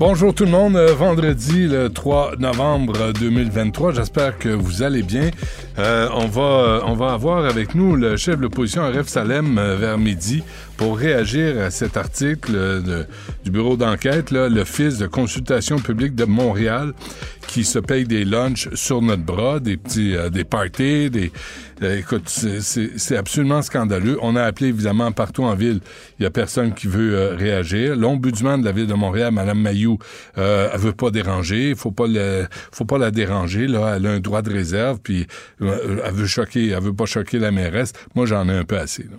Bonjour tout le monde, Euh, vendredi le 3 novembre 2023, j'espère que vous allez bien. Euh, on, va, euh, on va avoir avec nous le chef de l'opposition Aref Salem euh, vers midi pour réagir à cet article du bureau d'enquête, l'Office de consultation publique de Montréal qui se paye des lunchs sur notre bras, des petits euh, des parties, des euh, écoute, c'est absolument scandaleux. On a appelé évidemment partout en ville. Il y a personne qui veut euh, réagir. L'ombudsman de la ville de Montréal, Madame Mayou, euh, elle veut pas déranger. Faut pas le, faut pas la déranger. Là, elle a un droit de réserve. Puis euh, elle veut choquer, elle veut pas choquer la mairesse. Moi, j'en ai un peu assez. là.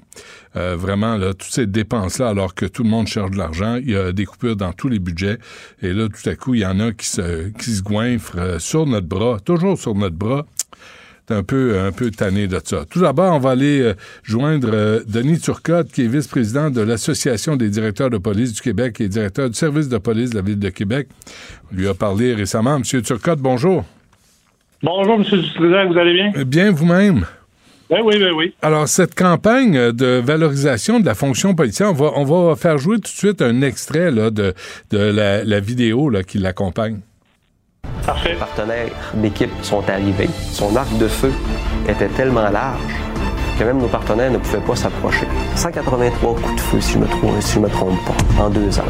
Euh, vraiment, là, toutes ces dépenses-là, alors que tout le monde cherche de l'argent, il y a des coupures dans tous les budgets. Et là, tout à coup, il y en a qui se, qui se goinfrent euh, sur notre bras, toujours sur notre bras. C'est un peu, un peu tanné de ça. Tout d'abord, on va aller euh, joindre euh, Denis Turcotte, qui est vice-président de l'Association des directeurs de police du Québec et directeur du service de police de la Ville de Québec. On lui a parlé récemment. Monsieur Turcotte, bonjour. Bonjour, M. Dutrisac, vous allez bien? Bien vous-même. Ben oui, ben oui. Alors, cette campagne euh, de valorisation de la fonction policière, on va, on va faire jouer tout de suite un extrait là, de, de la, la vidéo là, qui l'accompagne. Parfait. partenaires d'équipe sont arrivés. Son arc de feu était tellement large que même nos partenaires ne pouvaient pas s'approcher. 183 coups de feu, si je me, trompe, si je me trompe pas, en deux ans.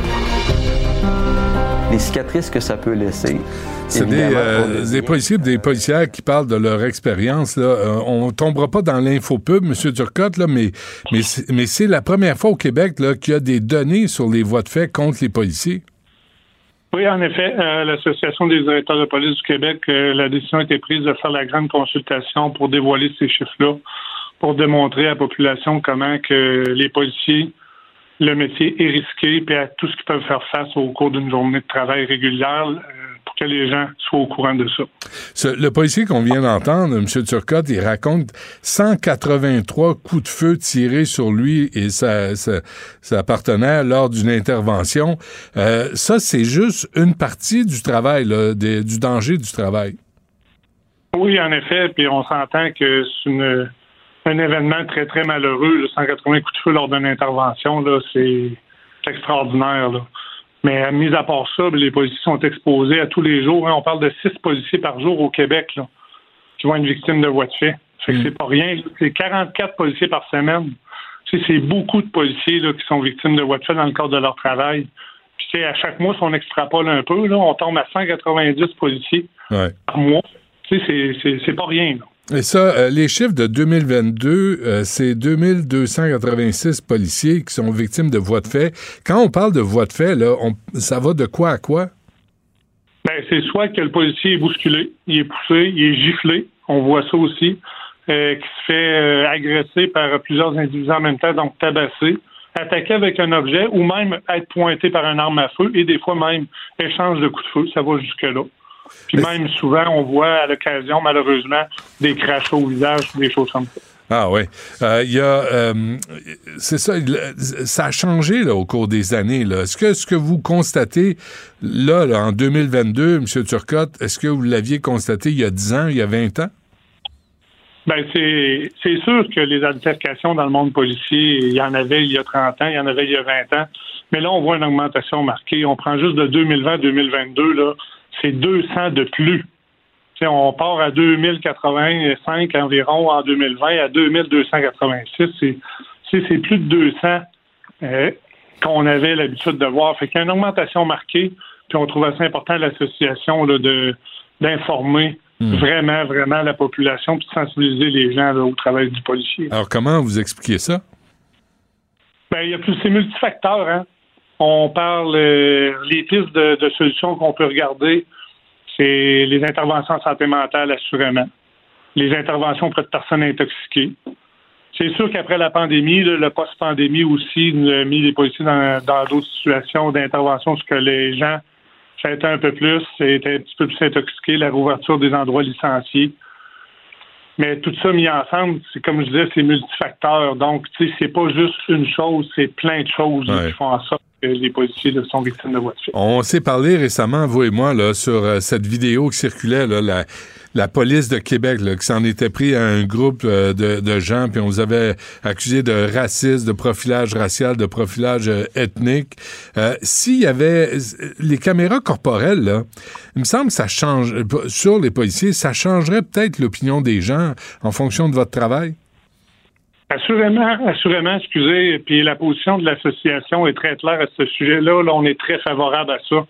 Les cicatrices que ça peut laisser. C'est des, euh, des policiers, des policières qui parlent de leur expérience. Là. Euh, on tombera pas dans l'infopub, M. Turcotte, là, mais, mais, c'est- mais c'est la première fois au Québec là, qu'il y a des données sur les voies de fait contre les policiers. Oui, en effet, euh, l'Association des directeurs de police du Québec, euh, la décision a été prise de faire la grande consultation pour dévoiler ces chiffres-là, pour démontrer à la population comment que les policiers, le métier est risqué, puis à tout ce qu'ils peuvent faire face au cours d'une journée de travail régulière, euh, que les gens soient au courant de ça. Ce- le policier qu'on vient d'entendre, M. Turcotte, il raconte 183 coups de feu tirés sur lui et sa, sa, sa partenaire lors d'une intervention. Euh, ça, c'est juste une partie du travail, là, des- du danger du travail. Oui, en effet, puis on s'entend que c'est une- un événement très, très malheureux. Le 180 coups de feu lors d'une intervention, là, c'est c'est extraordinaire. Là. Mais euh, mis à part ça, les policiers sont exposés à tous les jours. hein. On parle de six policiers par jour au Québec là, qui vont être victimes de voies de fait. Fait que c'est pas rien. C'est 44 policiers par semaine. C'est beaucoup de policiers là, qui sont victimes de voies de fait dans le cadre de leur travail. Puis à chaque mois, si on extrapole un peu, là, on tombe à 190 policiers Ouais. par mois. C'est pas rien. Là. Et ça, euh, les chiffres de 2022, euh, c'est 2286 policiers qui sont victimes de voies de fait. Quand on parle de voies de fait, là, on- ça va de quoi à quoi? Ben, c'est soit que le policier est bousculé, il est poussé, il est giflé, on voit ça aussi, euh, qui se fait euh, agresser par plusieurs individus en même temps, donc tabassé, attaqué avec un objet ou même être pointé par une arme à feu et des fois même échange de coups de feu, ça va jusque-là. Puis Mais- même souvent, on voit à l'occasion, malheureusement, des crachats au visage, des choses comme ça. Ah oui. Euh, Il y a, euh, c'est ça, ça a changé là, au cours des années. Est-ce que ce que vous constatez là, là, en 2022, M. Turcotte, est-ce que vous l'aviez constaté il y a 10 ans, il y a 20 ans? Ben, c'est c'est sûr que les altercations dans le monde policier, il y en avait il y a 30 ans, il y en avait il y a 20 ans. Mais là, on voit une augmentation marquée. On prend juste de 2020 à 2022, là, c'est 200 de plus. Tu sais, on part à 2085 environ en 2020 à 2286. C'est plus de 200 euh, qu'on avait l'habitude de voir. Fait qu'il y a une augmentation marquée. Puis on trouve assez important l'association là, de d'informer vraiment, vraiment la population puis de sensibiliser les gens là, au travail du policier. Alors, comment vous expliquez ça? Ben, il y a plus, c'est multifacteur, hein. On parle, euh, les pistes de, de solutions qu'on peut regarder, c'est les interventions en santé mentale, assurément. Les interventions auprès de personnes intoxiquées. C'est sûr qu'après la pandémie, là, le post-pandémie aussi nous a mis les policiers dans d'autres situations d'intervention, ce que les gens, été un peu plus, c'était un petit peu plus intoxiqué, la rouverture des endroits licenciés. Mais tout ça mis ensemble, c'est comme je disais, c'est multifacteur. Donc, tu sais, c'est pas juste une chose, c'est plein de choses qui font en sorte les policiers sont victimes de. On s'est parlé récemment, vous et moi, là, sur euh, cette vidéo qui circulait, la, police de Québec là, qui s'en était pris à un groupe euh, de, gens, puis on vous avait accusé de racisme, de profilage racial, de profilage euh, ethnique. S'il y avait les caméras corporelles, là, il me semble que ça change sur les policiers, ça changerait peut-être l'opinion des gens en fonction de votre travail? Assurément, assurément, excusez. Puis la position de l'association est très claire à ce sujet-là. Là, on est très favorable à ça.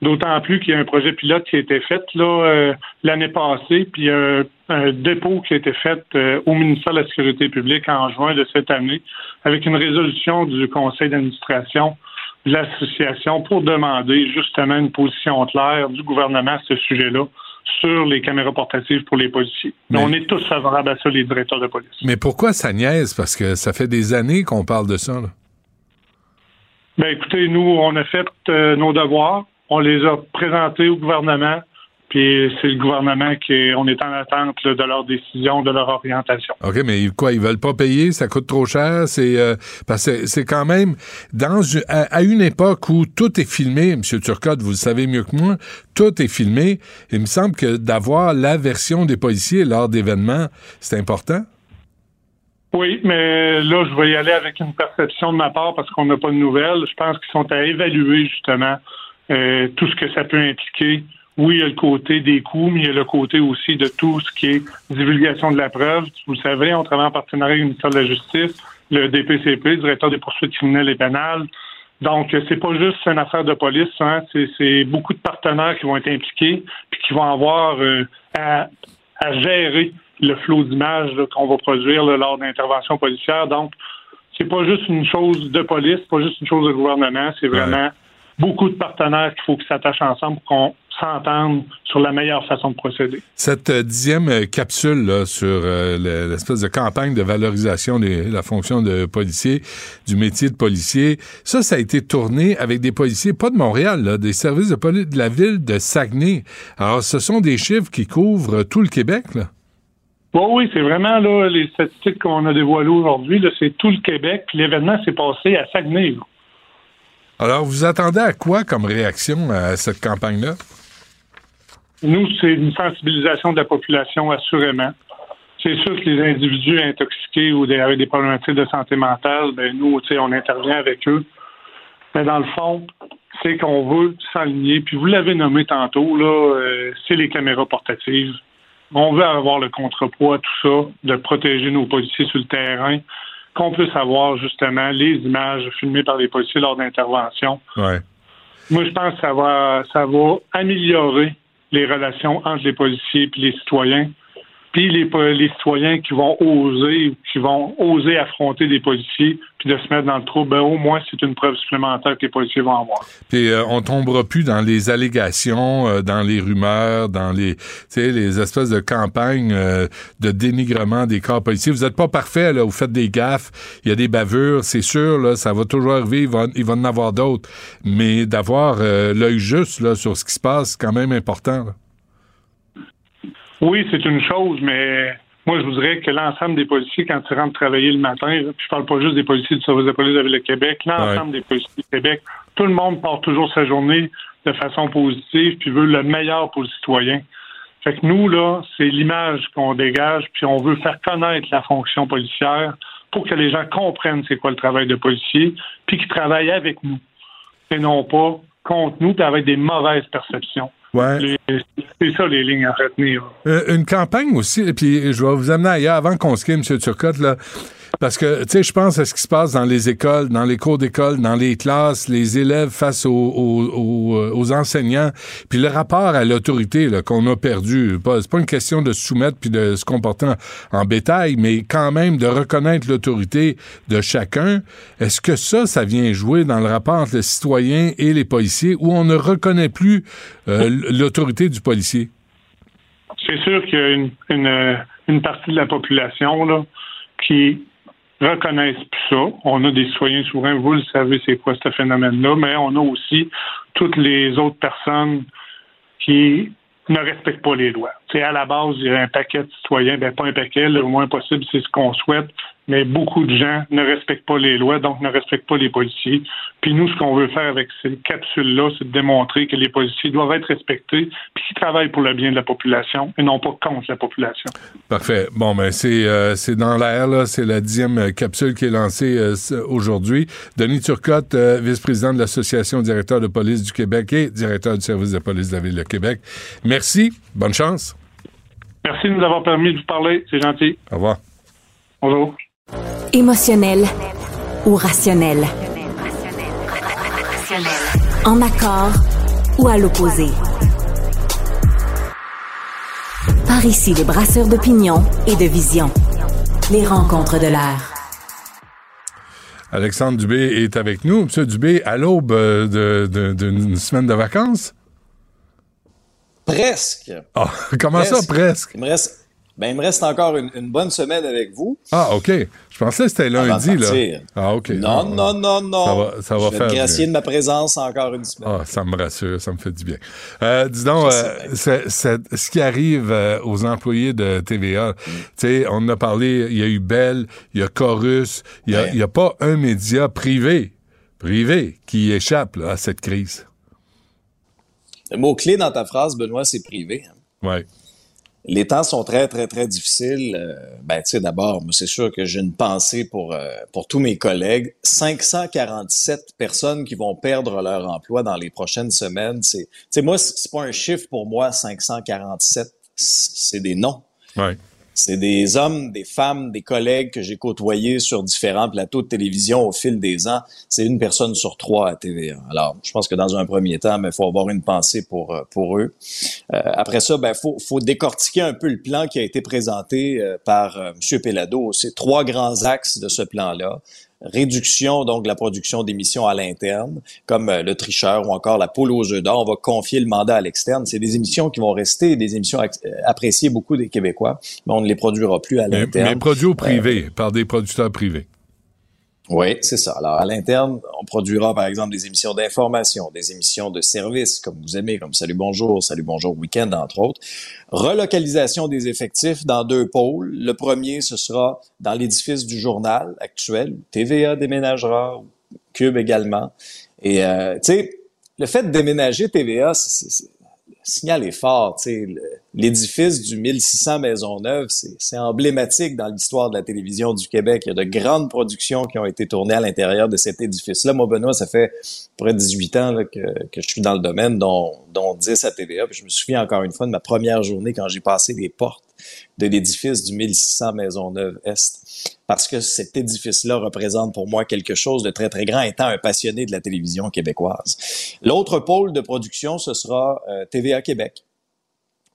D'autant plus qu'il y a un projet pilote qui a été fait là euh, l'année passée, puis un, un, dépôt qui a été fait euh, au ministère de la Sécurité publique en juin de cette année, avec une résolution du conseil d'administration de l'association pour demander justement une position claire du gouvernement à ce sujet-là sur les caméras portatives pour les policiers. Mais, on est tous favorables à ça, les directeurs de police. Mais pourquoi ça niaise? Parce que ça fait des années qu'on parle de ça. Là. Ben écoutez, nous, on a fait euh, nos devoirs on les a présentés au gouvernement. Puis c'est le gouvernement qui est, on est en attente de leur décision, de leur orientation. OK, mais quoi, ils veulent pas payer, ça coûte trop cher, c'est euh, parce que c'est quand même dans à, une époque où tout est filmé, M. Turcotte, vous le savez mieux que moi, tout est filmé. Il me semble que d'avoir la version des policiers lors d'événements, c'est important. Oui, mais là, je vais y aller avec une perception de ma part parce qu'on n'a pas de nouvelles. Je pense qu'ils sont à évaluer justement euh, tout ce que ça peut impliquer. Oui, il y a le côté des coûts, mais il y a le côté aussi de tout ce qui est divulgation de la preuve. Vous le savez, on travaille en partenariat avec le ministère de la Justice, le DPCP, le directeur des poursuites criminelles et pénales. Donc, c'est pas juste une affaire de police, hein. c'est beaucoup de partenaires qui vont être impliqués, puis qui vont avoir euh, à, gérer le flot d'images qu'on va produire lors d'interventions policières. Donc, c'est pas juste une chose de police, pas juste une chose de gouvernement, c'est vraiment beaucoup de partenaires qu'il faut qu'ils s'attachent ensemble pour qu'on s'entende sur la meilleure façon de procéder. Cette euh, dixième euh, capsule là, sur euh, l'espèce de campagne de valorisation de la fonction de policier, du métier de policier, ça, ça a été tourné avec des policiers, pas de Montréal, là, des services de police de la ville de Saguenay. Alors, ce sont des chiffres qui couvrent tout le Québec, là. oui, c'est vraiment là les statistiques qu'on a dévoilées aujourd'hui. C'est tout le Québec. Puis l'événement s'est passé à Saguenay. Alors, vous attendez à quoi comme réaction à cette campagne-là? Nous, c'est une sensibilisation de la population, assurément. C'est sûr que les individus intoxiqués ou avec des problématiques de santé mentale, ben nous, on intervient avec eux. Mais dans le fond, c'est qu'on veut s'aligner. Puis vous l'avez nommé tantôt, là, euh, c'est les caméras portatives. On veut avoir le contrepoids, tout ça, de protéger nos policiers sur le terrain qu'on puisse avoir justement les images filmées par les policiers lors d'interventions. Ouais. Moi, je pense que ça va, ça va améliorer les relations entre les policiers et les citoyens puis les, les citoyens qui vont oser, qui vont oser affronter des policiers, puis de se mettre dans le trou, ben au moins c'est une preuve supplémentaire que les policiers vont avoir. Puis euh, on tombera plus dans les allégations, euh, dans les rumeurs, dans les, les espèces de campagnes euh, de dénigrement des corps policiers. Vous n'êtes pas parfait là, vous faites des gaffes, il y a des bavures, c'est sûr là, ça va toujours arriver, il va, il va en avoir d'autres, mais d'avoir l'œil juste là sur ce qui se passe, c'est quand même important. Là. Oui, c'est une chose, mais moi, je voudrais que l'ensemble des policiers, quand ils rentrent travailler le matin, puis je parle pas juste des policiers du service de police de la Ville de Québec, l'ensemble des policiers du Québec, tout le monde part toujours sa journée de façon positive, puis veut le meilleur pour le citoyen. Fait que nous, là, c'est l'image qu'on dégage, puis on veut faire connaître la fonction policière pour que les gens comprennent c'est quoi le travail de policier, puis qu'ils travaillent avec nous, et non pas contre nous, puis avec des mauvaises perceptions. Ouais. C'est ça les lignes à retenir. Euh, une campagne aussi, et puis je vais vous amener ailleurs avant qu'on se quitte, M. Turcotte, là. Parce que, tu sais, je pense à ce qui se passe dans les écoles, dans les cours d'école, dans les classes, les élèves face aux, aux, aux, enseignants, puis le rapport à l'autorité qu'on a perdu. C'est pas une question de se soumettre puis de se comporter en, bétail, mais quand même de reconnaître l'autorité de chacun. Est-ce que ça, ça vient jouer dans le rapport entre les citoyens et les policiers, où on ne reconnaît plus euh, l'autorité du policier? C'est sûr qu'il y a une, une, une partie de la population là, qui reconnaissent plus ça. On a des citoyens souverains, vous le savez, c'est quoi ce phénomène-là, mais on a aussi toutes les autres personnes qui ne respectent pas les lois. C'est à la base, il y a un paquet de citoyens, ben pas un paquet, le moins possible, c'est ce qu'on souhaite, mais beaucoup de gens ne respectent pas les lois, donc ne respectent pas les policiers. Puis nous, ce qu'on veut faire avec ces capsules-là, c'est de démontrer que les policiers doivent être respectés, puis qu'ils travaillent pour le bien de la population et non pas contre la population. Parfait. Bon, ben c'est euh, c'est dans l'air, là. C'est la dixième euh, capsule qui est lancée euh, aujourd'hui. Denis Turcotte, vice-président de l'Association directeur de police du Québec et directeur du service de police de la Ville de Québec. Merci. Bonne chance. Merci de nous avoir permis de vous parler. C'est gentil. Au revoir. Bonjour. Émotionnel ou rationnel? En accord ou à l'opposé? Par ici, les brasseurs d'opinion et de vision. Les rencontres de l'air. Alexandre Dubé est avec nous. Monsieur Dubé, à l'aube euh, d'une semaine de vacances? Presque. Ah, comment ça, presque? Il me reste, ben, il me reste encore une, bonne semaine avec vous. Ah, OK. Je pensais que c'était lundi, là. Ah, OK. Non, ah, non, non, non. Ça va, ça va je faire. Vais gracier de ma présence encore une semaine. Ah, ça me rassure, ça me fait du bien. Euh, dis donc, euh, ce qui arrive euh, aux employés de TVA, mm. tu sais, on en a parlé, il y a eu Bell, il y a Chorus, il n'y a, pas un média privé, privé, qui échappe à cette crise. Le mot-clé dans ta phrase, Benoît, c'est privé. Oui les temps sont très, très, très difficiles. Euh, ben, tu sais, d'abord, c'est sûr que j'ai une pensée pour, euh, pour tous mes collègues. 547 personnes qui vont perdre leur emploi dans les prochaines semaines. C'est, moi, c'est pas un chiffre pour moi, 547. C'est des noms. Ouais. C'est des hommes, des femmes, des collègues que j'ai côtoyés sur différents plateaux de télévision au fil des ans. C'est une personne sur trois à TVA. Alors, je pense que dans un premier temps, il faut avoir une pensée pour euh, pour eux. Euh, après ça, ben faut faut décortiquer un peu le plan qui a été présenté euh, par euh, M. Pelado. C'est trois grands axes de ce plan-là réduction donc de la production d'émissions à l'interne, comme euh, le tricheur ou encore la poule aux œufs d'or. On va confier le mandat à l'externe. C'est des émissions qui vont rester des émissions euh, appréciées beaucoup des Québécois, mais on ne les produira plus à l'interne. Mais, produits au privé, par des producteurs privés. Oui, c'est ça. Alors, à l'interne, on produira, par exemple, des émissions d'information, des émissions de services, comme vous aimez, comme Salut Bonjour, Salut Bonjour Week-end, entre autres. Relocalisation des effectifs dans deux pôles. Le premier, ce sera dans l'édifice du journal actuel, où TVA déménagera, Cube également. Et, euh, tu sais, le fait de déménager TVA, c'est signal est fort. L'édifice du 1600 Maisonneuve, c'est emblématique dans l'histoire de la télévision du Québec. Il y a de grandes productions qui ont été tournées à l'intérieur de cet édifice-là. Moi, Benoît, ça fait près de 18 ans que, je suis dans le domaine, dont, dont 10 à TVA. Je me souviens encore une fois de ma première journée quand j'ai passé les portes de l'édifice du 1600 Maisonneuve-Est parce que cet édifice-là représente pour moi quelque chose de très, très grand, étant un passionné de la télévision québécoise. L'autre pôle de production, ce sera euh, TVA Québec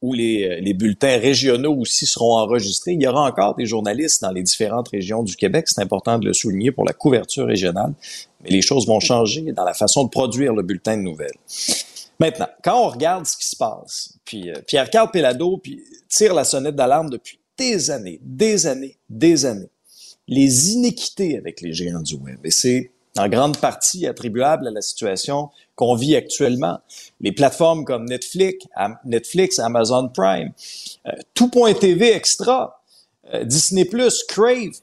où les, euh, les, bulletins régionaux aussi seront enregistrés. Il y aura encore des journalistes dans les différentes régions du Québec, c'est important de le souligner pour la couverture régionale, mais les choses vont changer dans la façon de produire le bulletin de nouvelles. Maintenant, quand on regarde ce qui se passe, puis euh, Pierre-Carl Pelado puis, tire la sonnette d'alarme depuis des années, des années, des années les inéquités avec les géants du web. Et c'est en grande partie attribuable à la situation qu'on vit actuellement. Les plateformes comme Netflix, Netflix Amazon Prime, euh, Tout.tv Extra, euh, Disney+, Crave.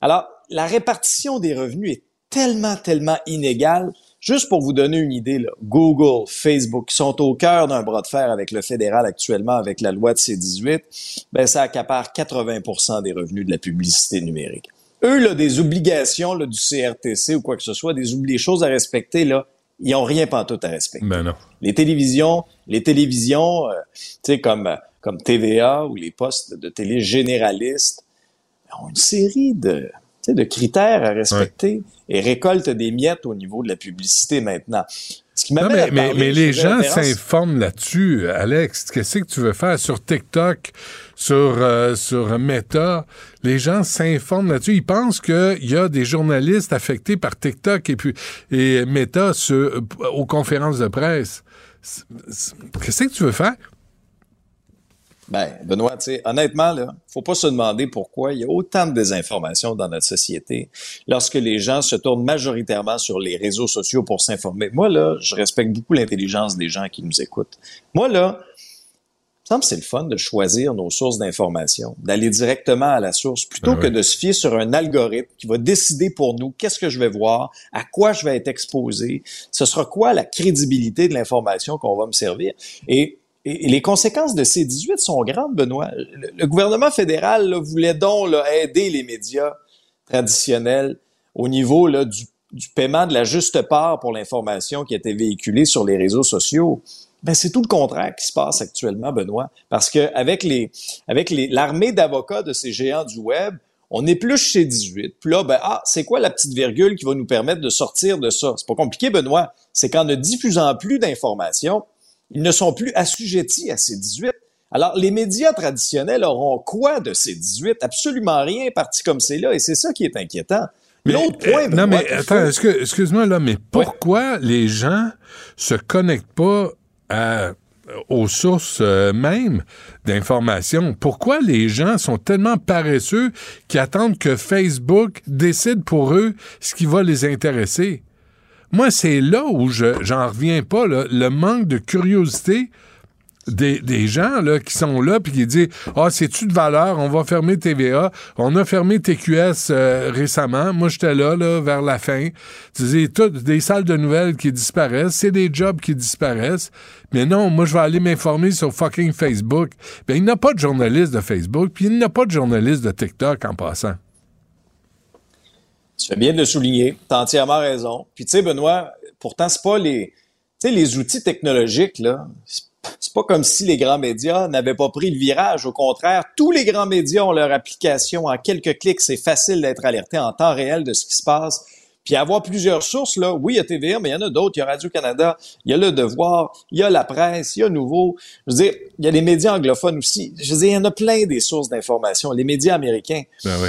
Alors, la répartition des revenus est tellement, tellement inégale. Juste pour vous donner une idée, là, Google, Facebook, qui sont au cœur d'un bras de fer avec le fédéral actuellement avec la loi de C-18, ben, ça accapare 80 des revenus de la publicité numérique eux, là, des obligations là, du CRTC ou quoi que ce soit, des, des choses à respecter, là, ils ont rien pantoute à respecter. Ben non. Les télévisions, les télévisions, euh, tu sais, comme, euh, comme TVA ou les postes de télé généralistes, ont une série de, de critères à respecter et récoltent des miettes au niveau de la publicité maintenant. Ce qui non, mais, mais, mais les gens s'informent là-dessus, Alex. Qu'est-ce que tu veux faire sur TikTok, sur, euh, sur Meta? Les gens s'informent là-dessus. Ils pensent qu'il y a des journalistes affectés par TikTok et puis et Meta sur, aux conférences de presse. Qu'est-ce que tu veux faire? Ben, Benoît, tu sais, honnêtement, là, faut pas se demander pourquoi il y a autant de désinformation dans notre société lorsque les gens se tournent majoritairement sur les réseaux sociaux pour s'informer. Moi, là, je respecte beaucoup l'intelligence des gens qui nous écoutent. Moi, là, semble c'est le fun de choisir nos sources d'information, d'aller directement à la source plutôt Ben que oui. de se fier sur un algorithme qui va décider pour nous qu'est-ce que je vais voir, à quoi je vais être exposé, ce sera quoi la crédibilité de l'information qu'on va me servir? Et, et- les conséquences de ces 18 sont grandes, Benoît. Le, gouvernement fédéral là, voulait donc là, aider les médias traditionnels au niveau là, du, du paiement de la juste part pour l'information qui était véhiculée sur les réseaux sociaux. Ben, c'est tout le contraire qui se passe actuellement, Benoît. Parce que avec les, avec l'armée d'avocats de ces géants du web, on épluche chez 18. Puis là, ben, ah, c'est quoi la petite virgule qui va nous permettre de sortir de ça? C'est pas compliqué, Benoît. C'est qu'en ne diffusant plus d'informations, ils ne sont plus assujettis à ces 18. Alors, les médias traditionnels auront quoi de ces 18? Absolument rien, parti comme c'est là. Et c'est ça qui est inquiétant. L'autre point, euh, non, mais attends, faut- excuse-moi là, mais pourquoi les gens se connectent pas à- aux sources euh, mêmes d'informations? Pourquoi les gens sont tellement paresseux qu'ils attendent que Facebook décide pour eux ce qui va les intéresser? Moi, c'est là où je j'en reviens pas, là, le manque de curiosité des, gens là, qui sont là puis qui disent Ah, c'est-tu de valeur, on va fermer TVA. On a fermé TQS euh, récemment. Moi, j'étais là, là, vers la fin. Dis, toutes des salles de nouvelles qui disparaissent, c'est des jobs qui disparaissent. Mais non, moi, je vais aller m'informer sur fucking Facebook. Ben, il n'y pas de journaliste de Facebook, puis il n'y pas de journaliste de TikTok en passant. Tu fais bien de le souligner. Tu as entièrement raison. Puis tu sais, Benoît, pourtant, c'est pas les. Tu sais, les outils technologiques, là, c'est- pas comme si les grands médias n'avaient pas pris le virage. Au contraire, tous les grands médias ont leur application. En quelques clics, c'est facile d'être alerté en temps réel de ce qui se passe. Puis avoir plusieurs sources, là, oui, il y a TVA, mais il y en a d'autres. Il y a Radio-Canada, il y a Le Devoir, il y a La Presse, il y a Nouveau. Je veux dire, il y a les médias anglophones aussi. Je veux dire, il y en a plein des sources d'information. Les médias américains. Ben oui.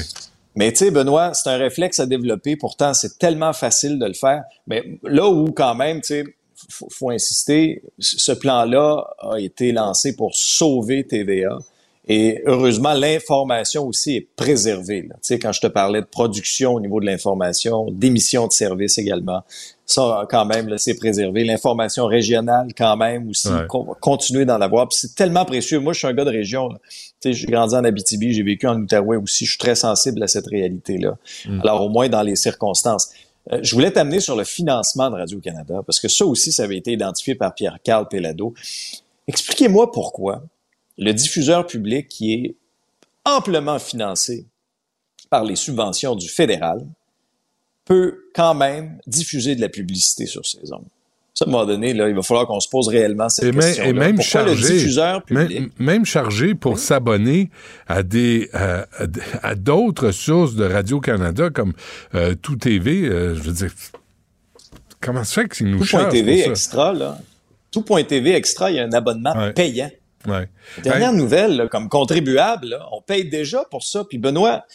Mais tu sais, Benoît, c'est un réflexe à développer. Pourtant, c'est tellement facile de le faire. Mais là où, quand même, tu sais, faut, faut insister, ce plan-là a été lancé pour sauver TVA. Et heureusement, l'information aussi est préservée. Tu sais, quand je te parlais de production au niveau de l'information, d'émission de services également, ça, quand même, c'est préservé. L'information régionale, quand même, aussi, Ouais. qu'on va continuer d'en avoir. C'est tellement précieux. Moi, je suis un gars de région. là. Tu sais, j'ai grandi en Abitibi, j'ai vécu en Outaouais aussi. Je suis très sensible à cette réalité-là. Alors, au moins dans les circonstances. Euh, je voulais t'amener sur le financement de Radio-Canada, parce que ça aussi, ça avait été identifié par Pierre-Carl Pellado. Expliquez-moi pourquoi le diffuseur public qui est amplement financé par les subventions du fédéral peut quand même diffuser de la publicité sur ses ondes. Ça, à un moment donné, là, il va falloir qu'on se pose réellement cette Et, question et même Pourquoi le chargé, diffuseur public... même, chargé pour s'abonner à des à, d'autres sources de Radio Canada comme euh, Tout TV, euh, je veux dire, comment ça fait qu'ils nous chargent ça? extra, là. Tout.tv extra, il y a un abonnement Ouais. payant. Ouais. Dernière Hey, nouvelle, là, comme contribuable, là, on paye déjà pour ça. Puis Benoît,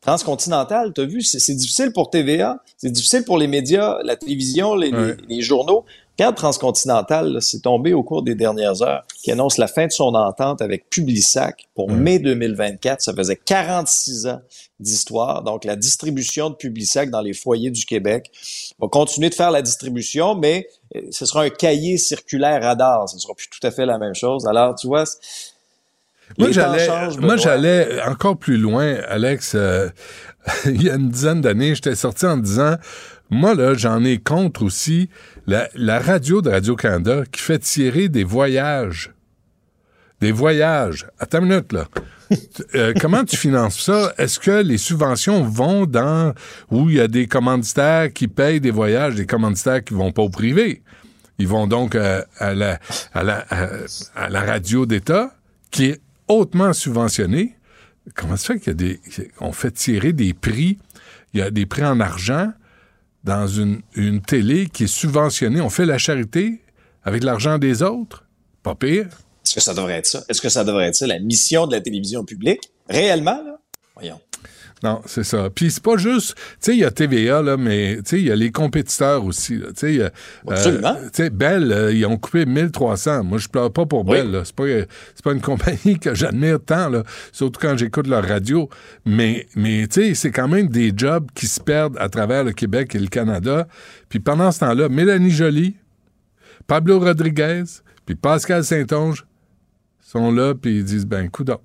Transcontinental, tu as vu, c'est difficile pour TVA, c'est difficile pour les médias, la télévision, les, Ouais. les- les journaux. Regarde Transcontinental, c'est tombé au cours des dernières heures, qui annonce la fin de son entente avec Publisac pour mai 2024. Ça faisait 46 ans d'histoire. Donc, la distribution de Publisac dans les foyers du Québec va continuer de faire la distribution, mais euh, ce sera un cahier circulaire radar. Ce sera plus tout à fait la même chose. Alors, tu vois, Moi, j'allais, moi, j'allais encore plus loin, Alex. euh, il y a une dizaine d'années, j'étais sorti en disant, moi, là, j'en ai contre aussi la, la radio de Radio-Canada qui fait tirer des voyages. Des voyages. Attends une minute, là. Euh, comment tu finances ça? Est-ce que les subventions vont dans où il y a des commanditaires qui payent des voyages, des commanditaires qui vont pas au privé? Ils vont donc euh, à, la, à, la, à, à la radio d'État, qui est hautement subventionnée. Comment ça fait qu'il y. On fait tirer des prix, il y a des prix en argent dans une, une télé qui est subventionnée. On fait la charité avec l'argent des autres? Pas pire. Est-ce que ça devrait être ça? Est-ce que ça devrait être ça, la mission de la télévision publique? Réellement, là? Voyons. Non, c'est ça. Puis c'est pas juste, tu sais, il y a TVA, là, mais tu sais, il y a les compétiteurs aussi. là. Tu sais, il y a, euh, Absolument. tu sais, Bell, euh, ils ont coupé 1300. Moi, je pleure pas pour Oui. Bell. C'est pas, c'est pas une compagnie que j'admire tant, là, surtout quand j'écoute leur radio. Mais, mais tu sais, c'est quand même des jobs qui se perdent à travers le Québec et le Canada. Puis pendant ce temps-là, Mélanie Joly, Pablo Rodriguez, puis Pascal Saint-Onge sont là, puis ils disent, ben, coudonc.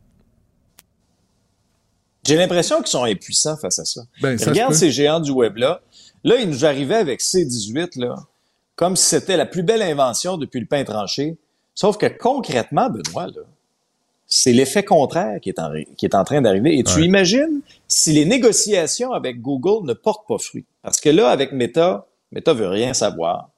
J'ai l'impression qu'ils sont impuissants face à ça. Ben, ça Regarde ces géants du web-là. Là, ils nous arrivaient avec C18, là, comme si c'était la plus belle invention depuis le pain tranché. Sauf que concrètement, Benoît, là, c'est l'effet contraire qui est en, qui est en train d'arriver. Et tu Ouais. imagines si les négociations avec Google ne portent pas fruit. Parce que là, avec Meta, Meta veut rien savoir.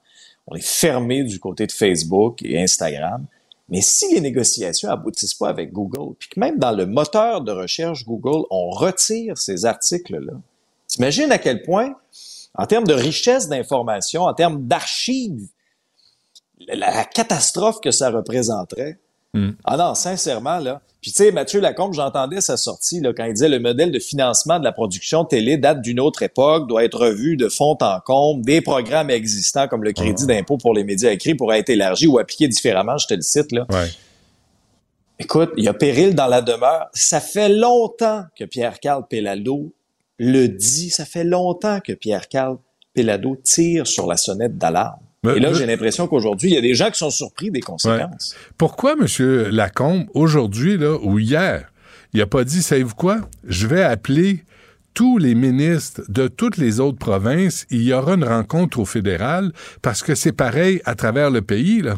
On est fermé du côté de Facebook et Instagram. Mais si les négociations aboutissent pas avec Google, puis que même dans le moteur de recherche Google, on retire ces articles-là, t'imagines à quel point, en termes de richesse d'informations, en termes d'archives, la, la catastrophe que ça représenterait. Mm. Ah non, sincèrement, là. Puis tu sais, Mathieu Lacombe, j'entendais sa sortie là, quand il disait le modèle de financement de la production télé date d'une autre époque, doit être revu de fond en comble, des programmes existants comme le crédit d'impôt pour les médias écrits pourraient être élargis ou appliqués différemment, je te le cite, là. Ouais. Écoute, il y a péril dans la demeure. Ça fait longtemps que Pierre-Carl Pellado le dit. Ça fait longtemps que Pierre-Carl Pellado tire sur la sonnette d'alarme. Et là, j'ai l'impression qu'aujourd'hui, il y a des gens qui sont surpris des conséquences. Pourquoi M. Lacombe, aujourd'hui, là, ou hier, il a pas dit, savez-vous quoi? Je vais appeler tous les ministres de toutes les autres provinces. Il y aura une rencontre au fédéral parce que c'est pareil à travers le pays, là.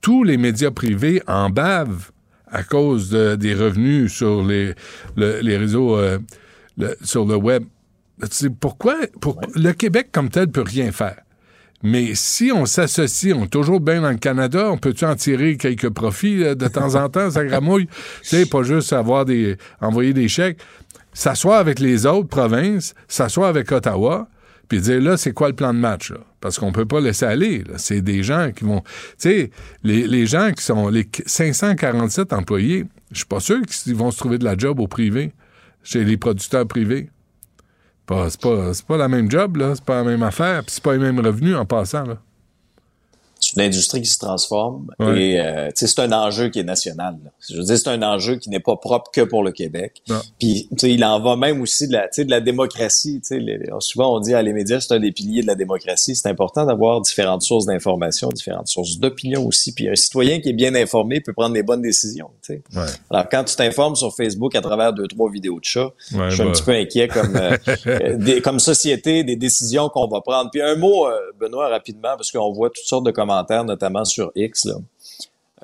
Tous les médias privés en bavent à cause de- des revenus sur les, le- les réseaux, euh, le- sur le web. Tu sais, pourquoi? Pour, Le Québec, comme tel, peut rien faire. Mais si on s'associe, on est toujours bien dans le Canada, on peut-tu en tirer quelques profits là, de temps en temps, ça gramouille? Tu sais, pas juste avoir des, envoyer des chèques. S'asseoir avec les autres provinces, s'asseoir avec Ottawa, puis dire là, c'est quoi le plan de match? Là? Parce qu'on peut pas laisser aller. là. C'est des gens qui vont. Tu sais, les, les gens qui sont. Les 547 employés, je suis pas sûr qu'ils vont se trouver de la job au privé, chez les producteurs privés. Pas- C'est pas, c'est pas la même job, là. C'est pas la même affaire, puis c'est pas les mêmes revenus en passant, là. C'est une industrie qui se transforme Ouais. et euh, c'est un enjeu qui est national. là. Je veux dire, c'est un enjeu qui n'est pas propre que pour le Québec. Puis, il en va même aussi de la, de la démocratie. Les- souvent, on dit à les médias, c'est un des piliers de la démocratie. C'est important d'avoir différentes sources d'information, différentes sources d'opinion aussi. Puis, un citoyen qui est bien informé peut prendre les bonnes décisions. Ouais. Alors, quand tu t'informes sur Facebook à travers deux, trois vidéos de chats, je suis un bah. petit peu inquiet comme, euh, euh, des- comme société des décisions qu'on va prendre. Puis un mot, euh, Benoît, rapidement, parce qu'on voit toutes sortes de commentaires, notamment sur X. Là.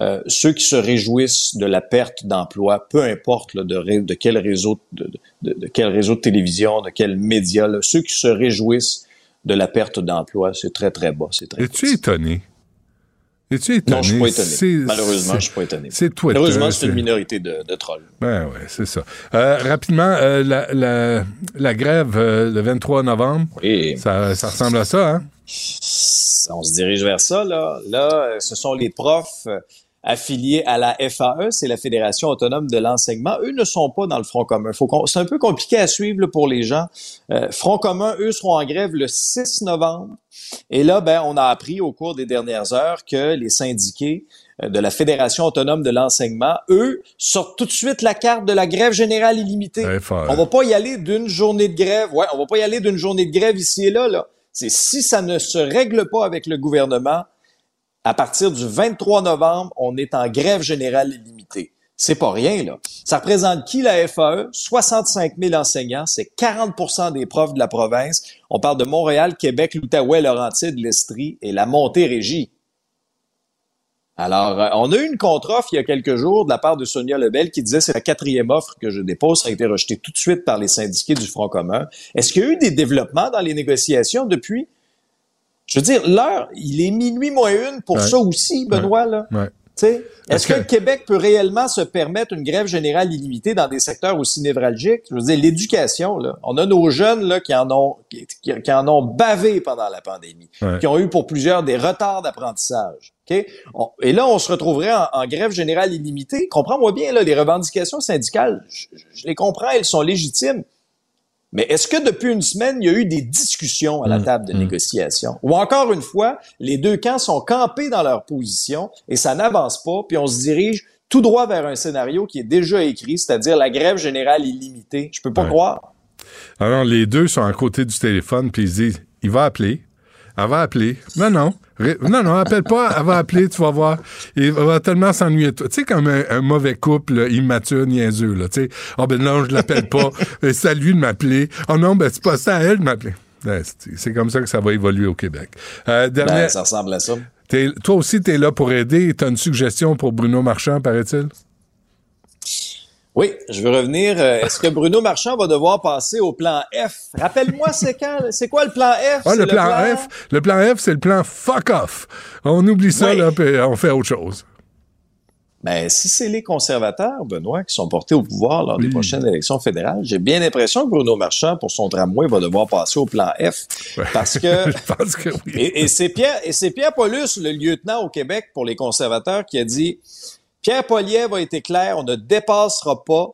Euh, ceux qui se réjouissent de la perte d'emploi, peu importe là, de, quel réseau de, de- de quel réseau de télévision, de quel média, là, ceux qui se réjouissent de la perte d'emploi, c'est très très bas. C'est très Es-tu étonné? Es-tu étonné? Non, je suis pas étonné. Malheureusement, je suis pas étonné. C'est Twitter. Malheureusement, c'est une minorité de, de trolls. Ben ouais, c'est ça. Euh, rapidement, euh, la, la, la grève le 23 novembre, ça ressemble à ça, hein? On se dirige vers ça. Là, là euh, ce sont les profs euh, affiliés à la FAE, c'est la Fédération autonome de l'enseignement. Eux ne sont pas dans le Front commun. C'est un peu compliqué à suivre là, pour les gens. Euh, Front commun, eux, seront en grève le 6 novembre. Et là, ben, on a appris au cours des dernières heures que les syndiqués de la Fédération autonome de l'enseignement, eux, sortent tout de suite la carte de la grève générale illimitée. FAE. On va pas y aller d'une journée de grève. Ouais, on va pas y aller d'une journée de grève ici et là. là. C'est si ça ne se règle pas avec le gouvernement, à partir du 23 novembre, on est en grève générale illimitée. C'est pas rien, là. Ça représente qui la FAE? 65 000 enseignants, c'est 40% des profs de la province. On parle de Montréal, Québec, l'Outaouais, Laurentide, l'Estrie et la Montérégie. Alors, euh, on a eu une contre-offre il y a quelques jours de la part de Sonia Lebel qui disait c'est la quatrième offre que je dépose, ça a été rejeté tout de suite par les syndiqués du Front commun. Est-ce qu'il y a eu des développements dans les négociations depuis? Je veux dire, l'heure, il est minuit moins une pour Ouais. ça aussi, Benoît, là. Ouais. Tu sais, Est-ce que... que- le Québec peut réellement se permettre une grève générale illimitée dans des secteurs aussi névralgiques? Je veux dire, l'éducation, là. On a nos jeunes, là, qui en ont, qui, en ont bavé pendant la pandémie, Ouais. qui ont eu pour plusieurs des retards d'apprentissage. On- et là, on se retrouverait en, en grève générale illimitée. Comprends-moi bien, là, les revendications syndicales, je, je les comprends, elles sont légitimes. Mais est-ce que depuis une semaine, il y a eu des discussions à la Mm, table de mm. négociation? Ou encore une fois, les deux camps sont campés dans leur position et ça n'avance pas, puis on se dirige tout droit vers un scénario qui est déjà écrit, c'est-à-dire la grève générale illimitée. Je peux pas Ouais. croire. Alors, les deux sont à côté du téléphone, puis ils se disent, il va appeler. Elle va appeler. Non, non. Non, non, appelle pas. Elle va appeler, tu vas voir. Il va tellement s'ennuyer de toi. Tu sais, comme un, un mauvais couple, là, immature, niaiseux, là. Tu sais, oh ben non, je l'appelle pas. C'est à lui de m'appeler. Oh non, ben c'est pas ça à elle de m'appeler. Ouais, c'est- comme ça que ça va évoluer au Québec. Euh, Ben, ça ressemble à ça. toi aussi, tu es là pour aider. Tu as une suggestion pour Bruno Marchand, paraît-il? Oui, je veux revenir. Euh, Est-ce que Bruno Marchand va devoir passer au plan F? Rappelle-moi, c'est quand? C'est quoi le plan F? Ah, le plan, F, le plan F, c'est le plan fuck off. On oublie ça, là, puis on fait autre chose. Ben, si c'est les conservateurs, Benoît, qui sont portés au pouvoir lors des prochaines élections fédérales, j'ai bien l'impression que Bruno Marchand, pour son tramway, va devoir passer au plan F. Parce que Je pense que oui. Et, et c'est Pierre, et c'est Pierre Paulus, le lieutenant au Québec pour les conservateurs, qui a dit Pierre Poliev a été clair, on ne dépassera pas,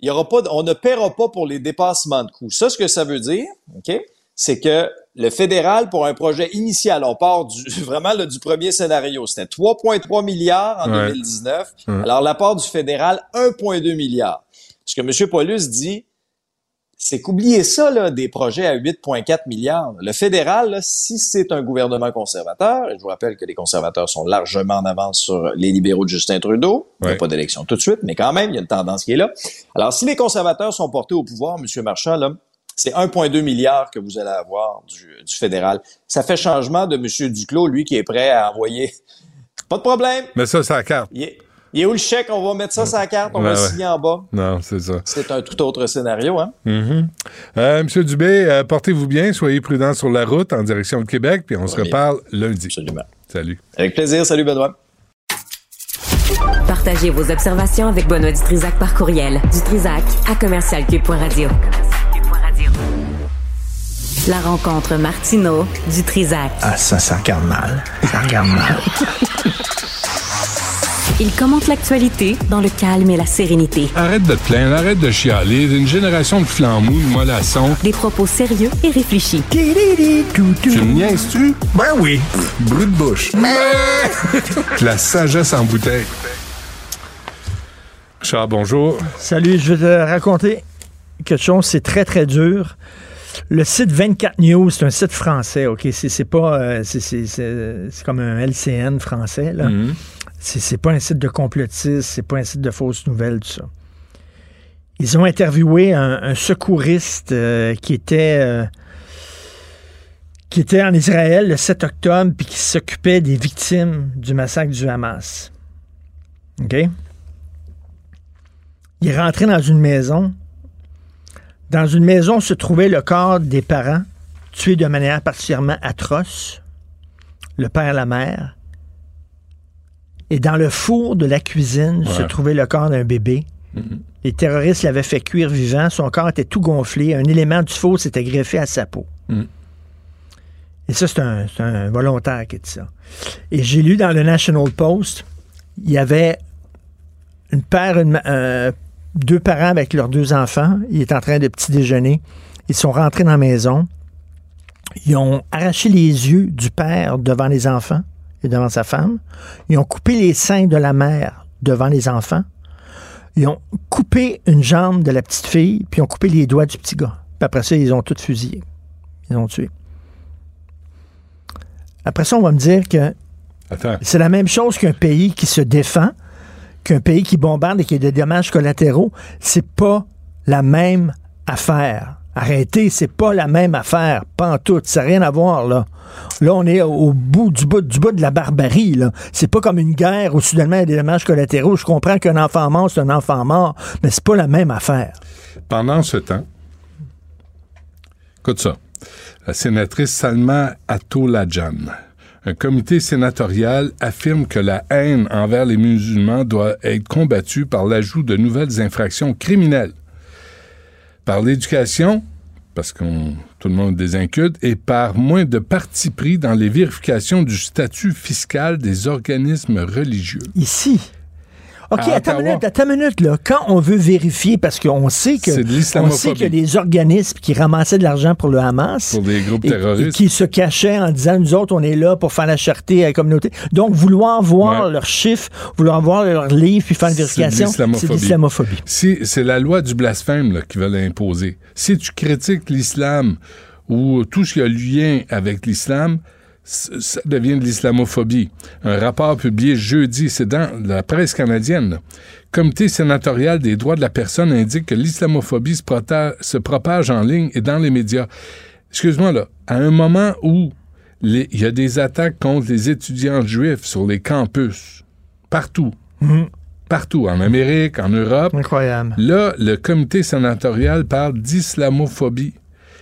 il y aura pas, on ne paiera pas pour les dépassements de coûts. Ça, ce que ça veut dire, ok, c'est que le fédéral, pour un projet initial, on part du, vraiment là, du premier scénario, c'était 3,3 milliards en Ouais. 2019. Alors, l'apport du fédéral, 1,2 milliard. Ce que M. Paulus dit, c'est qu'oubliez ça, là, des projets à 8,4 milliards. Le fédéral, là, si c'est un gouvernement conservateur, et je vous rappelle que les conservateurs sont largement en avance sur les libéraux de Justin Trudeau, il n'y a pas d'élection tout de suite, mais quand même, il y a une tendance qui est là. Alors, si les conservateurs sont portés au pouvoir, M. Marchand, là, c'est 1,2 milliard que vous allez avoir du, du fédéral. Ça fait changement de M. Duclos, lui, qui est prêt à envoyer. Pas de problème. Mais ça, c'est la carte. Il est où le chèque? On va mettre ça sur la carte, on Ouais, va ouais. signer en bas. Non, c'est ça. C'est un tout autre scénario, hein? Euh, Monsieur Dubé, euh, portez-vous bien, soyez prudents sur la route en direction de Québec, puis on se reparle lundi. Absolument. Salut. Avec plaisir. Salut, Benoît. Partagez vos observations avec Benoît Dutrisac par courriel. Dutrisac à commercialcube.radio. La rencontre Martino Dutrisac. Ah, ça, ça regarde mal. Ça regarde mal. Il commente l'actualité dans le calme et la sérénité. Arrête de te plaindre, arrête de chialer. Une génération de flambous, de mollassons. Des propos sérieux et réfléchis. Tu me niaises-tu? Ben oui. Brut de bouche. la sagesse en bouteille. Richard, bonjour. Salut, je vais te raconter quelque chose, c'est très, très dur. Le site 24 News, c'est un site français, OK? C'est pas... euh, c'est- comme un LCN français, là. Mhm. C'est pas un site de complotistes, c'est pas un site de fausses nouvelles, tout ça. Ils ont interviewé un, secouriste euh, qui était... euh, qui était en Israël le 7 octobre puis qui s'occupait des victimes du massacre du Hamas. OK? Il est rentré dans une maison. Dans une maison se trouvait le corps des parents, tués de manière particulièrement atroce, le père et la mère. Et dans le four de la cuisine se trouvait le corps d'un bébé. Les terroristes l'avaient fait cuire vivant. Son corps était tout gonflé. Un élément du four s'était greffé à sa peau. Mm. Et ça, c'est un, volontaire qui dit ça. Et j'ai lu dans le National Post, il y avait une paire, une euh, deux parents avec leurs deux enfants. Ils étaient en train de petit déjeuner. Ils sont rentrés dans la maison. Ils ont arraché les yeux du père devant les enfants et devant sa femme. Ils ont coupé les seins de la mère devant les enfants. Ils ont coupé une jambe de la petite fille, puis ils ont coupé les doigts du petit gars. Puis après ça, ils ont tout fusillé. Ils ont tué. Après ça, on va me dire que c'est la même chose qu'un pays qui se défend, qu'un pays qui bombarde et qui a des dommages collatéraux. C'est pas la même affaire. Arrêtez, c'est pas la même affaire. Pas en tout. Ça n'a rien à voir, là. Là, on est au bout du bout, du bout de la barbarie, là. C'est pas comme une guerre où soudainement il y a des dommages collatéraux. Je comprends qu'un enfant mort, c'est un enfant mort, mais c'est pas la même affaire. Pendant ce temps, écoute ça, la sénatrice Salma Atolajan, un comité sénatorial affirme que la haine envers les musulmans doit être combattue par l'ajout de nouvelles infractions criminelles, par l'éducation, parce que tout le monde des et par moins de parti pris dans les vérifications du statut fiscal des organismes religieux. Ici. OK, À attends une minute, attends une minute, là. Quand on veut vérifier, parce qu'on sait que on sait a des organismes qui ramassaient de l'argent pour le Hamas. Pour des groupes terroristes. Et qui se cachaient en disant, nous autres, on est là pour faire la charité à la communauté. Donc, vouloir voir Ouais. leurs chiffres, vouloir voir leurs livres, puis faire une vérification, c'est de l'islamophobie. Si c'est la loi du blasphème là, qui veut l'imposer. Si tu critiques l'islam où tout ce qui a lien avec l'islam, ça devient de l'islamophobie. Un rapport publié jeudi, c'est dans la presse canadienne. Comité sénatorial des droits de la personne indique que l'islamophobie se, propage en ligne et dans les médias. Excuse-moi, là, à un moment où il y a des attaques contre les étudiants juifs sur les campus, partout, partout, en Amérique, en Europe, Incroyable. Là, le comité sénatorial parle d'islamophobie.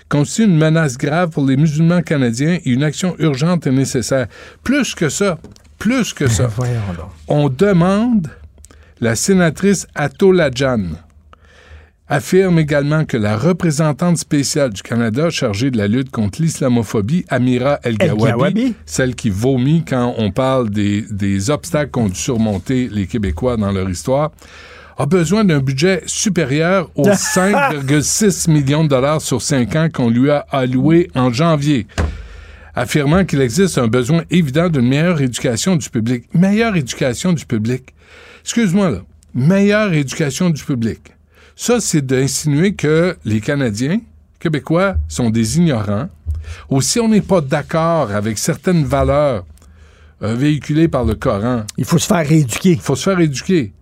Constitue une menace grave pour les musulmans canadiens et une action urgente est nécessaire. Plus que ça, plus que ça, on demande la sénatrice Atolajan affirme également que la représentante spéciale du Canada chargée de la lutte contre l'islamophobie, Amira El-Gawabi, El-Gawabi. celle qui vomit quand on parle des, des obstacles qu'ont dû surmonter les Québécois dans leur histoire, a besoin d'un budget supérieur aux 5,6 millions de dollars sur 5 ans qu'on lui a alloué en janvier affirmant qu'il existe un besoin évident d'une meilleure éducation du public. Meilleure éducation du public. Excuse-moi, là. Meilleure éducation du public. Ça, c'est d'insinuer que les Canadiens, Québécois, sont des ignorants. Ou si on n'est pas d'accord avec certaines valeurs euh, véhiculées par le Coran, Il faut se faire rééduquer. il faut se faire éduquer.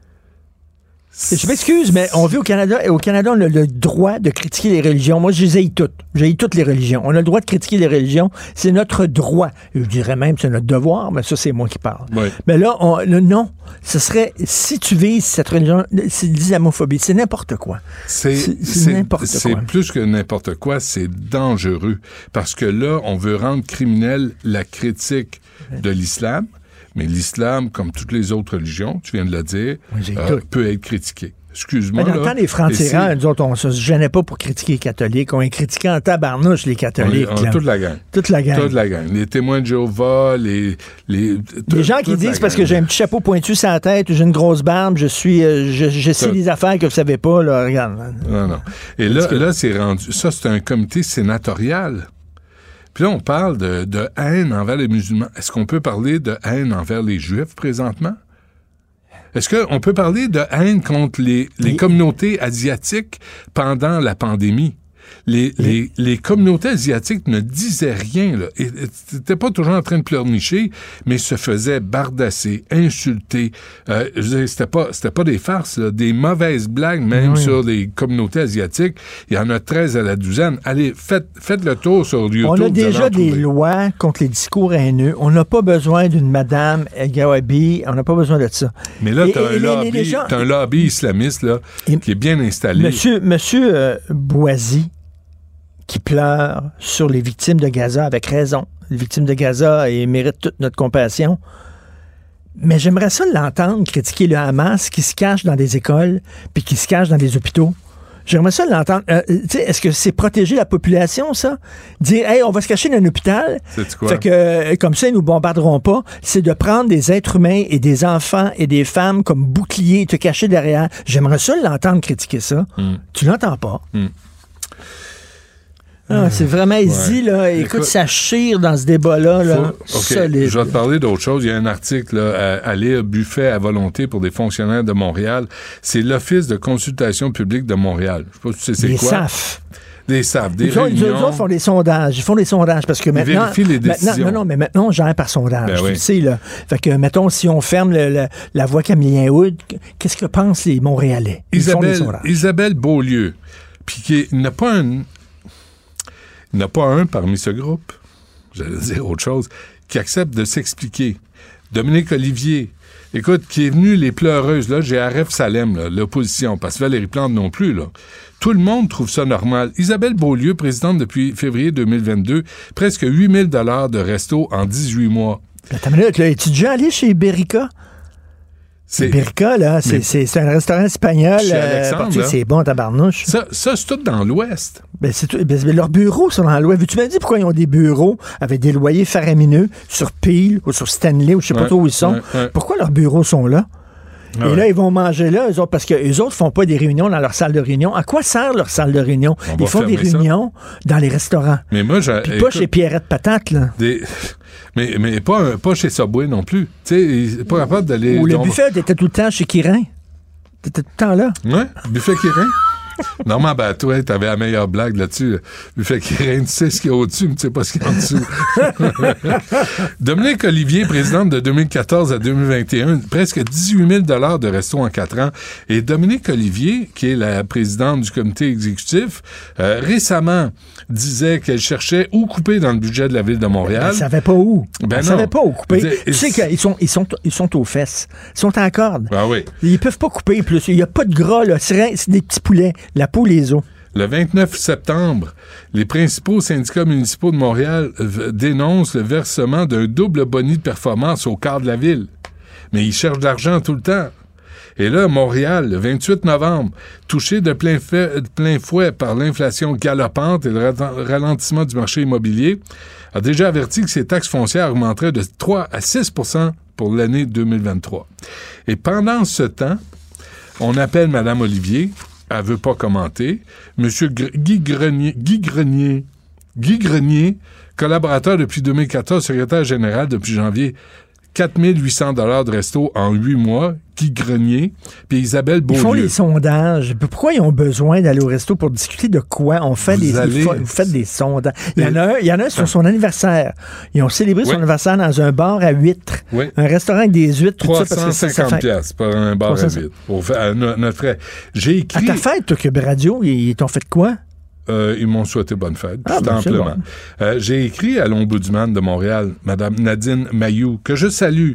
Je m'excuse, mais on vit au Canada et au Canada, on a le droit de critiquer les religions. Moi, je les haïs toutes. J'haïs toutes les religions. On a le droit de critiquer les religions. C'est notre droit. Je dirais même c'est notre devoir, mais ça, c'est moi qui parle. Mais là, on, le non, ce serait, si tu vises cette religion, c'est de l'islamophobie. C'est n'importe quoi. C'est C'est- c'est c'est- n'importe c'est quoi. plus que n'importe quoi, c'est dangereux. Parce que là, on veut rendre criminelle la critique de l'islam, mais l'islam, comme toutes les autres religions, tu viens de le dire, euh, peut être critiqué. Excuse-moi. Mais dans le temps des francs-tirants, nous autres, on se gênait pas pour critiquer les catholiques. On les critiquait en tabarnouche, les on catholiques. on toute la gang. Toute la gang. Toute la gang. Les témoins de Jéhovah, les... Les, Les gens qui disent parce que j'ai un petit chapeau pointu sur la tête, j'ai une grosse barbe, je suis, euh, je, je sais les affaires que vous savez pas, là, regarde. Non, non. Et là, là c'est rendu. Ça, c'est un comité sénatorial. Puis là, on parle de, de haine envers les musulmans. Est-ce qu'on peut parler de haine envers les juifs présentement? Est-ce qu'on peut parler de haine contre les, communautés asiatiques pendant la pandémie? Les, les, les communautés asiatiques ne disaient rien. Là. Et- et pas toujours en train de pleurnicher, mais se faisaient bardasser, insulter. Euh, c'était pas, c'était pas des farces, là, des mauvaises blagues même Oui. sur les communautés asiatiques. Il y en a 13 à la douzaine. Allez, faites, faites le tour sur YouTube. On a déjà des lois contre les discours haineux. On n'a pas besoin d'une madame Gawabi. On n'a pas besoin de ça. Mais là, t'as un, les- lobby, les gens- t'as un lobby islamiste là, Et- qui est bien installé. Monsieur, monsieur euh, Boisy, qui pleure sur les victimes de Gaza, avec raison. Les victimes de Gaza, ils méritent toute notre compassion. Mais j'aimerais ça l'entendre critiquer le Hamas qui se cache dans des écoles puis qui se cache dans des hôpitaux. J'aimerais ça l'entendre. Euh, tu sais, Est-ce que c'est protéger la population, ça? Dire, hey, on va se cacher dans un hôpital. Quoi? Fait que, euh, comme ça, ils nous bombarderont pas. C'est de prendre des êtres humains et des enfants et des femmes comme boucliers et te cacher derrière. J'aimerais ça l'entendre critiquer ça. Hmm. Tu l'entends pas? Mm. Ah, c'est vraiment easy, là. Écoute, Écoute, ça chire dans ce débat-là, là. Faut- Solide. Je vais te parler d'autre chose. Il y a un article là, à, à lire, Buffet à volonté pour des fonctionnaires de Montréal. C'est l'Office de consultation publique de Montréal. Je sais pas si tu sais c'est Les quoi. SAF. Des SAF, des Ils, ils réunions. autres font des sondages. Ils font des sondages parce que maintenant. vérifient les maintenant- décisions. non, non, mais maintenant, on gère par sondage. Ben tu oui. le sais, là. Fait que, mettons, si on ferme le- le- la voie Camillien Hood, qu'est-ce que pensent les Montréalais? Ils font des Isabelle, sondages. Isabelle Beaulieu. Puis qui- il n'y en a pas un. Il n'y a pas un parmi ce groupe, j'allais dire autre chose, qui accepte de s'expliquer. Dominique Olivier, écoute, qui est venu les pleureuses, là, j'ai Aref Salem, l'opposition, parce que Valérie Plante non plus, là. Tout le monde trouve ça normal. Isabelle Beaulieu, présidente depuis février 2022, presque 8000 dollars de resto en 18 mois. Attends une là. Es-tu déjà allé chez Berica? C'est Berica, là, c'est- un restaurant espagnol. Euh, c'est bon, tabarnouche. ça, ça c'est tout dans l'Ouest. Ben, c'est tout- ben, leurs bureaux sont dans loi. Tu m'as dit pourquoi ils ont des bureaux avec des loyers faramineux sur Peel ou sur Stanley ou je sais pas trop où ils sont? ouais, ouais. Pourquoi leurs bureaux sont là? Ah Et là, ils vont manger là, eux autres, parce que les autres font pas des réunions dans leur salle de réunion. À quoi sert leur salle de réunion? On Ils font des ça. réunions dans les restaurants. Mais moi, j'ai. Puis pas chez Pierrette Patate, là. Des... Mais, mais pas, pas chez Subway non plus. Tu sais, pas capable d'aller. Ou le buffet était tout le temps chez Kirin. T'étais tout le temps là. Ouais, buffet Kirin. Normand, ben, toi, t'avais la meilleure blague là-dessus. Le fait qu'il rien, tu sais ce qu'il y a au-dessus, mais tu sais pas ce qu'il y a en dessous. Dominique Olivier, présidente de 2014 à 2021, presque 18 000 de resto en quatre ans. Et Dominique Olivier, qui est la présidente du comité exécutif, euh, récemment disait qu'elle cherchait où couper dans le budget de la ville de Montréal. Elle savait pas où. Ben Elle non. savait pas où couper. Tu sais qu'ils sont, ils sont, ils sont aux fesses. Ils sont en corde. Ah oui. Ils peuvent pas couper plus. Il y a pas de gras, là. C'est des petits poulets. La peau, les. Le 29 septembre, les principaux syndicats municipaux de Montréal euh, dénoncent le versement d'un double boni de performance au quart de la ville. Mais ils cherchent de l'argent tout le temps. Et là, Montréal, le 28 novembre, touché de plein, fouet par l'inflation galopante et le ra- ralentissement du marché immobilier, a déjà averti que ses taxes foncières augmenteraient de 3 à 6% pour l'année 2023. Et pendant ce temps, on appelle Mme Olivier. Elle veut pas commenter. Monsieur Guy Grenier, Guy Grenier, Guy Grenier, collaborateur depuis 2014, secrétaire général depuis janvier, 4800 dollars de resto en huit mois. Guy Grenier, puis Isabelle Ils font Beaulieu. les sondages. Pourquoi ils ont besoin d'aller au resto pour discuter de quoi? On fait Vous des, allez- vous faites des sondages. Il y en a un, il y en a un sur son anniversaire. Ils ont célébré son anniversaire dans un bar à huîtres. Oui. Un restaurant avec des huîtres, tout ça, parce que ça, ça 350 fait... piastres pour un bar à 300. vide. Pour faire, à notre frais. J'ai À écrit... ta fête, toi, Cube Radio, ils ils t'ont fait quoi? Euh, ils m'ont souhaité bonne fête, Ah, tout ben, c'est amplement. bon. Euh, J'ai écrit à l'ombudsman de Montréal, Mme Nadine Mayou, que je salue,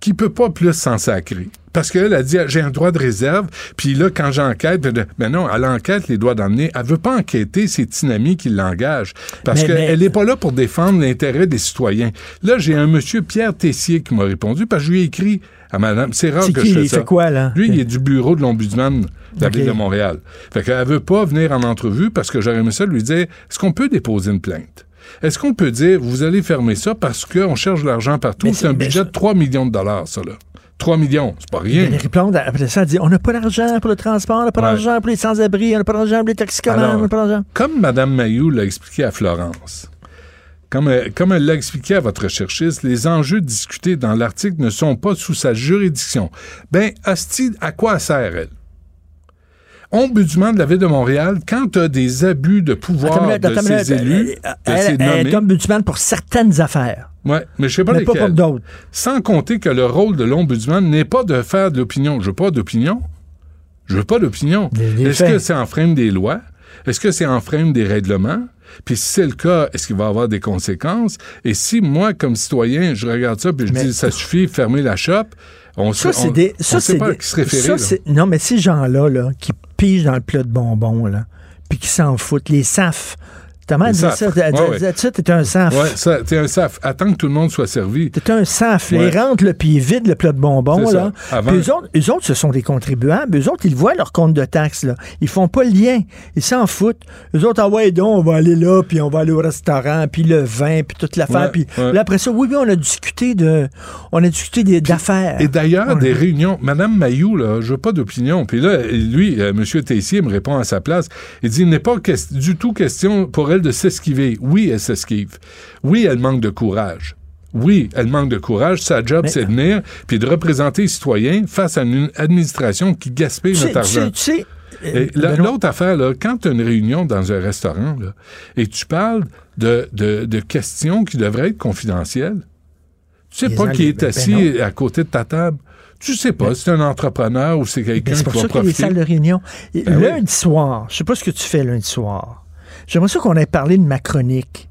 qui peut pas plus s'en sacrer. Parce qu'elle a dit, j'ai un droit de réserve, puis là, quand j'enquête, de- ben non, elle enquête les droits d'emmener. Elle veut pas enquêter ses Tinami qui l'engagent. Parce qu'elle n'est pas là pour défendre l'intérêt des citoyens. Là, j'ai un monsieur Pierre Tessier qui m'a répondu, parce que je lui ai écrit à madame, c'est rare que qui? je fais Il ça. fait quoi, là? Lui, il est du bureau de l'ombudsman de la ville de Montréal. Fait qu'elle veut pas venir en entrevue parce que j'aurais aimé ça lui dire est-ce qu'on peut déposer une plainte? Est-ce qu'on peut dire vous allez fermer ça parce qu'on cherche de l'argent partout? C'est un budget de 3 millions de dollars, ça, là. 3 millions, c'est pas rien. Valérie Plante, après ça, elle dit on n'a pas d'argent pour le transport, on n'a pas Ouais. d'argent pour les sans-abri, on n'a pas d'argent pour les toxicomanes, Alors, on n'a pas d'argent. Comme Mme Mayou l'a expliqué à Florence, comme elle, comme elle l'a expliqué à votre recherchiste, les enjeux discutés dans l'article ne sont pas sous sa juridiction. Ben, hostie, à quoi sert elle? Ombudsman de la Ville de Montréal, quand tu as des abus de pouvoir Attends de attends ses élus, de Elle, ses elle, elle nommés, est ombudsman pour certaines affaires, ouais, mais je sais pas mais pas pour d'autres. Sans compter que le rôle de l'ombudsman n'est pas de faire de l'opinion. Je veux pas d'opinion. Je veux pas d'opinion. Est-ce que c'est en frame des lois? Est-ce que c'est en frame des règlements? Puis si c'est le cas, est-ce qu'il va y avoir des conséquences? Et si moi, comme citoyen, je regarde ça puis je Mais- dis ça suffit, fermez la shop, on Ça, sait, c'est on, des. on Ça, sait c'est pas des- à qui se référer. ça, Non, mais ces gens-là, là, qui pigent dans le plat de bonbons, là, puis qui s'en foutent, les SAF. Ta mère Les disait SAF. ça, elle disait- t'es un SAF. Ouais, t'es un SAF. Attends que tout le monde soit servi. T'es un SAF. Ouais. Ils rentrent, puis ils vident le plat de bonbons. Là. ça. Avant- Puis eux autres, eux autres, ce sont des contribuables. Eux autres, ils voient leur compte de taxes. Là. Ils font pas le lien. Ils s'en foutent. Eux autres, ah ouais, donc, on va aller là, puis on va aller au restaurant, puis le vin, puis toute l'affaire. Ouais, puis là, après ça, oui, oui, on a discuté de, on a discuté d'affaires. Et d'ailleurs, des réunions. Madame Mayou, là, je veux pas d'opinion. Puis là, lui, euh, M. Tessier me répond à sa place. Il dit, il n'est pas du tout question pour elle de s'esquiver. Oui, elle s'esquive. Oui, elle manque de courage. Oui, elle manque de courage. Sa job, Mais- c'est de venir puis de représenter les citoyens face à une administration qui gaspille notre argent. tu sais, l'autre affaire, là, quand tu as une réunion dans un restaurant là, et tu parles de, de- de questions qui devraient être confidentielles, tu sais Les pas qui est ben assis à côté de ta table. Tu sais pas, c'est un entrepreneur ou c'est quelqu'un c'est qui pour va ça qu'il y a des profiter. salles de réunion. Ben oui. lundi soir, je sais pas ce que tu fais lundi soir. J'aimerais ça qu'on ait parlé de ma chronique.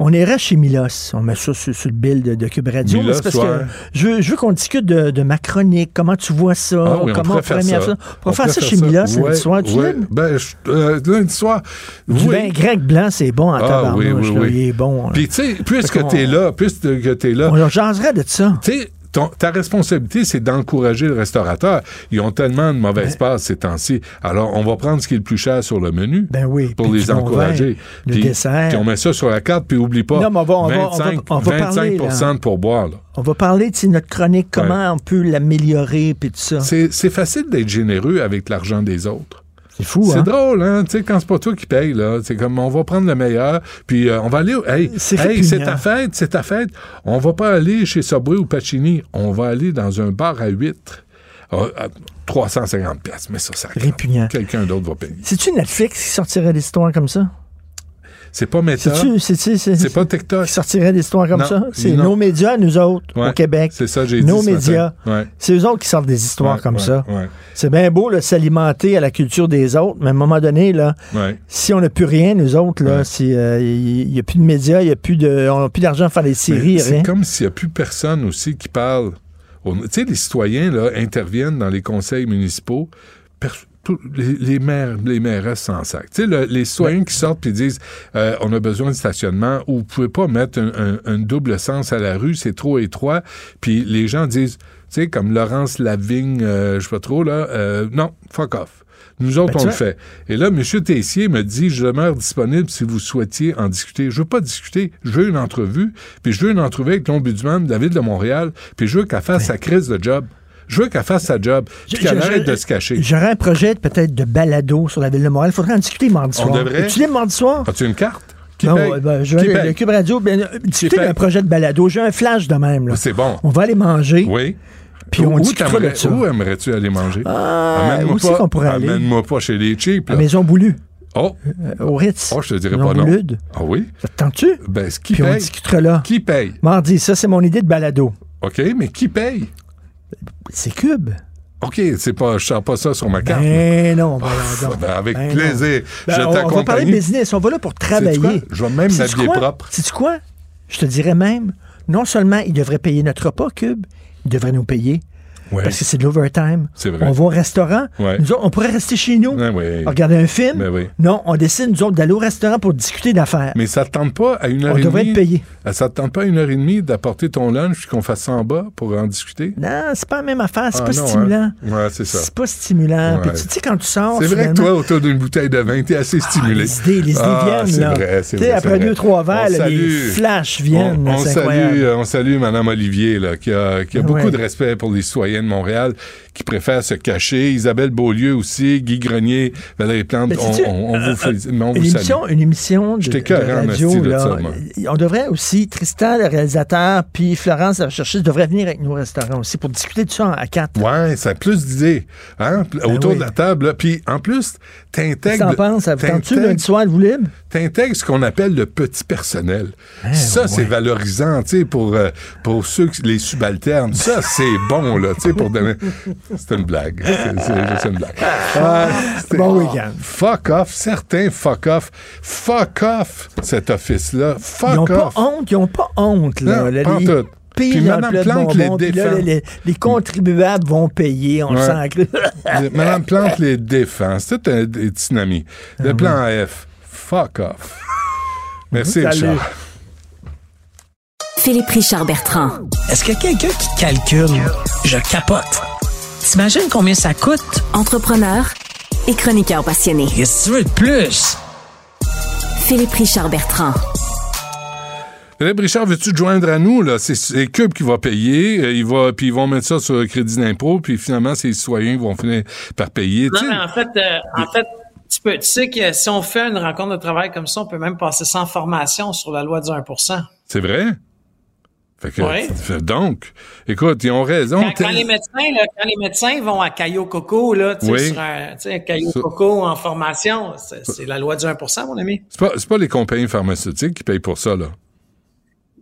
On ira chez Milos. On met ça sur, sur le bill de, de Cube Radio. Milos, parce que je veux, qu'on discute de, de ma chronique. Comment tu vois ça? Ah oui, on comment pourrait faire ça. On faire ça chez Milos lundi Ouais, soir. Tu ouais. Ben, je- euh, lundi soir. Du oui. vin grec blanc, c'est bon en Ah, tabarnouche. oui, oui, oui. Il est bon. là. Puis, tu sais, puisque qu'on- t'es là, puisque t'es là, on jaserait de ça. tu sais, ton- ta responsabilité, c'est d'encourager le restaurateur. Ils ont tellement de mauvaises passes ces temps-ci. Alors, on va prendre ce qui est le plus cher sur le menu Ben oui. pour les encourager. le Puis- dessert. Puis on met ça sur la carte, puis oublie pas. Non, mais on va- on va- on va- 25, on va parler, 25 de pourboire, là. On va parler de notre chronique, comment on peut l'améliorer, puis tout ça. C'est facile d'être généreux avec l'argent des autres. C'est fou, C'est hein? drôle, hein? Tu sais, quand c'est pas toi qui paye, là, c'est comme on va prendre le meilleur, puis euh, on va aller. Hey, C'est hey, ta fête, c'est ta fête. On va pas aller chez Subway ou Pacini, on va aller dans un bar à huîtres Ah, ah, 350 pièces, mais ça, ça Répugnant. Quelqu'un d'autre va payer. C'est-tu Netflix qui sortirait des histoires comme ça? C'est pas Meta. C'est- pas TikTok. qui sortirait des histoires comme Non, ça? C'est nos médias, nous autres, Ouais, au Québec. C'est ça, j'ai dit. Nos ce médias. Ouais. C'est eux autres qui sortent des histoires Ouais, comme ça. C'est bien beau s'alimenter à la culture des autres, mais à un moment donné, là, si on n'a plus rien, nous autres, si, euh, il n'y a plus de médias, il a plus de, on n'a plus d'argent à faire des séries. C'est comme s'il n'y a plus personne aussi qui parle. Tu sais, les citoyens là, interviennent dans les conseils municipaux. Tout- les, les maires, les maires s'en sac. Tu sais, le- les citoyens qui sortent et disent euh, on a besoin de stationnement ou vous pouvez pas mettre un, un- un double sens à la rue, c'est trop étroit. Puis les gens disent, tu sais, comme Laurence Lavigne, euh, je sais pas trop, là, euh, non, fuck off. Nous autres, Ben, on le fait. Et là, M. Tessier me dit, je demeure disponible si vous souhaitiez en discuter. Je veux pas discuter. Je veux une entrevue. Puis je veux une entrevue avec l'ombudsman de la Ville de Montréal. Puis je veux qu'elle fasse sa crise de job. Je veux qu'elle fasse sa job. Puis qu'elle arrête de se cacher. J'aurais un projet peut-être de balado sur la ville de Montréal. Il faudrait en discuter mardi On soir. devrait. Tu mardi soir? As-tu une carte? Qui Non, ben, je Qui le Cube Radio, ben, euh, discuter d'un projet de balado. J'ai un flash de même. C'est bon. On va aller manger, Oui. puis on de ça. Où aimerais-tu aller manger? Ah, Amène-moi pas- qu'on pourrait aller? Amène-moi pas chez les cheap. À là. Maison Boulue, Oh, euh, au Ritz. oh, je te dirais pas non. Boulude. Ah oui? Ça te tente-tu? Ben, ce qui Puis on paye? discutera là. Qui paye? Mardi, ça, c'est mon idée de balado. OK, mais qui paye? C'est Cube. OK, c'est pas, je sors pas ça sur ma carte. Ben non, donc. Ben, avec Ben plaisir. Je on, on va parler de t'accompagne. business. On va là pour travailler. Je vais même m'habiller propre. Sais-tu quoi? Je te dirais même, non seulement il devrait payer notre repas, Cube, il devrait nous payer. Ouais. Parce que c'est de l'overtime. C'est vrai. On va au restaurant. Ouais. Nous autres, on pourrait rester chez nous, Ouais, ouais. regarder un film. Ben. Non, on décide, nous autres, d'aller au restaurant pour discuter d'affaires. Mais ça te tente pas à une heure On et devrait demie? être payé. euh, Ça te tente pas à une heure et demie d'apporter ton lunch qu'on fasse ça en bas pour en discuter? Non, c'est pas la même affaire. C'est Ah, pas non, stimulant. hein? C'est ça. C'est pas stimulant. Puis tu sais, quand tu sors. C'est vrai que toi, autour d'une bouteille de vin, t'es assez stimulé. Les idées, les idées Ah, viennent, là. vrai, Tu après deux, vrai. trois verres, On les flashs viennent. On, on salue, euh, on salue Mme Olivier, qui a, Ah beaucoup de respect pour les citoyens de Montréal, qui préfèrent se cacher. Isabelle Beaulieu aussi, Guy Grenier, Valérie Plante, Mais on, on- on vous euh, on Une vous émission, salue. une émission de, de en radio, de là, ça, on devrait aussi, Tristan, le réalisateur, puis Florence, la recherchiste, devrait venir avec nous au restaurant aussi pour discuter de ça à quatre. Ouais, ça a plus d'idées. Hein? Autour Ben oui. de la table. Puis en plus, t'intègres. t'en penses? T'intègres- lundi soir, vous libre? T'intègres ce qu'on appelle le petit personnel. Hein, ça, ouais. c'est valorisant, tu sais, pour, euh, pour ceux, qui- les subalternes. Ça, c'est bon, là, tu sais, pour donner... C'est une blague. C'est juste une blague. Ah, Bon week-end. Fuck off. Certains fuck off. Fuck off, cet office-là. Ils Fuck n'ont pas off. honte, ils n'ont pas honte, là. Non, Là, pas les tout. Puis le Mme Plante les là, défend. les, les- les contribuables vont payer, on Ouais. le sent. Madame Plante les défend. C'est tout un, des petits amis. Ah Le plan F. Fuck off. Merci. Richard. Philippe Richard Bertrand. Est-ce que quelqu'un qui calcule, je capote? T'imagines combien ça coûte? Entrepreneur et chroniqueur passionné. Qu'est-ce que tu veux de plus? Philippe Richard Bertrand. Philippe Richard, veux-tu te joindre à nous? Là? C'est, Cube qui va payer, euh, il va, puis ils vont mettre ça sur le crédit d'impôt, puis finalement, ces citoyens vont finir par payer. Non, mais en fait, euh, en fait, tu peux, tu sais que si on fait une rencontre de travail comme ça, on peut même passer sans formation sur la loi du 1% C'est vrai? Fait que, fait- donc, écoute, ils ont raison. Quand, les médecins, là, quand les médecins vont à Caillou Coco, là, tu sais, Oui. sur un, tu sais, Caillou Ça- Coco en formation, c'est la loi du 1% mon ami. C'est pas, c'est pas les compagnies pharmaceutiques qui payent pour ça, là.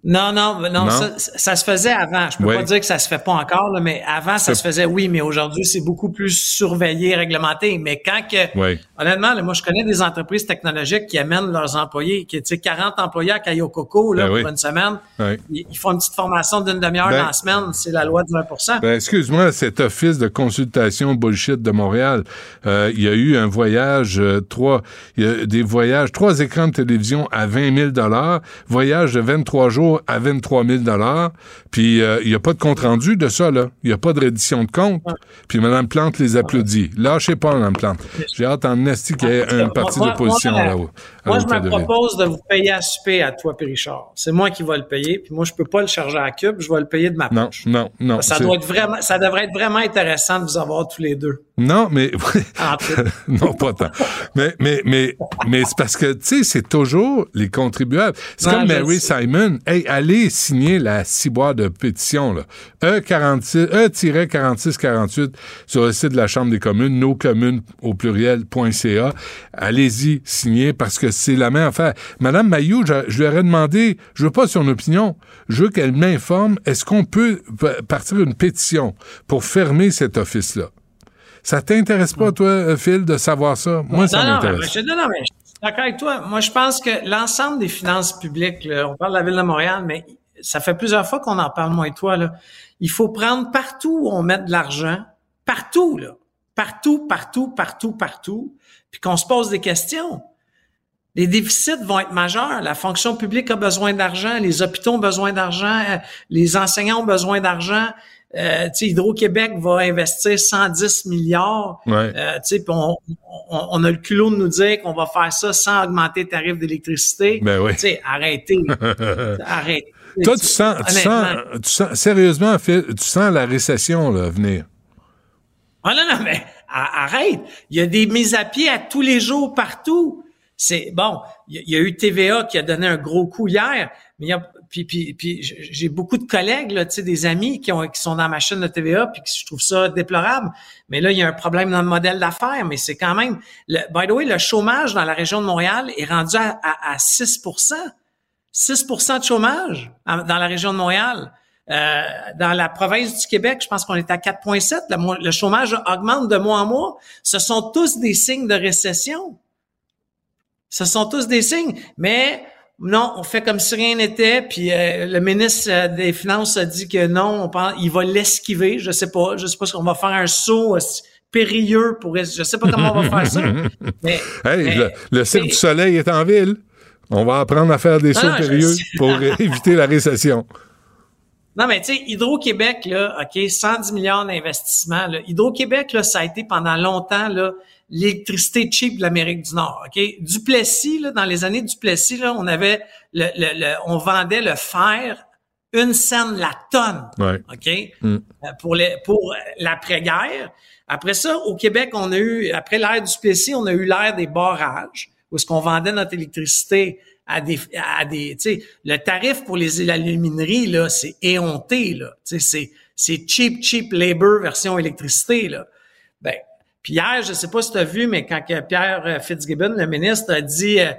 Non, non, non, Non? Ça, ça se faisait avant. Je peux Oui. pas dire que ça se fait pas encore, là, mais avant, ça se faisait, oui, mais aujourd'hui, c'est beaucoup plus surveillé, réglementé. Mais quand que, Oui. honnêtement, là, moi, je connais des entreprises technologiques qui amènent leurs employés, qui, tu sais, 40 employés à Caillou Coco, là, Ben oui. pour une semaine. Ils, ils font une petite formation d'une demi-heure Ben- dans la semaine. C'est la loi du 1% Ben, excuse-moi, cet office de consultation bullshit de Montréal, euh, il y a eu un voyage, euh, trois, il y a des voyages, trois écrans de télévision à 20 000 dollars, voyage de 23 jours à 23 000 dollars, puis euh, il y a pas de compte rendu de ça là, il y a pas de reddition de compte, puis Mme Plante les applaudit. Lâchez pas, Mme Plante. J'ai hâte en esti qu'il y ait Ah, une partie moi- d'opposition là-haut. Moi, je me de propose de vous payer à souper à toi, puis Richard. C'est moi qui vais le payer, puis moi, je peux pas le charger à cube, je vais le payer de ma Non, poche. non, non. Ça c'est- doit être vraiment, ça devrait être vraiment intéressant de vous avoir tous les deux. Non, mais non, pas tant. Mais, mais, mais, mais c'est parce que, tu sais, c'est toujours les contribuables. C'est Non, comme Mary sais. Simon. Hey, allez signer la ciboire de pétition, là. E E46, E-4648 sur le site de la Chambre des communes, nos communes au pluriel.ca. Allez-y, signer parce que c'est la même affaire. Madame Mayou, je, je lui aurais demandé, je veux pas son opinion, je veux qu'elle m'informe, est-ce qu'on peut partir une pétition pour fermer cet office-là? Ça t'intéresse pas, toi, Phil, de savoir ça? Moi, ça non, non, mais, m'intéresse. non, non, mais je suis d'accord avec toi. Moi, je pense que l'ensemble des finances publiques, là, on parle de la ville de Montréal, mais ça fait plusieurs fois qu'on en parle, moi et toi, là. Il faut prendre partout où on met de l'argent, partout, là. Partout, partout, partout, partout, puis qu'on se pose des questions. Les déficits vont être majeurs. La fonction publique a besoin d'argent, les hôpitaux ont besoin d'argent, les enseignants ont besoin d'argent. Euh, Hydro-Québec va investir 110 milliards. Ouais. Euh, on, on, on a le culot de nous dire qu'on va faire ça sans augmenter le tarif d'électricité. Ben oui. Arrêtez. arrêtez. Toi, tu sens, tu sens, tu sens, sérieusement, tu sens la récession, là, venir. Ah non, non, mais arrête. Il y a des mises à pied à tous les jours partout. C'est bon, il y, a- eu TVA qui a donné un gros coup hier, mais puis, j'ai beaucoup de collègues, là, des amis qui, ont, qui sont dans ma chaîne de TVA, puis que je trouve ça déplorable. Mais là, il y a un problème dans le modèle d'affaires, mais c'est quand même... By the way, le chômage dans la région de Montréal est rendu à, à, à 6 6 de chômage dans la région de Montréal. Euh, dans la province du Québec, je pense qu'on est à 4,7. Le, le chômage augmente de mois en mois. Ce sont tous des signes de récession. Ce sont tous des signes. Mais non, on fait comme si rien n'était. Puis euh, le ministre euh, des Finances a dit que non, on pense, il va l'esquiver. Je sais pas. Je sais pas si on va faire un saut euh, périlleux pour. Je sais pas comment on va faire ça. Mais, Hey, mais- le, le Cirque du Soleil est en ville. On va apprendre à faire des Non, sauts non, périlleux pour éviter la récession. Non, mais tu sais, Hydro-Québec, là, OK, 110 milliards d'investissements. Hydro-Québec, là, ça a été pendant longtemps là, l'électricité cheap de l'Amérique du Nord. OK? Duplessis, là, dans les années Duplessis, là, on avait le, le, le- on vendait le fer une scène la tonne. Ouais. OK? Mm. Euh, Pour, les, pour l'après-guerre. Après ça, au Québec, on a eu, après l'ère du Plessis, on a eu l'ère des barrages, où est-ce qu'on vendait notre électricité à des, à des, tu sais, le tarif pour les alumineries, là, c'est éhonté, là. Tu sais, c'est, c'est cheap, cheap labor version électricité, là. Puis hier, je sais pas si tu as vu, mais quand Pierre euh, Fitzgibbon, le ministre, a dit euh,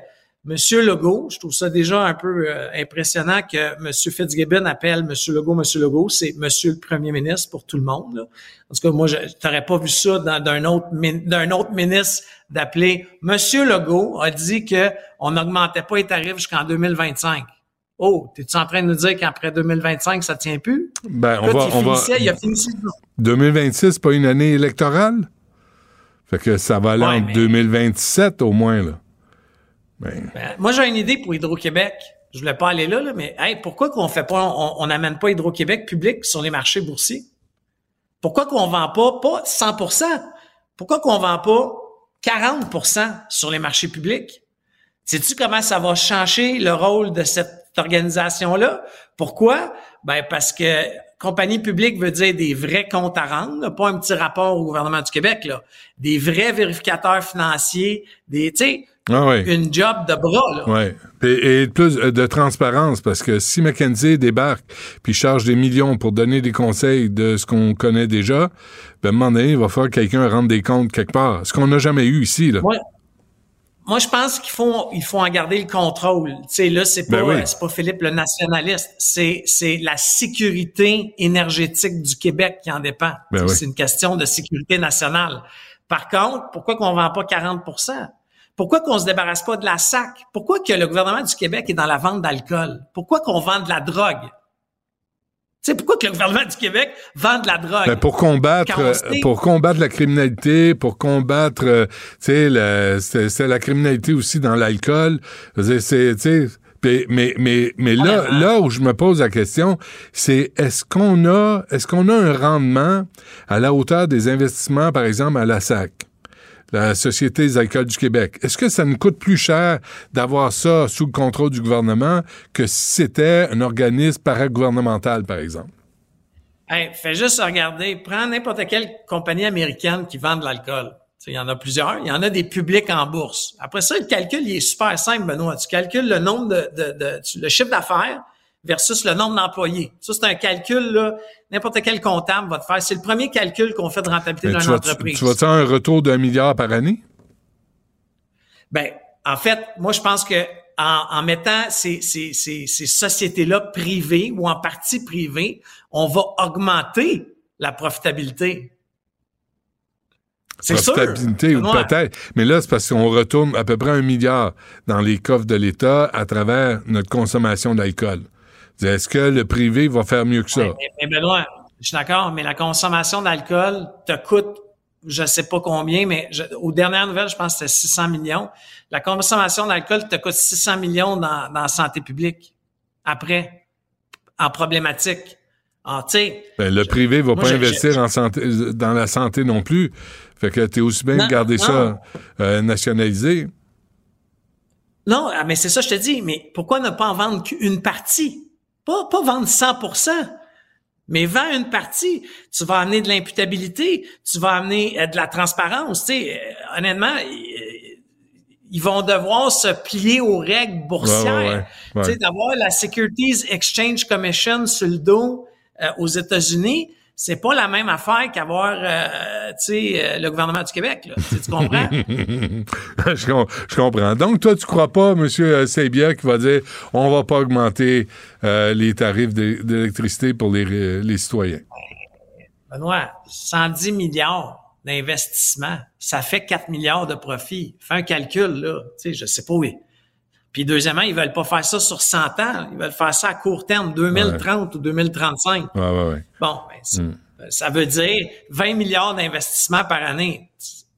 Monsieur Legault, je trouve ça déjà un peu euh, impressionnant que Monsieur Fitzgibbon appelle Monsieur Legault, Monsieur Legault, c'est Monsieur le Premier ministre pour tout le monde. Là. En tout cas, moi, je t'aurais pas vu ça dans- d'un autre d'un autre ministre d'appeler Monsieur Legault a dit que on n'augmentait pas les tarifs jusqu'en 2025. Oh, t'es-tu en train de nous dire qu'après 2025, ça tient plus? Ben, on Écoute, va, on va. il a fini ses- 2026, pas une année électorale? Fait que ça va aller Ouais, en mais- 2027 au moins, là. Ben, Ben, moi, j'ai une idée pour Hydro-Québec. Je voulais pas aller là, là mais hey, pourquoi qu'on fait pas, on on n'amène pas Hydro-Québec public sur les marchés boursiers? Pourquoi qu'on vend pas, pas 100 Pourquoi qu'on vend pas 40% sur les marchés publics? Sais-tu comment ça va changer le rôle de cette organisation-là? Pourquoi? Ben, parce que compagnie publique veut dire des vrais comptes à rendre, là, pas un petit rapport au gouvernement du Québec, là. Des vrais vérificateurs financiers, des, tu sais, ah ouais. une job de bras, là. Ouais. Et, et plus euh, de transparence, parce que si McKenzie débarque puis charge des millions pour donner des conseils de ce qu'on connaît déjà, ben, à un moment donné, il va falloir que quelqu'un rende des comptes quelque part. Ce qu'on n'a jamais eu ici, là. Moi, moi, je pense qu'il faut, il faut en garder le contrôle. Tu sais, là, c'est pas, Ben oui. euh, c'est pas Philippe le nationaliste. C'est, c'est la sécurité énergétique du Québec qui en dépend. Ben oui. C'est une question de sécurité nationale. Par contre, pourquoi qu'on vend pas 40% Pourquoi qu'on se débarrasse pas de la SAC? Pourquoi que le gouvernement du Québec est dans la vente d'alcool? Pourquoi qu'on vend de la drogue? Tu sais, pourquoi que le gouvernement du Québec vend de la drogue? Ben, pour combattre euh, sait- pour combattre la criminalité, pour combattre euh, tu sais c'est la criminalité aussi dans l'alcool. C'est tu sais puis- mais mais mais là là où je me pose la question, c'est est-ce qu'on a est-ce qu'on a un rendement à la hauteur des investissements par exemple à la SAC la Société des alcools du Québec. Est-ce que ça nous coûte plus cher d'avoir ça sous le contrôle du gouvernement que si c'était un organisme paragouvernemental, par exemple? Hey, fais juste regarder, prends n'importe quelle compagnie américaine qui vend de l'alcool. Il y en a plusieurs. Il y en a des publics en bourse. Après ça, le calcul, il est super simple, Benoît. Tu calcules le nombre de, de, de le chiffre d'affaires versus le nombre d'employés. Ça, c'est un calcul, là, n'importe quel comptable va te faire. C'est le premier calcul qu'on fait de rentabilité d'une entreprise. Tu, tu vas un retour d'un milliard par année? Ben, en fait, moi, je pense que en, mettant ces, ces, ces, ces sociétés-là privées ou en partie privées, on va augmenter la profitabilité. C'est profitabilité ou peut-être. Mais là, c'est parce qu'on retourne à peu près un milliard dans les coffres de l'État à travers notre consommation d'alcool. Est-ce que le privé va faire mieux que ça? mais, Benoît, je suis d'accord, mais la consommation d'alcool te coûte, je sais pas combien, mais aux dernières nouvelles, je pense que c'était 600 millions. La consommation d'alcool te coûte 600 millions dans, dans la santé publique. Après, en problématique. Ah, ben, le privé va pas investir en santé, dans la santé non plus. Fait que tu es aussi bien de garder ça euh, nationalisé. Non, ah, mais c'est ça, je te dis. Mais pourquoi ne pas en vendre qu'une partie? Pas, pas vendre 100% mais vends une partie. Tu vas amener de l'imputabilité, tu vas amener euh, de la transparence. Tu sais, euh, honnêtement, ils vont devoir se plier aux règles boursières. Tu sais, d'avoir la Securities Exchange Commission sur le dos euh, aux États-Unis, c'est pas la même affaire qu'avoir, euh, tu sais, euh, le gouvernement du Québec. Là. Tu, comprends? je, comprends. Donc, toi, tu crois pas, M. Sebia, qui va dire on va pas augmenter euh, les tarifs d'électricité pour les, les citoyens? Benoît, 110 milliards d'investissement, ça fait 4 milliards de profit. Fais un calcul, là. Tu sais, je sais pas où. Puis deuxièmement, ils veulent pas faire ça sur 100 ans, ils veulent faire ça à court terme, 2030 ou 2035. Ouais, ouais, ouais. Bon, ben, mm. ça veut dire 20 milliards d'investissements par année.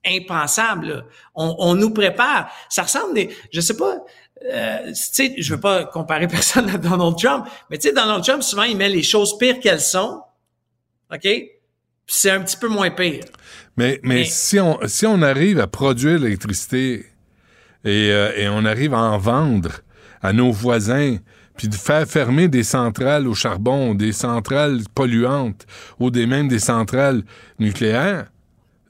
Impensable. On, on, nous prépare. Ça ressemble des, je sais pas, euh, tu sais, je veux pas comparer personne à Donald Trump, mais tu sais, Donald Trump souvent il met les choses pires qu'elles sont, ok? C'est un petit peu moins pire. Mais, mais, mais si on si on arrive à produire l'électricité euh, et, on arrive à en vendre à nos voisins, puis de faire fermer des centrales au charbon, des centrales polluantes, ou des même des centrales nucléaires,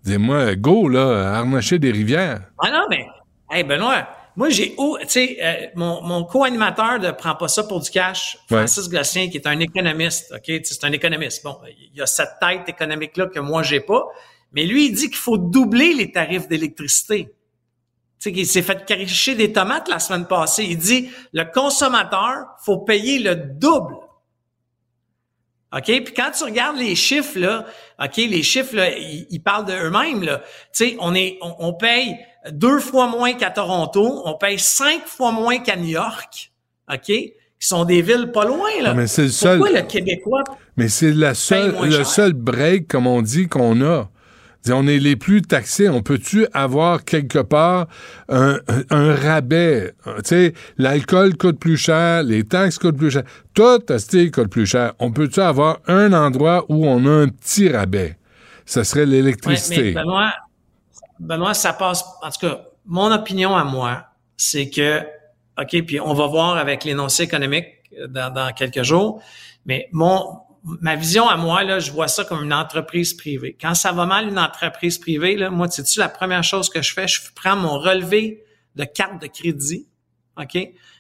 dis-moi, go, là, harnacher des rivières. Ah non, mais, hey, Benoît, moi, j'ai, tu sais, euh, mon, mon co-animateur de Prends pas ça pour du cash, Francis ouais. qui est un économiste, OK? C'est un économiste. Bon, il a cette tête économique-là que moi, j'ai pas. Mais lui, il dit qu'il faut doubler les tarifs d'électricité. Tu sais, il s'est fait cacher des tomates la semaine passée. Il dit, le consommateur, faut payer le double. OK? Puis quand tu regardes les chiffres, là, OK, les chiffres, là, ils, parlent d'eux-mêmes, là. Tu sais, on est, on, paye deux fois moins qu'à Toronto, on paye cinq fois moins qu'à New York. OK? Qui sont des villes pas loin, là. Ah, mais c'est le Pourquoi le Québécois? Mais c'est la seule, le seul break, comme on dit, qu'on a on est les plus taxés. On peut-tu avoir quelque part un, rabais? Tu sais, l'alcool coûte plus cher, les taxes coûtent plus cher. Tout, acheter coûte plus cher. On peut-tu avoir un endroit où on a un petit rabais? Ce serait l'électricité. Benoît, Benoît, ça passe... En tout cas, mon opinion à moi, c'est que... OK, puis on va voir avec l'énoncé économique dans, dans quelques jours, mais mon, ma vision à moi, là, je vois ça comme une entreprise privée. Quand ça va mal, une entreprise privée, là, moi, sais-tu, la première chose que je fais, je prends mon relevé de carte de crédit, OK?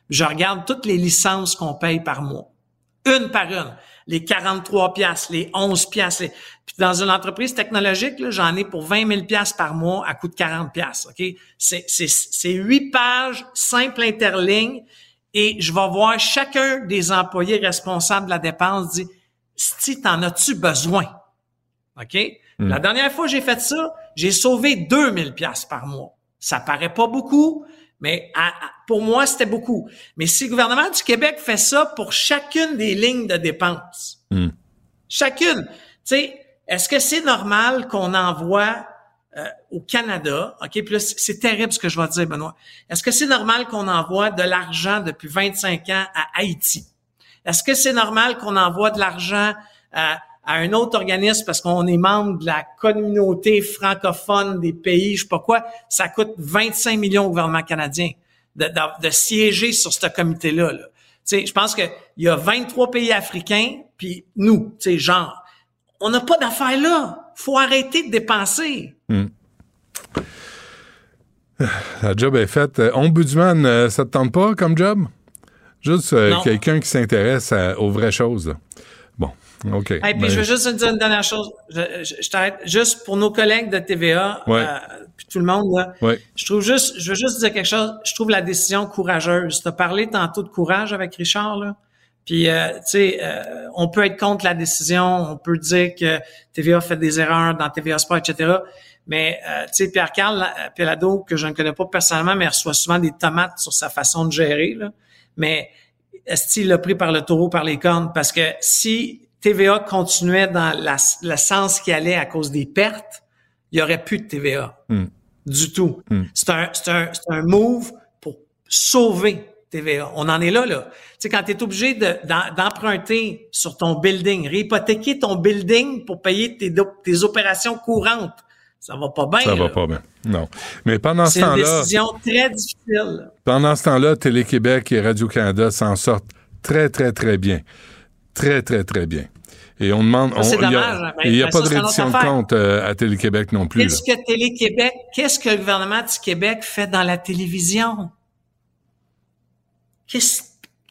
Je regarde toutes les licences qu'on paye par mois. Une par une. Les 43 piastres, les 11 piastres. Puis dans une entreprise technologique, j'en ai pour 20 000 piastres par mois à coût de 40 piastres, OK? C'est, 8 pages, simple interligne, et je vais voir chacun des employés responsables de la dépense dit si t'en as-tu besoin? OK? Hmm. La dernière fois que j'ai fait ça, j'ai sauvé 2000 pièces par mois. Ça paraît pas beaucoup, mais pour moi, c'était beaucoup. Mais si le gouvernement du Québec fait ça pour chacune des lignes de dépenses, hmm. chacune, tu sais, est-ce que c'est normal qu'on envoie euh, au Canada, OK, puis là, c'est terrible ce que je vais dire, Benoît. Est-ce que c'est normal qu'on envoie de l'argent depuis 25 ans à Haïti? Est-ce que c'est normal qu'on envoie de l'argent à, à un autre organisme parce qu'on est membre de la communauté francophone des pays, je sais pas quoi, ça coûte 25 millions au gouvernement canadien de, de, siéger sur ce comité-là. Là. Je pense qu'il y a 23 pays africains, puis nous, genre, on n'a pas d'affaires là. faut arrêter de dépenser. Hmm. La job est faite. Euh, ombudsman, euh, ça te tente pas comme job? Juste euh, quelqu'un qui s'intéresse aux vraies choses. Bon, OK. Et puis, je veux juste dire une dernière chose. Je, t'arrête. Juste pour nos collègues de TVA, puis tout le monde, là, je trouve juste, je veux juste dire quelque chose. Je trouve la décision courageuse. Tu as parlé tantôt de courage avec Richard, là. Puis, tu sais, on peut être contre la décision, on peut dire que TVA fait des erreurs dans TVA Sport, etc. Mais, euh, tu sais, Pierre-Carl Pelado, que je ne connais pas personnellement, mais reçoit souvent des tomates sur sa façon de gérer. Là. Mais est-ce qu'il l'a pris par le taureau, par les cornes? Parce que si TVA continuait dans le sens qui allait à cause des pertes, il n'y aurait plus de TVA. Hmm. Du tout. Hmm. C'est un, un, un move pour sauver TVA. On en est là, là. Tu sais, quand tu es obligé d'emprunter sur ton building, réhypothéquer ton building pour payer tes, tes opérations courantes, ça va pas bien. Ça va pas bien. Non. Mais pendant ce temps-là. C'est une décision très difficile. Pendant ce temps-là, Télé-Québec et Radio-Canada s'en sortent très, très, très bien. Très, très, très bien. Et on demande. Dommage. Il n'y a, pas de reddition de compte euh, à Télé-Québec non plus. Qu'est-ce que Télé-Québec, qu'est-ce que le gouvernement du Québec fait dans la télévision? Qu'est-ce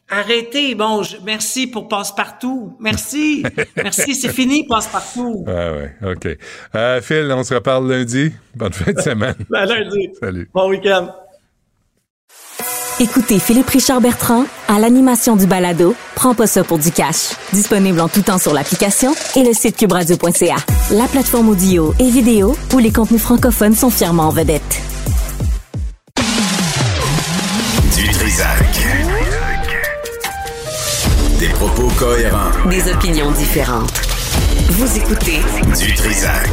Arrêtez. Bon, merci pour passe-partout. Merci. merci, c'est fini, passe-partout. Ah ouais, OK. Euh, Phil, on se reparle lundi. Bonne fin de semaine. ben, lundi. Salut. Bon week-end. Écoutez Philippe Richard Bertrand à l'animation du balado Prends pas ça pour du cash. Disponible en tout temps sur l'application et le site cubradio.ca. La plateforme audio et vidéo où les contenus francophones sont fièrement en vedette. Des propos cohérents. Des opinions différentes. Vous écoutez Du Trisac.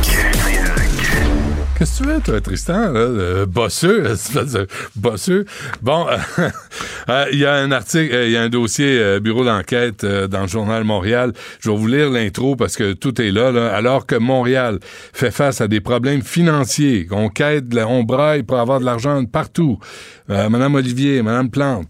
Qu'est-ce que tu veux, toi, Tristan? Là, bosseux, bosseux? Bon, euh, il y a un article, euh, il y a un dossier euh, bureau d'enquête dans le journal Montréal. Je vais vous lire l'intro parce que tout est là, là. Alors que Montréal fait face à des problèmes financiers, on quête, on braille pour avoir de l'argent partout. Madame Olivier, Madame Plante,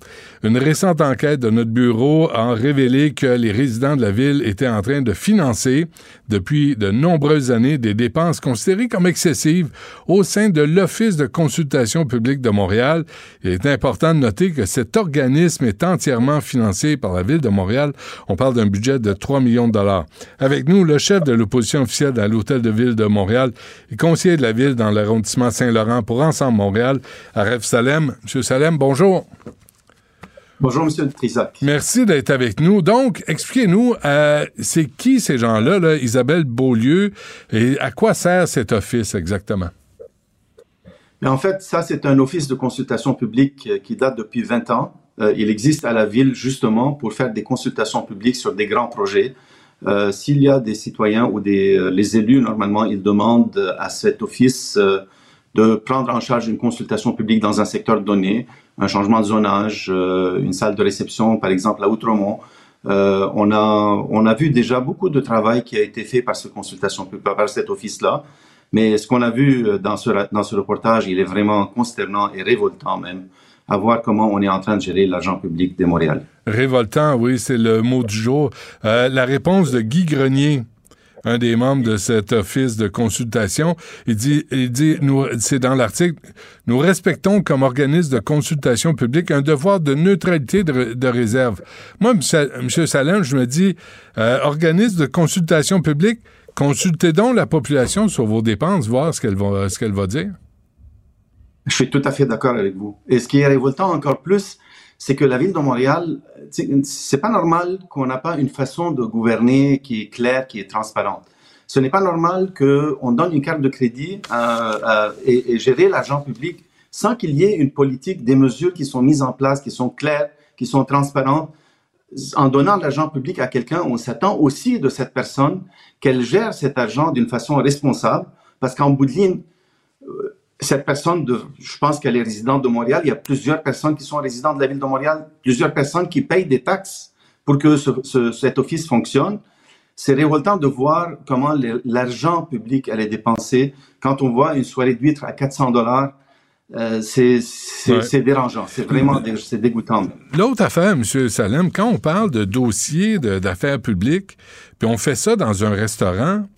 une récente enquête de notre bureau a révélé que les résidents de la ville étaient en train de financer depuis de nombreuses années des dépenses considérées comme excessives au sein de l'Office de consultation publique de Montréal. Il est important de noter que cet organisme est entièrement financé par la ville de Montréal. On parle d'un budget de 3 millions de dollars. Avec nous, le chef de l'opposition officielle à l'Hôtel de Ville de Montréal et conseiller de la ville dans l'arrondissement Saint-Laurent pour Ensemble Montréal, Aref Salem. Monsieur Salem, bonjour. Bonjour, Monsieur Trisac. Merci d'être avec nous. Donc, expliquez-nous, euh, c'est qui ces gens-là, là, Isabelle Beaulieu, et à quoi sert cet office exactement? Mais en fait, ça, c'est un office de consultation publique euh, qui date depuis 20 ans. Euh, il existe à la ville justement pour faire des consultations publiques sur des grands projets. S'il y a des citoyens ou des les élus, normalement, ils demandent à cet office de prendre en charge une consultation publique dans un secteur donné un changement de zonage, euh, une salle de réception, par exemple à Outremont. Euh, on a on a vu déjà beaucoup de travail qui a été fait par ce consultation par cet office-là. Mais ce qu'on a vu euh, dans ce dans ce reportage, il est vraiment consternant et révoltant même à voir comment on est en train de gérer l'argent public de Montréal. Révoltant, oui, c'est le mot du jour. la réponse de Guy Grenier, un des membres de cet office de consultation. Il dit, il dit, nous, c'est dans l'article, nous respectons comme organisme de consultation publique un devoir de neutralité de, réserve. Moi, M. Salin, je me dis, euh, organisme de consultation publique, consultez donc la population sur vos dépenses, voir ce qu'elle va, ce qu'elle va dire. Je suis tout à fait d'accord avec vous. Et ce qui est révoltant encore plus, c'est que la ville de Montréal, c'est pas normal qu'on n'a pas une façon de gouverner qui est claire, qui est transparente. Ce n'est pas normal qu'on donne une carte de crédit et, et, gérer l'argent public sans qu'il y ait une politique, des mesures qui sont mises en place, qui sont claires, qui sont transparentes. En donnant l'argent public à quelqu'un, on s'attend aussi de cette personne qu'elle gère cet argent d'une façon responsable, parce qu'en bout de ligne, cette personne, de, je pense qu'elle est résidente de Montréal. Il y a plusieurs personnes qui sont résidentes de la ville de Montréal, plusieurs personnes qui payent des taxes pour que ce, cet office fonctionne. c'est révoltant de voir comment l'argent public elle est dépensé. Quand on voit une soirée d'huîtres à 400 dollars, euh, c'est dérangeant, c'est vraiment dégoûtant. L'autre affaire, M. Salem, quand on parle de dossiers d'affaires publiques, puis on fait ça dans un restaurant,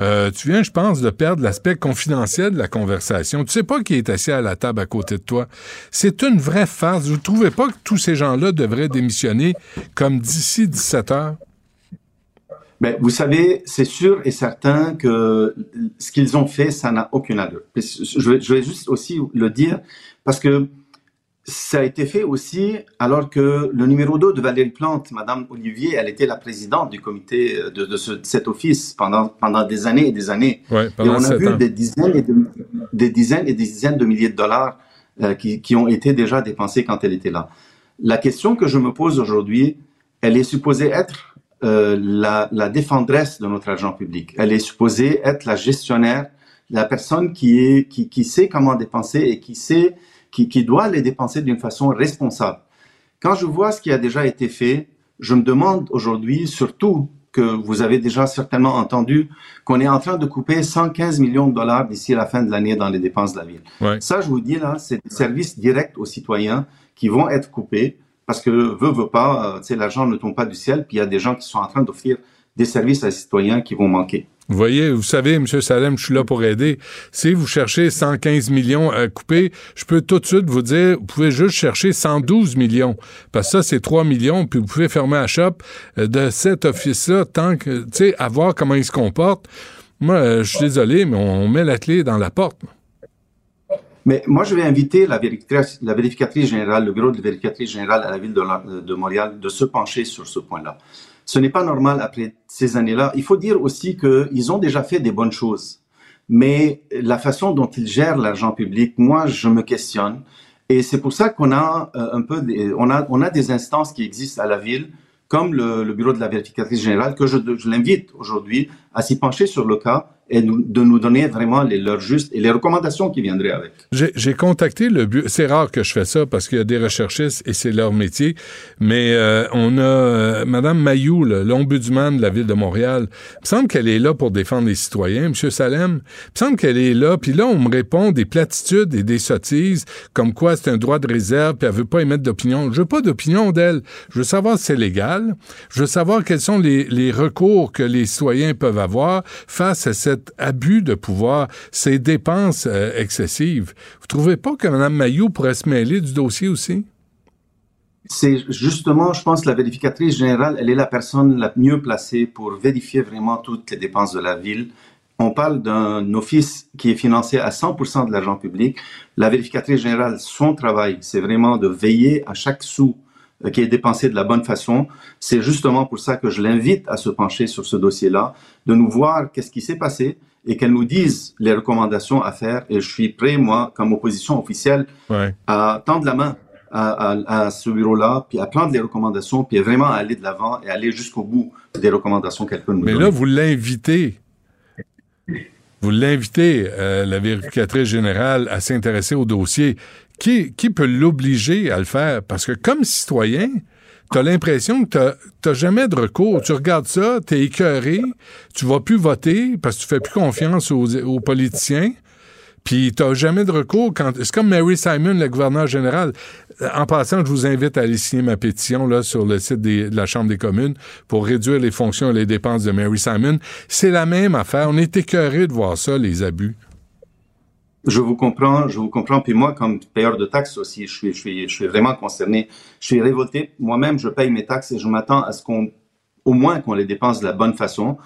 euh, tu viens, je pense, de perdre l'aspect confidentiel de la conversation. Tu sais pas qui est assis à la table à côté de toi. C'est une vraie farce. Vous trouvez pas que tous ces gens-là devraient démissionner comme d'ici 17 heures? Ben, vous savez, c'est sûr et certain que ce qu'ils ont fait, ça n'a aucune allure. Je vais, je vais juste aussi le dire parce que ça a été fait aussi alors que le numéro 2 de Valérie Plante, Madame Olivier, elle était la présidente du comité de, de, cet office pendant, pendant des années et des années. et on a vu des dizaines, et des dizaines et des dizaines de milliers de dollars euh, qui, qui, ont été déjà dépensés quand elle était là. La question que je me pose aujourd'hui, elle est supposée être euh, la, la défendresse de notre argent public. Elle est supposée être la gestionnaire, la personne qui, est, qui, qui sait comment dépenser et qui sait qui, qui doit les dépenser d'une façon responsable. Quand je vois ce qui a déjà été fait, je me demande aujourd'hui, surtout que vous avez déjà certainement entendu, qu'on est en train de couper 115 millions de dollars d'ici la fin de l'année dans les dépenses de la ville. Ça, je vous dis là, c'est des services directs aux citoyens qui vont être coupés parce que veut, veut pas, euh, l'argent ne tombe pas du ciel, puis il y a des gens qui sont en train d'offrir des services à les citoyens qui vont manquer. Vous voyez, vous savez, M. Salem, je suis là pour aider. Si vous cherchez 115 millions à couper, je peux tout de suite vous dire, vous pouvez juste chercher 112 millions. Parce que ça, c'est 3 millions, puis vous pouvez fermer la shop euh, de cet office-là tant que, tu sais, à voir comment il se comporte. Moi, euh, je suis désolé, mais on met la clé dans la porte. Mais moi, je vais inviter la vérificatrice, générale, le bureau de vérificatrice générale à la ville de, de Montréal de se pencher sur ce point-là. Ce n'est pas normal après ces années-là. Il faut dire aussi qu'ils ont déjà fait des bonnes choses. Mais la façon dont ils gèrent l'argent public, moi, je me questionne. Et c'est pour ça qu'on a euh, un peu, on a, on a des instances qui existent à la ville, comme le, le bureau de la vérificatrice générale, que je, je l'invite aujourd'hui à s'y pencher sur le cas et de nous donner vraiment les leurs justes et les recommandations qui viendraient avec. J'ai contacté le bureau. C'est rare que je fais ça parce qu'il y a des recherchistes et c'est leur métier. Mais euh, on a euh, Madame Mayou, l'ombudsman de la ville de Montréal. Il me semble qu'elle est là pour défendre les citoyens, Monsieur Salem. Il me semble qu'elle est là. Puis là, on me répond des platitudes et des sottises, comme quoi c'est un droit de réserve, puis elle veut pas émettre d'opinion. Je veux pas d'opinion d'elle. Je veux savoir si c'est légal. Je veux savoir quels sont les, les recours que les citoyens peuvent avoir face à cette abus de pouvoir, ces dépenses euh, excessives. Vous trouvez pas que Mme Mayou pourrait se mêler du dossier aussi? C'est justement, je pense, la vérificatrice générale, elle est la personne la mieux placée pour vérifier vraiment toutes les dépenses de la ville. On parle d'un office qui est financé à 100% de l'argent public. La vérificatrice générale, son travail, c'est vraiment de veiller à chaque sou qui est dépensé de la bonne façon. C'est justement pour ça que je l'invite à se pencher sur ce dossier-là, de nous voir qu'est-ce qui s'est passé et qu'elle nous dise les recommandations à faire. Et je suis prêt, moi, comme opposition officielle, à tendre la main à, à, à ce bureau-là, puis à prendre les recommandations, puis vraiment aller de l'avant et aller jusqu'au bout des recommandations qu'elle peut nous Mais donner. là, vous l'invitez. Vous l'invitez, euh, la vérificatrice générale, à s'intéresser au dossier qui, qui peut l'obliger à le faire? Parce que comme citoyen, tu as l'impression que tu jamais de recours. Tu regardes ça, tu es écœuré, tu vas plus voter parce que tu fais plus confiance aux, aux politiciens. Puis t'as jamais de recours quand. C'est comme Mary Simon, le gouverneur général. En passant, je vous invite à aller signer ma pétition là, sur le site de la Chambre des communes pour réduire les fonctions et les dépenses de Mary Simon. C'est la même affaire. On est écœuré de voir ça, les abus. Je vous comprends, je vous comprends. Puis moi, comme payeur de taxes aussi, je suis, je suis, je suis vraiment concerné. Je suis révolté. Moi-même, je paye mes taxes et je m'attends à ce qu'on, au moins, qu'on les dépense de la bonne façon.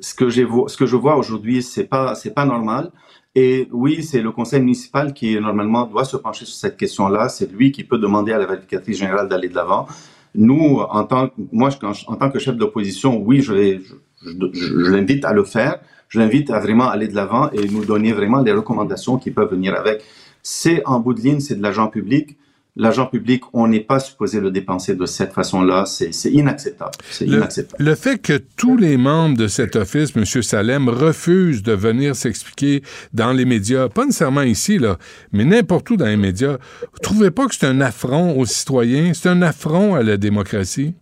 Ce que ce que je vois aujourd'hui, c'est pas, c'est pas normal. Et oui, c'est le conseil municipal qui normalement doit se pencher sur cette question-là. C'est lui qui peut demander à la vérificatrice générale d'aller de l'avant. Nous, en tant, moi, en tant que chef d'opposition, oui, je l'invite à le faire je l'invite à vraiment aller de l'avant et nous donner vraiment les recommandations qui peuvent venir avec. C'est en bout de ligne, c'est de l'argent public. L'argent public, on n'est pas supposé le dépenser de cette façon-là. C'est inacceptable. C'est inacceptable. Le fait que tous les membres de cet office, M. Salem, refusent de venir s'expliquer dans les médias, pas nécessairement ici, là, mais n'importe où dans les médias, vous trouvez pas que c'est un affront aux citoyens? C'est un affront à la démocratie?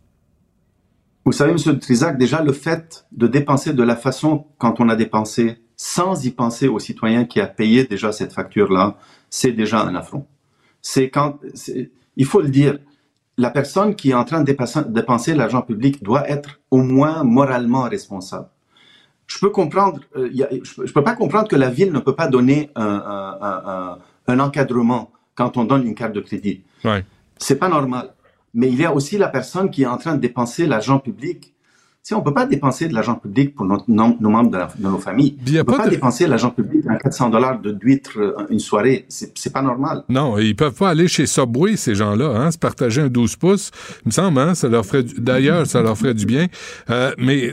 Vous savez, M. Trizac, déjà le fait de dépenser de la façon quand on a dépensé, sans y penser aux citoyens qui a payé déjà cette facture-là, c'est déjà un affront. C'est quand, il faut le dire, la personne qui est en train de dépenser, l'argent public doit être au moins moralement responsable. Je peux comprendre, euh, je, peux pas comprendre que la ville ne peut pas donner un, encadrement quand on donne une carte de crédit. Ouais. C'est pas normal. Mais il y a aussi la personne qui est en train de dépenser l'argent public si on peut pas dépenser de l'argent public pour nos, membres de, nos familles. On ne peut pas, dépenser l'argent public à 400 dollars d'huîtres euh, une soirée. C'est pas normal. Non, ils peuvent pas aller chez Subway, ces gens-là, hein, se partager un 12 pouces. Il me semble, hein, ça leur ferait, d'ailleurs, ça leur ferait du bien. Euh, mais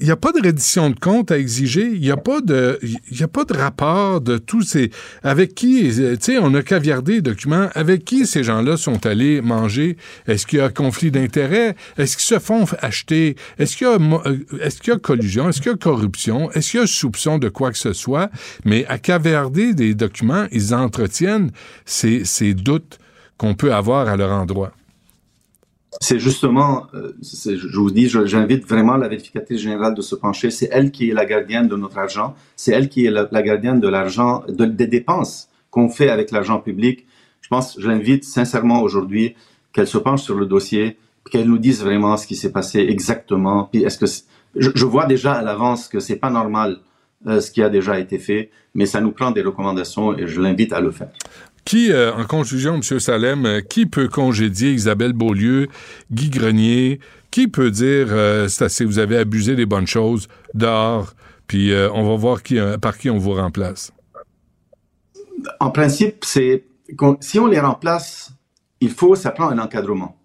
il n'y a pas de reddition de compte à exiger. Il n'y a pas de, il a pas de rapport de tous ces, avec qui, tu sais, on a caviardé les documents. Avec qui ces gens-là sont allés manger? Est-ce qu'il y a conflit d'intérêts? Est-ce qu'ils se font acheter? Est-ce qu'il y, a, euh, est-ce qu'il y a collusion? Est-ce qu'il y a corruption? Est-ce qu'il y a soupçon de quoi que ce soit? Mais à caverder des documents, ils entretiennent ces, doutes qu'on peut avoir à leur endroit. C'est justement, euh, je vous dis, j'invite vraiment la vérificatrice générale de se pencher. C'est elle qui est la gardienne de notre argent. C'est elle qui est la, gardienne de l'argent, des dépenses qu'on fait avec l'argent public. Je pense, je l'invite sincèrement aujourd'hui qu'elle se penche sur le dossier, qu'elles nous disent vraiment ce qui s'est passé exactement. Puis est-ce que je, vois déjà à l'avance que c'est pas normal ce qui a déjà été fait, mais ça nous prend des recommandations et je l'invite à le faire. Qui, euh, en conclusion, M. Salem, euh, qui peut congédier Isabelle Beaulieu, Guy Grenier? Qui peut dire c'est assez, vous avez abusé des bonnes choses, d'or, puis on va voir qui, par qui on vous remplace? En principe, c'est si on les remplace, il faut, ça prend un encadrement.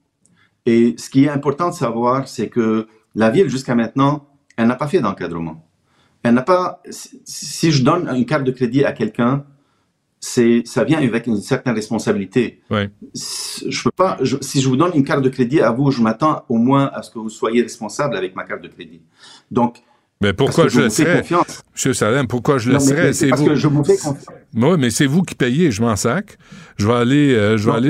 Et ce qui est important de savoir, c'est que la ville, jusqu'à maintenant, elle n'a pas fait d'encadrement. Elle n'a pas. Si je donne une carte de crédit à quelqu'un, c'est ça vient avec une certaine responsabilité. Ouais. Je peux pas. si je vous donne une carte de crédit à vous, je m'attends au moins à ce que vous soyez responsable avec ma carte de crédit. Donc. Mais pourquoi je, le serais, Monsieur Salem, pourquoi je le serais? C'est parce que je vous fais confiance. Oui, mais c'est vous qui payez, je m'en sac. Je vais aller, euh, je vais aller.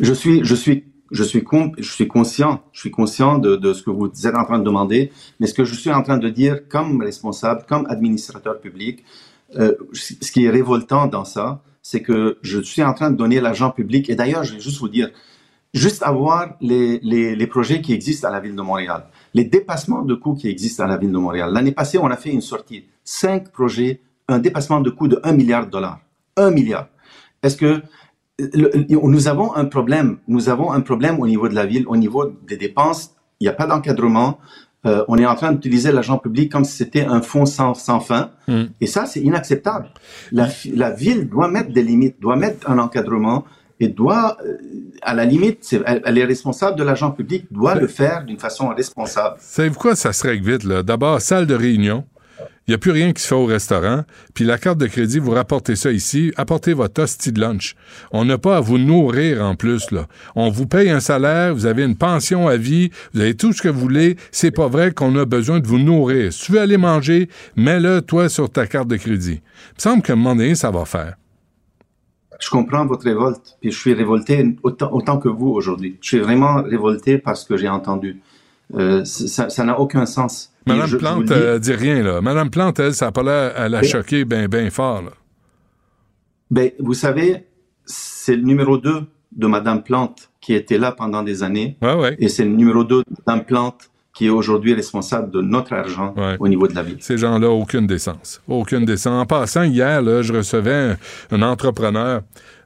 Je suis, je suis, je suis, conscient, je suis conscient de, ce que vous êtes en train de demander, mais ce que je suis en train de dire comme responsable, comme administrateur public, euh, ce qui est révoltant dans ça, c'est que je suis en train de donner l'argent public. Et d'ailleurs, je vais juste vous dire, juste avoir les, les, les, projets qui existent à la ville de Montréal, les dépassements de coûts qui existent à la ville de Montréal. L'année passée, on a fait une sortie, cinq projets, un dépassement de coûts de 1 milliard de dollars. Un milliard. Est-ce que nous avons un problème. Nous avons un problème au niveau de la ville, au niveau des dépenses. Il n'y a pas d'encadrement. Euh, on est en train d'utiliser l'argent public comme si c'était un fonds sans, sans fin. Hmm. Et ça, c'est inacceptable. La, la, ville doit mettre des limites, doit mettre un encadrement et doit, euh, à la limite, elle, est responsable de l'argent public, doit le faire d'une façon responsable. Savez-vous quoi, ça se règle vite, là? D'abord, salle de réunion. Il n'y a plus rien qui se fait au restaurant. Puis la carte de crédit, vous rapportez ça ici, apportez votre hostie de lunch. On n'a pas à vous nourrir en plus, là. On vous paye un salaire, vous avez une pension à vie, vous avez tout ce que vous voulez. C'est pas vrai qu'on a besoin de vous nourrir. Si tu veux aller manger, mets-le, toi, sur ta carte de crédit. Il me semble qu'à un moment donné, ça va faire. Je comprends votre révolte, puis je suis révolté autant, autant que vous aujourd'hui. Je suis vraiment révolté parce que j'ai entendu. Euh, ça n'a aucun sens. Madame Plante euh, dit rien, là. Madame Plante, elle, ça n'a pas l'air à la choquer bien ben fort, là. Ben, vous savez, c'est le numéro 2 de Madame Plante qui était là pendant des années. Ouais, ouais. Et c'est le numéro 2 de Madame Plante qui est aujourd'hui responsable de notre argent au niveau de la ville. Ces gens-là, aucune décence. Aucune décence. En passant, hier, là, je recevais un, entrepreneur,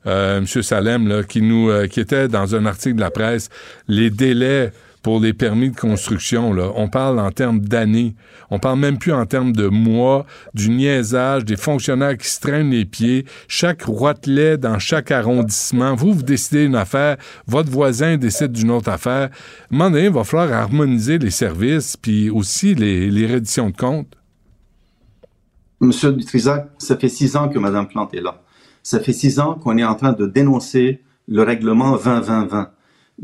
euh, M. Salem, là, qui nous, euh, qui était dans un article de la presse, les délais pour les permis de construction. Là. On parle en termes d'années. On parle même plus en termes de mois, du niaisage, des fonctionnaires qui se traînent les pieds, chaque roitelet dans chaque arrondissement. Vous, vous décidez une affaire, votre voisin décide d'une autre affaire. À un moment donné, il va falloir harmoniser les services, puis aussi les, les redditions de comptes. Monsieur Dutrisac, ça fait six ans que Mme Plante est là. Ça fait six ans qu'on est en train de dénoncer le règlement 20-20-20.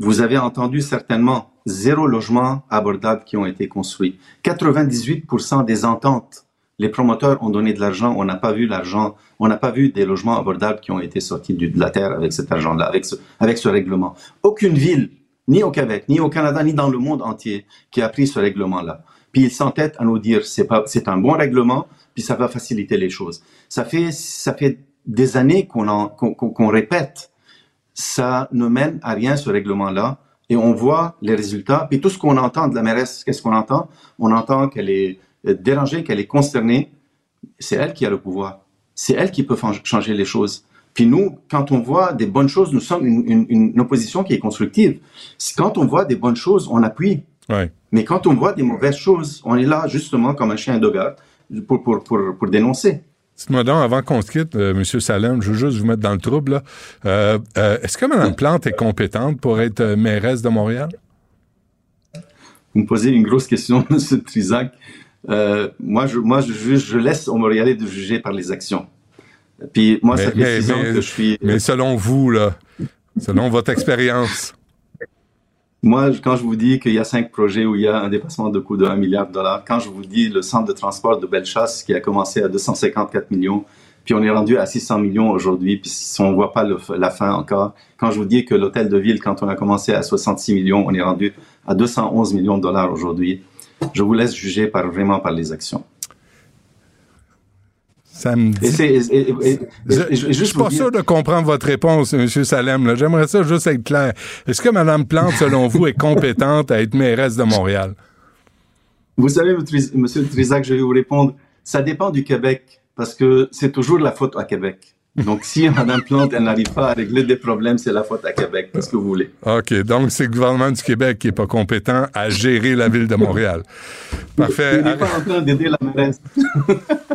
Vous avez entendu certainement zéro logement abordable qui ont été construits. 98% des ententes, les promoteurs ont donné de l'argent, on n'a pas vu l'argent, on n'a pas vu des logements abordables qui ont été sortis de la terre avec cet argent-là, avec ce, avec ce règlement. Aucune ville ni au Québec, ni au Canada, ni dans le monde entier, qui a pris ce règlement-là. Puis il s'entête à nous dire c'est pas c'est un bon règlement, puis ça va faciliter les choses. Ça fait ça fait des années qu'on qu'on répète, ça ne mène à rien ce règlement-là, et on voit les résultats. Puis tout ce qu'on entend de la mairesse, qu'est-ce qu'on entend? On entend qu'elle est dérangée, qu'elle est consternée. C'est elle qui a le pouvoir. C'est elle qui peut changer les choses. Puis nous, quand on voit des bonnes choses, nous sommes une, une, opposition qui est constructive. Quand on voit des bonnes choses, on appuie. Mais quand on voit des mauvaises choses, on est là justement comme un chien de garde pour, pour, pour, pour dénoncer. Dites-moi donc, avant qu'on se quitte, euh, M. Salem, je veux juste vous mettre dans le trouble. Euh, euh, est-ce que Mme Plante est compétente pour être mairesse de Montréal? Vous me posez une grosse question, M. Trisac. moi, je, moi je, je laisse aux Montréalais de juger par les actions. Puis moi, ça fait six ans que je suis. Mais selon vous, là, selon votre expérience. Moi, quand je vous dis qu'il y a cinq projets où il y a un dépassement de coût de 1 milliard de dollars, quand je vous dis le centre de transport de Bellechasse qui a commencé à 254 millions, puis on est rendu à 600 millions aujourd'hui, puis si on voit pas la fin encore, quand je vous dis que l'hôtel de ville, quand on a commencé à 66 millions, on est rendu à 211 millions de dollars aujourd'hui, je vous laisse juger par, vraiment par les actions. Ça me dit... je, ne suis pas sûr de comprendre votre réponse, M. Salem. J'aimerais ça juste être clair. Est-ce que Mme Plante, selon vous, est compétente à être mairesse de Montréal? Vous savez, M. Trisac, je vais vous répondre. Ça dépend du Québec, parce que c'est toujours la faute à Québec. Donc, si Mme Plante, elle n'arrive pas à régler des problèmes, c'est la faute à Québec. Qu'est-ce que vous voulez? OK. Donc, c'est le gouvernement du Québec qui n'est pas compétent à gérer la ville de Montréal. Parfait. Il n'est pas en train d'aider la mairesse.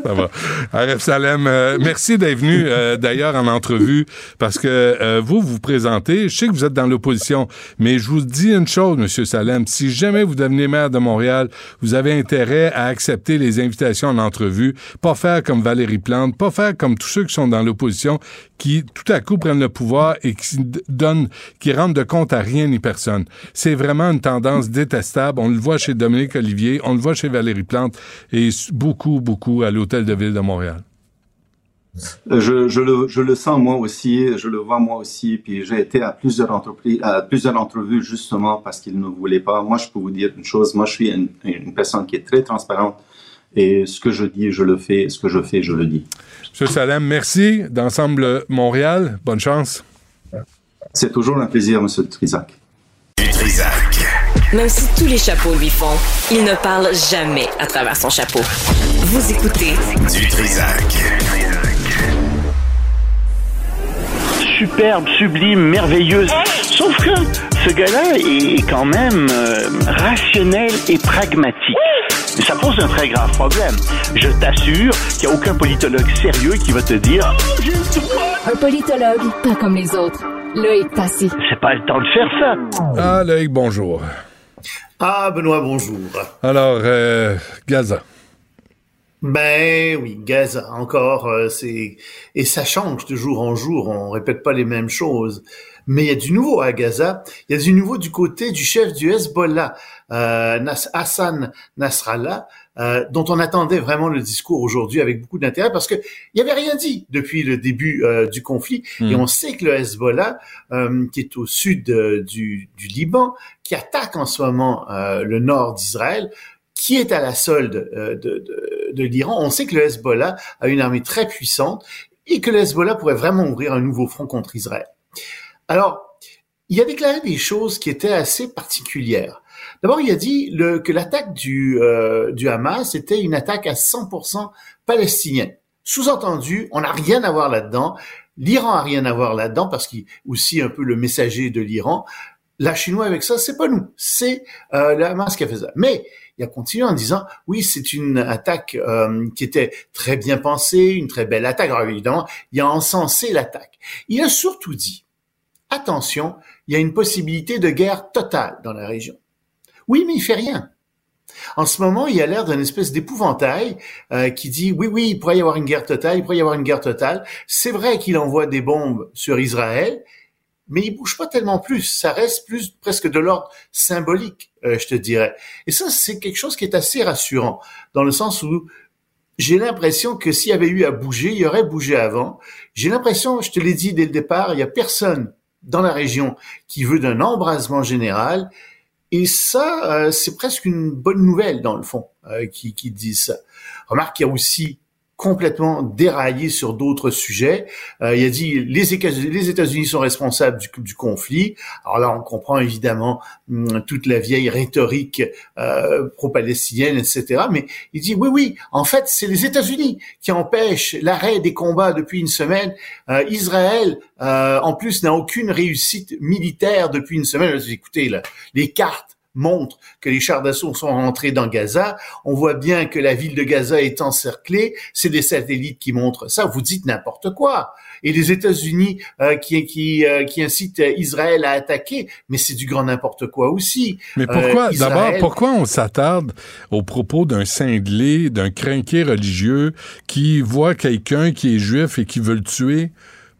Ça va. Aref Salem, euh, merci d'être venu euh, d'ailleurs en entrevue parce que euh, vous vous présentez. Je sais que vous êtes dans l'opposition, mais je vous dis une chose, Monsieur Salem. Si jamais vous devenez maire de Montréal, vous avez intérêt à accepter les invitations en entrevue, pas faire comme Valérie Plante, pas faire comme tous ceux qui sont dans l'opposition qui tout à coup prennent le pouvoir et qui donnent, qui rendent de compte à rien ni personne. C'est vraiment une tendance détestable. On le voit chez Dominique Olivier, on le voit chez Valérie Plante et beaucoup, beaucoup à l'Hôtel de Ville de Montréal. Je, le, sens moi aussi, je le vois moi aussi, puis j'ai été à plusieurs entreprises, à plusieurs entrevues justement parce qu'ils ne voulaient pas. Moi, je peux vous dire une chose, moi je suis une personne qui est très transparente et ce que je dis, je le fais, ce que je fais, je le dis. Monsieur Salem, merci d'Ensemble Montréal. Bonne chance. C'est toujours un plaisir, Monsieur Trisac. Trisac. Même si tous les chapeaux lui font, il ne parle jamais à travers son chapeau. Vous écoutez du Trisac. Superbe, sublime, merveilleuse. Sauf que ce gars-là est quand même euh, rationnel et pragmatique. Ça pose un très grave problème. Je t'assure qu'il n'y a aucun politologue sérieux qui va te dire Un politologue, pas comme les autres. Loïc Passy. C'est pas le temps de faire ça. Ah, Loïc, bonjour. Ah, Benoît, bonjour. Alors, euh, Gaza. Ben oui, Gaza, encore, euh, c'est... Et ça change de jour en jour, on répète pas les mêmes choses. Mais il y a du nouveau à Gaza. Il y a du nouveau du côté du chef du Hezbollah, euh, Hassan Nasrallah, euh, dont on attendait vraiment le discours aujourd'hui avec beaucoup d'intérêt parce que il avait rien dit depuis le début euh, du conflit. Hmm. Et on sait que le Hezbollah, euh, qui est au sud du, du, Liban, qui attaque en ce moment le nord d'Israël, qui est à la solde de, de, de l'Iran. On sait que le Hezbollah a une armée très puissante et que le Hezbollah pourrait vraiment ouvrir un nouveau front contre Israël. Alors, il a déclaré des choses qui étaient assez particulières. D'abord, il a dit le, que l'attaque du, euh, du Hamas était une attaque à 100% palestinienne. Sous-entendu, on n'a rien à voir là-dedans. L'Iran a rien à voir là-dedans parce qu'il aussi un peu le messager de l'Iran. La Chinois avec ça, c'est pas nous, c'est euh, le Hamas qui a fait ça. Mais il a continué en disant oui, c'est une attaque euh, qui était très bien pensée, une très belle attaque. Alors évidemment, il a encensé l'attaque. Il a surtout dit attention, il y a une possibilité de guerre totale dans la région. Oui, mais il fait rien. En ce moment, il a l'air d'une espèce d'épouvantail euh, qui dit oui, oui, il pourrait y avoir une guerre totale, il pourrait y avoir une guerre totale. C'est vrai qu'il envoie des bombes sur Israël, mais il bouge pas tellement plus. Ça reste plus presque de l'ordre symbolique, euh, je te dirais. Et ça, c'est quelque chose qui est assez rassurant, dans le sens où j'ai l'impression que s'il y avait eu à bouger, il y aurait bougé avant. J'ai l'impression, je te l'ai dit dès le départ, il y a personne dans la région qui veut d'un embrasement général. Et ça, euh, c'est presque une bonne nouvelle dans le fond euh, qui, qui dit ça. Remarque qu'il y a aussi complètement déraillé sur d'autres sujets. Euh, il a dit les, États-Unis sont responsables du, du, conflit. Alors là, on comprend évidemment hum, toute la vieille rhétorique euh, pro-palestinienne, etc. Mais il dit oui, oui, en fait, c'est les États-Unis qui empêchent l'arrêt des combats depuis une semaine. Euh, Israël, euh, en plus, n'a aucune réussite militaire depuis une semaine. Écoutez, là, les cartes montre que les chars d'assaut sont rentrés dans Gaza. On voit bien que la ville de Gaza est encerclée. C'est des satellites qui montrent ça. Vous dites n'importe quoi. Et les États-Unis euh, qui qui euh, qui incitent Israël à attaquer, mais c'est du grand n'importe quoi aussi. Mais pourquoi euh, d'abord pourquoi on s'attarde aux propos d'un cinglé, d'un crinqué religieux qui voit quelqu'un qui est juif et qui veut le tuer?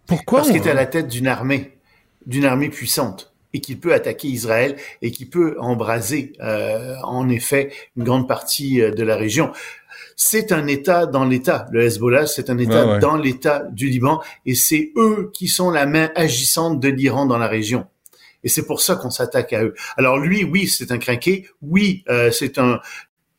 Pourquoi Parce qu'il est à la tête d'une armée, d'une armée puissante et qu'il peut attaquer Israël et qui peut embraser euh, en effet une grande partie euh, de la région. C'est un État dans l'État. Le Hezbollah, c'est un État dans l'État du Liban et c'est eux qui sont la main agissante de l'Iran dans la région. Et c'est pour ça qu'on s'attaque à eux. Alors lui, oui, c'est un craqué. Oui, euh, c'est un,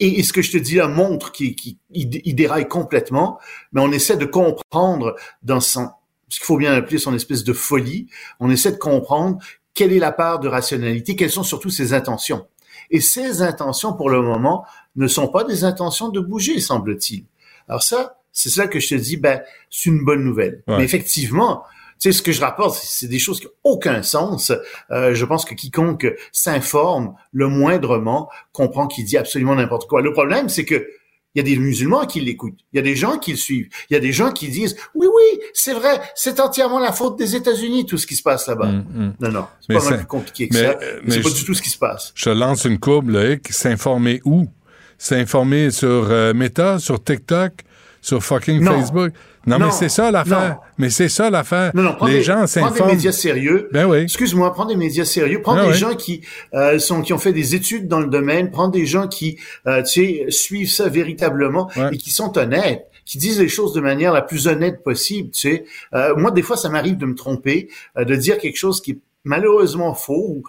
et, ce que je te dis là montre qu'il il, déraille complètement, mais on essaie de comprendre dans son, ce qu'il faut bien appeler son espèce de folie, on essaie de comprendre quelle est la part de rationalité, quelles sont surtout ses intentions. Et ces intentions, pour le moment, ne sont pas des intentions de bouger, semble-t-il. Alors ça, c'est ça que je te dis, ben, c'est une bonne nouvelle. Mais effectivement, tu sais, ce que je rapporte, c'est des choses qui n'ont aucun sens. Euh, je pense que quiconque s'informe le moindrement comprend qu'il dit absolument n'importe quoi. Le problème, c'est que il y a des musulmans qui l'écoutent. Il y a des gens qui le suivent. Il y a des gens qui disent oui, oui, c'est vrai, c'est entièrement la faute des États-Unis tout ce qui se passe là-bas. Mm, mm. Non, non, c'est pas mal plus compliqué que ça. Euh, mais c'est pas du tout ce qui se passe. Je lance une courbe, là, s'informer où? S'informer sur euh, Meta, sur TikTok, sur fucking Facebook? Non, mais c'est ça l'affaire. Mais c'est ça l'affaire. les gens s'informent. Prends des médias sérieux. Ben oui. Excuse-moi, prends des médias sérieux. Prends ben des gens qui euh, sont qui ont fait des études dans le domaine. Prends des gens qui, euh, tu sais, suivent ça véritablement et qui sont honnêtes qui disent les choses de manière la plus honnête possible. Tu sais, euh, moi des fois ça m'arrive de me tromper, euh, de dire quelque chose qui est malheureusement faux,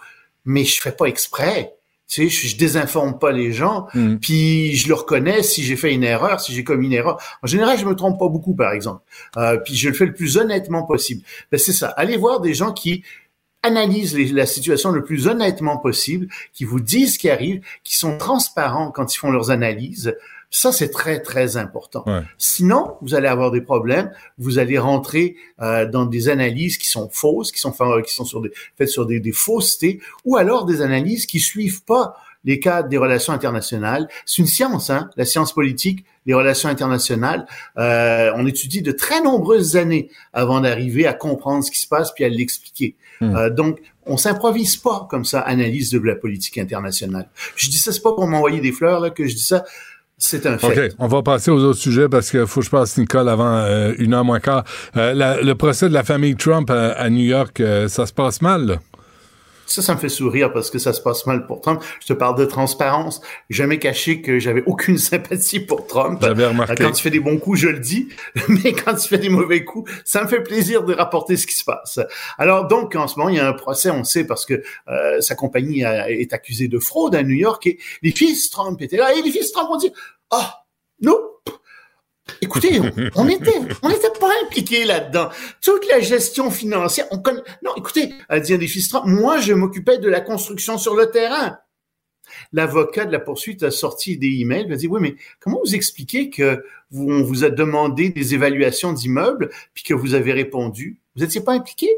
mais je fais pas exprès. Tu sais, je, je désinforme pas les gens, mm. puis je le reconnais si j'ai fait une erreur, si j'ai commis une erreur. En général, je me trompe pas beaucoup, par exemple. Euh, puis je le fais le plus honnêtement possible. Ben, c'est ça. Allez voir des gens qui analysent la situation le plus honnêtement possible, qui vous disent ce qui arrive, qui sont transparents quand ils font leurs analyses. Ça, c'est très, très important. Sinon, vous allez avoir des problèmes. Vous allez rentrer euh, dans des analyses qui sont fausses, qui sont, qui sont sur des, faites sur des, des faussetés, ou alors des analyses qui suivent pas les cadres des relations internationales. C'est une science, hein, la science politique, les relations internationales. Euh, on étudie de très nombreuses années avant d'arriver à comprendre ce qui se passe puis à l'expliquer. Hmm. Euh, donc, on s'improvise pas comme ça, analyse de la politique internationale. Je dis ça, c'est pas pour m'envoyer des fleurs là que je dis ça. C'est un fait. OK, on va passer aux autres sujets parce qu'il faut que je passe Nicole avant euh, une heure moins quart. Euh, le procès de la famille Trump à, New York, euh, ça se passe mal? Ça, ça me fait sourire parce que ça se passe mal pour Trump. Je te parle de transparence. Jamais caché que j'avais aucune sympathie pour Trump. J'avais remarqué. Quand tu fais des bons coups, je le dis. Mais quand tu fais des mauvais coups, ça me fait plaisir de rapporter ce qui se passe. Alors donc, en ce moment, il y a un procès, on sait, parce que euh, sa compagnie est accusée de fraude à New York et les fils Trump étaient là. Et les fils Trump ont dit, ah, oh, nous, Écoutez, on n'était on était pas impliqués là-dedans. Toute la gestion financière, on connaît. Non, écoutez, dit un des moi, je m'occupais de la construction sur le terrain. L'avocat de la poursuite a sorti des emails, il a dit oui, mais comment vous expliquez que vous, on vous a demandé des évaluations d'immeubles puis que vous avez répondu? Vous n'étiez pas impliqué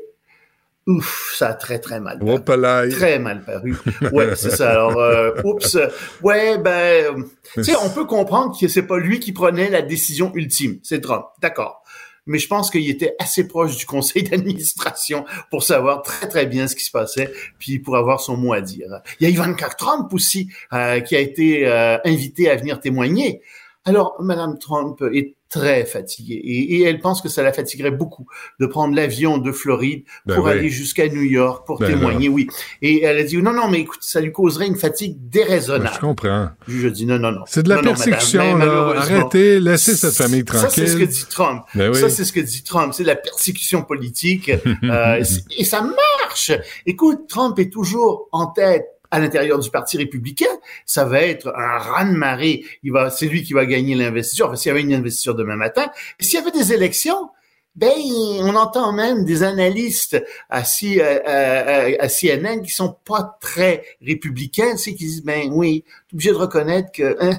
Ouf, ça a très très mal paru. Très mal paru. Ouais, c'est ça. Alors, euh, oups. Ouais, ben, tu sais, on peut comprendre que c'est pas lui qui prenait la décision ultime. C'est Trump. D'accord. Mais je pense qu'il était assez proche du conseil d'administration pour savoir très très bien ce qui se passait, puis pour avoir son mot à dire. Il y a Ivanka Trump aussi euh, qui a été euh, invité à venir témoigner. Alors, Madame Trump est très fatiguée. Et, et, elle pense que ça la fatiguerait beaucoup de prendre l'avion de Floride Ben pour oui. aller jusqu'à New York pour Ben témoigner, oui. Et elle a dit, non, non, mais écoute, ça lui causerait une fatigue déraisonnable. Je comprends. A dit, non, non, non. C'est de la Non, non, madame, persécution, là. Arrêtez, laissez cette famille Ça, c'est ce que tranquille. dit Trump. Ben oui. Ça, c'est ce que dit Trump. C'est de la persécution politique. Euh, et ça marche. Écoute, Trump est toujours en tête à l'intérieur du Parti républicain. Ça va être un raz-de-marée. Il va, c'est lui qui va gagner l'investiture. Enfin, s'il y avait une investiture demain matin. S'il y avait des élections, ben, on entend même des analystes à, C- à- à- à CNN qui sont pas très républicains, c'est qui disent, ben oui, t'es obligé de reconnaître que, hein,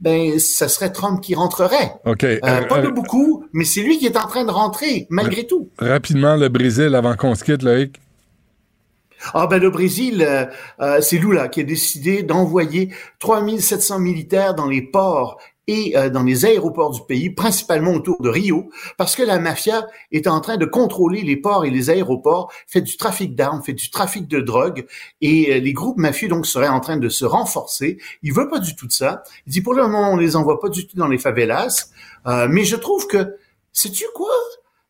ben, ça serait Trump qui rentrerait. OK. Euh, Euh, pas de euh, beaucoup, mais c'est lui qui est en train de rentrer, malgré tout. rapidement, le Brésil, avant qu'on se quitte, Loïc. Ah ben le Brésil, euh, euh, c'est Lula qui a décidé d'envoyer 3700 militaires dans les ports et euh, dans les aéroports du pays, principalement autour de Rio, parce que la mafia est en train de contrôler les ports et les aéroports, fait du trafic d'armes, fait du trafic de drogue, et euh, les groupes mafieux donc seraient en train de se renforcer. Il veut pas du tout de ça. Il dit pour le moment on les envoie pas du tout dans les favelas, Euh, mais je trouve que sais-tu quoi?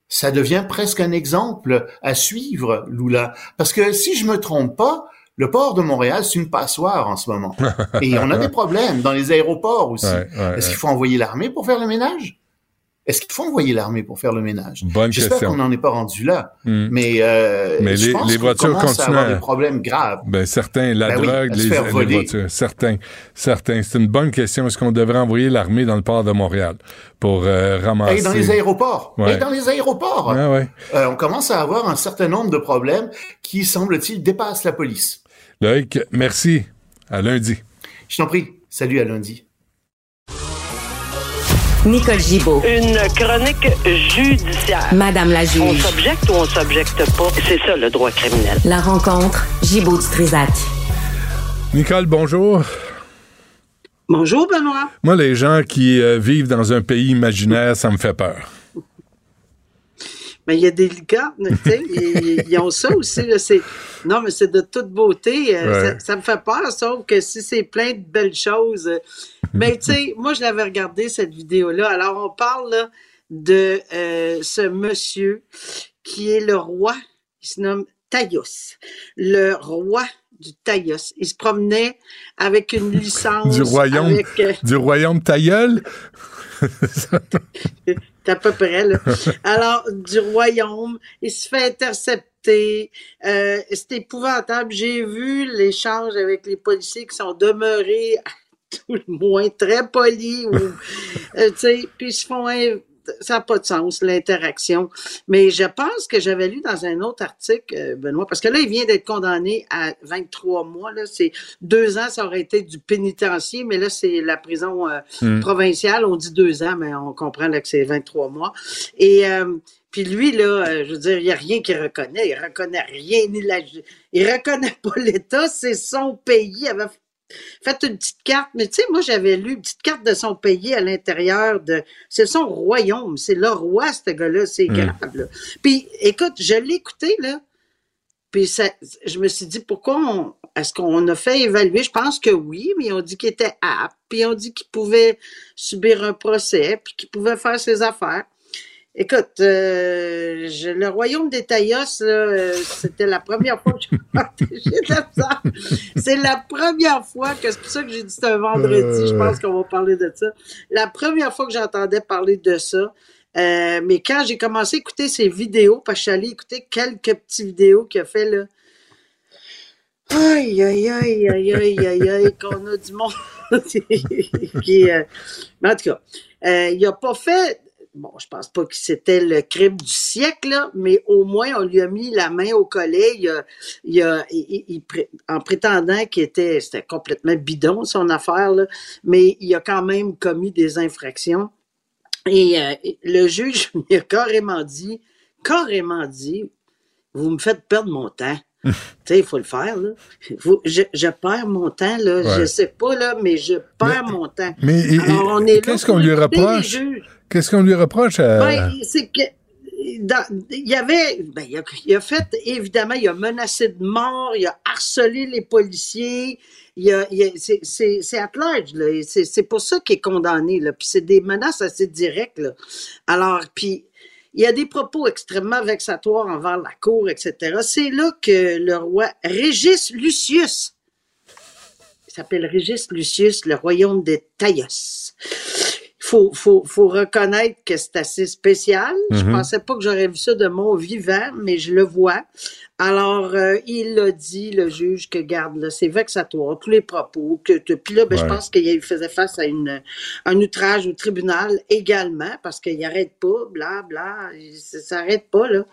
Ça devient presque un exemple à suivre, Lula. Parce que si je me trompe pas, le port de Montréal, c'est une passoire en ce moment. Et on a des problèmes dans les aéroports aussi. Ouais, ouais, Est-ce qu'il faut envoyer l'armée pour faire le ménage? Est-ce qu'il faut envoyer l'armée pour faire le ménage? Bonne J'espère question. qu'on n'en est pas rendu là. Hmm. Mais, euh, Mais je les- pense les voitures commence à continuent avoir des problèmes graves. Ben, certains, la Ben oui, drogue, se les, les voitures. Certains, certains. C'est une bonne question. Est-ce qu'on devrait envoyer l'armée dans le port de Montréal pour euh, ramasser... Et dans les aéroports. Ouais. Et dans les aéroports. Ouais, ouais. Euh, on commence à avoir un certain nombre de problèmes qui, semble-t-il, dépassent la police. Loïc, merci. À lundi. Je t'en prie. Salut à lundi. Nicole Gibaud. Une chronique judiciaire. Madame la On juge. s'objecte ou on s'objecte pas? C'est ça le droit criminel. La rencontre, Gibaud Trisac. Nicole, bonjour. Bonjour, Benoît. Moi, les gens qui euh, vivent dans un pays imaginaire, ça me fait peur. Mais il y a des licornes, tu sais, ils, ils ont ça aussi. Là, c'est, non, mais c'est de toute beauté. euh, Ouais. ça, ça me fait peur, sauf que si c'est plein de belles choses. euh, mais tu sais, moi, je l'avais regardé, cette vidéo-là. Alors, on parle là, de euh, ce monsieur qui est le roi. Il se nomme Taïos. Le roi du Taïos. Il se promenait avec une licence. Du royaume, avec, euh, du royaume ta gueule? C'est à peu près, là. Alors, du royaume, il se fait intercepter. Euh, c'est épouvantable. J'ai vu l'échange avec les policiers qui sont demeurés tout le moins très polis. Ou, euh, tu sais, puis ils se font... Ça n'a pas de sens, l'interaction. Mais je pense que j'avais lu dans un autre article, euh, Benoît, parce que là, il vient d'être condamné à 23 mois. Là, c'est deux ans, ça aurait été du pénitencier, mais là, c'est la prison euh, Hmm. provinciale. On dit deux ans, mais on comprend là, que c'est 23 mois. Et euh, puis lui, là, je veux dire, il n'y a rien qu'il reconnaît. Il reconnaît rien, ni la... Il reconnaît pas l'État, c'est son pays. Il avait fait une petite carte, mais tu sais, moi, j'avais lu une petite carte de son pays à l'intérieur de... C'est son royaume, c'est le roi, ce gars-là, c'est Mm. grave, là. Puis, écoute, je l'ai écouté, là, puis ça, je me suis dit, pourquoi on, est-ce qu'on a fait évaluer? Je pense que oui, mais on dit qu'il était apte, puis on dit qu'il pouvait subir un procès, puis qu'il pouvait faire ses affaires. Écoute, euh, je- le royaume des Taïos, euh, c'était la première fois que misère. C'est la première fois que, c'est pour ça que j'ai dit c'est un vendredi, je pense qu'on va parler de ça. La première fois que j'entendais parler de ça, euh, mais quand j'ai commencé à écouter ses vidéos, parce que je suis allée écouter quelques petites vidéos qu'il a fait, là, aïe, aïe, aïe, aïe, aïe, aïe, aïe, qu'on a du monde qui... euh, mais en tout cas, euh, il a pas fait... Bon, je pense pas que c'était le crime du siècle, là, mais au moins, on lui a mis la main au collet. Il a, il en prétendant qu'il était... C'était complètement bidon, son affaire, là, mais il a quand même commis des infractions. Et euh, le juge il a carrément dit, carrément dit, vous me faites perdre mon temps. tu sais, il faut le faire, là. Faut- je, je perds mon temps, là. Ouais. Je sais pas, là, mais je perds mon temps. Mais et- Alors, on est là qu'est-ce qu'on lui reproche? Qu'est-ce qu'on lui reproche à... Ben, c'est que dans- il y avait, ben, il, a, il a fait, évidemment, il a menacé de mort, il a harcelé les policiers, il a, il a- c'est, at large, c'est pour ça qu'il est condamné, là, puis c'est des menaces assez directes, là. Alors, puis, il y a des propos extrêmement vexatoires envers la cour, etc. C'est là que le roi Régis Lucius, s'appelle Régis Lucius, le royaume des Taillos. Faut, faut, faut reconnaître que c'est assez spécial. Je Mhm. pensais pas que j'aurais vu ça de mon vivant, mais je le vois. Alors, euh, il a dit, le juge, que garde, là, c'est vexatoire, tous les propos. Que, que- puis là, ben, je pense qu'il faisait face à une, un outrage au tribunal également, parce qu'il n'arrête pas, bla, bla, ça s'arrête pas, là.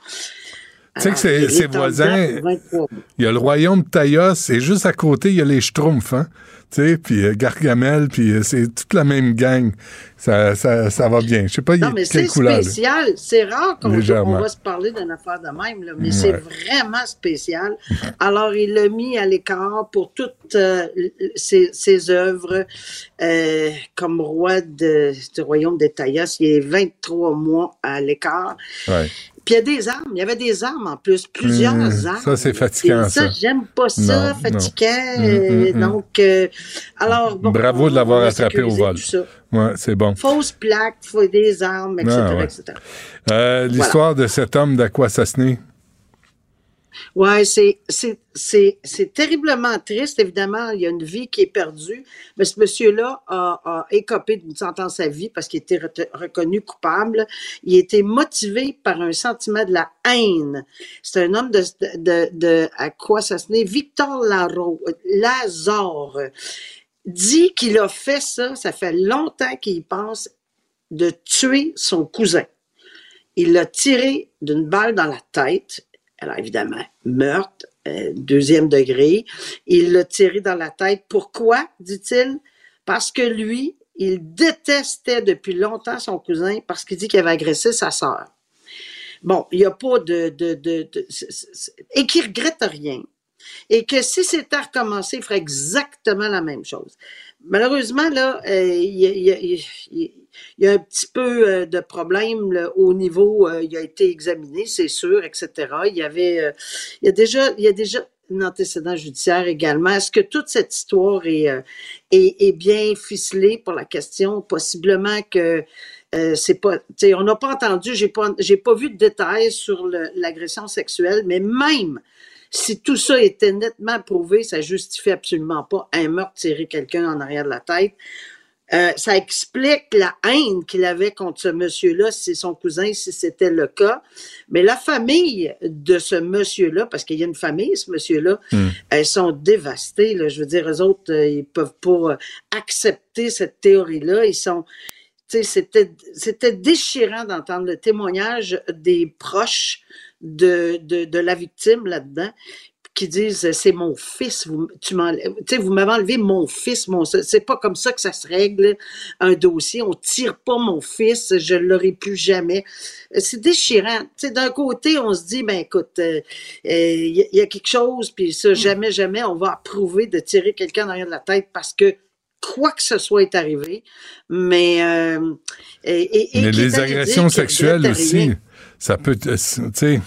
Tu sais que Alors, ses, voisins, dedans pour 23 mois. il y a le royaume de Taïos et juste à côté, il y a les Schtroumpfs, hein? Tu sais, puis euh, Gargamel, puis euh, c'est toute la même gang. Ça, ça, ça va bien. Je sais pas, il Non, mais c'est couleur. spécial. C'est rare qu'on on va se parler d'une affaire de même, là, mais Ouais. c'est vraiment spécial. Alors, il l'a mis à l'écart pour toutes euh, ses, ses œuvres comme roi de- du royaume des Taillas. Il est 23 mois à l'écart. Ouais. Puis il y a des armes. Il y avait des armes en plus, plusieurs Hum, armes. ça, c'est fatigant, Et ça. ça. j'aime pas ça, Non, fatigant. non. hum, hum. Donc, euh, alors, bon, Bravo de l'avoir attrapé au vol. Ouais, c'est bon. Fausse plaque, faut des armes, etc., Ah, ouais. etc. Euh, L'histoire de cet homme d'Aquasasné. Ouais, c'est, c'est, terriblement triste, évidemment. Il y a une vie qui est perdue. Mais ce monsieur-là a, a écopé d'une sentence à vie parce qu'il était re- reconnu coupable. Il été motivé par un sentiment de la haine. C'est un homme de, de, de à quoi ça se naît? Victor Laro, Lazare dit qu'il a fait ça. Ça fait longtemps qu'il pense de tuer son cousin. Il l'a tiré d'une balle dans la tête. Alors évidemment, meurtre, euh, deuxième degré. Il l'a tiré dans la tête. Pourquoi, dit-il? Parce que lui, il détestait depuis longtemps son cousin parce qu'il dit qu'il avait agressé sa sœur. Bon, il n'y a pas de... de, et qu'il regrette rien. Et que si c'était à recommencer, il ferait exactement la même chose. Malheureusement, là, euh, il il il y a un petit peu euh, de problème au niveau, euh, il a été examiné, c'est sûr, etc. Il y avait, euh, il y a déjà, il y a déjà un antécédent judiciaire également. Est-ce que toute cette histoire est, euh, est, est bien ficelée pour la question? Possiblement que c'est pas, on n'a pas entendu, j'ai pas, j'ai pas vu de détails sur l'agression sexuelle, mais même si tout ça était nettement prouvé, ça justifie absolument pas un meurtre tiré quelqu'un en arrière de la tête. Euh, ça explique la haine qu'il avait contre ce monsieur-là, si c'est son cousin, si c'était le cas. Mais la famille de ce monsieur-là, parce qu'il y a une famille, ce monsieur-là, elles sont dévastées. Là. Je veux dire, eux autres, euh, ils peuvent pas euh, accepter cette théorie-là. Ils sont, tu sais, c'était, c'était déchirant d'entendre le témoignage des proches de, de, de la victime là-dedans qui disent c'est mon fils, vous, tu sais, vous m'avez enlevé mon fils, mon, c'est pas comme ça que ça se règle un dossier, on tire pas mon fils, je l'aurai plus jamais. Euh, C'est déchirant. Tu sais, d'un côté, on se dit, ben écoute, euh, euh, il y, a- il y a quelque chose, puis ça, jamais, jamais, on va approuver de tirer quelqu'un derrière la tête parce que quoi que ce soit est arrivé, mais euh, et, et- et Mais les agressions sexuelles aussi, ça peut, euh, tu sais,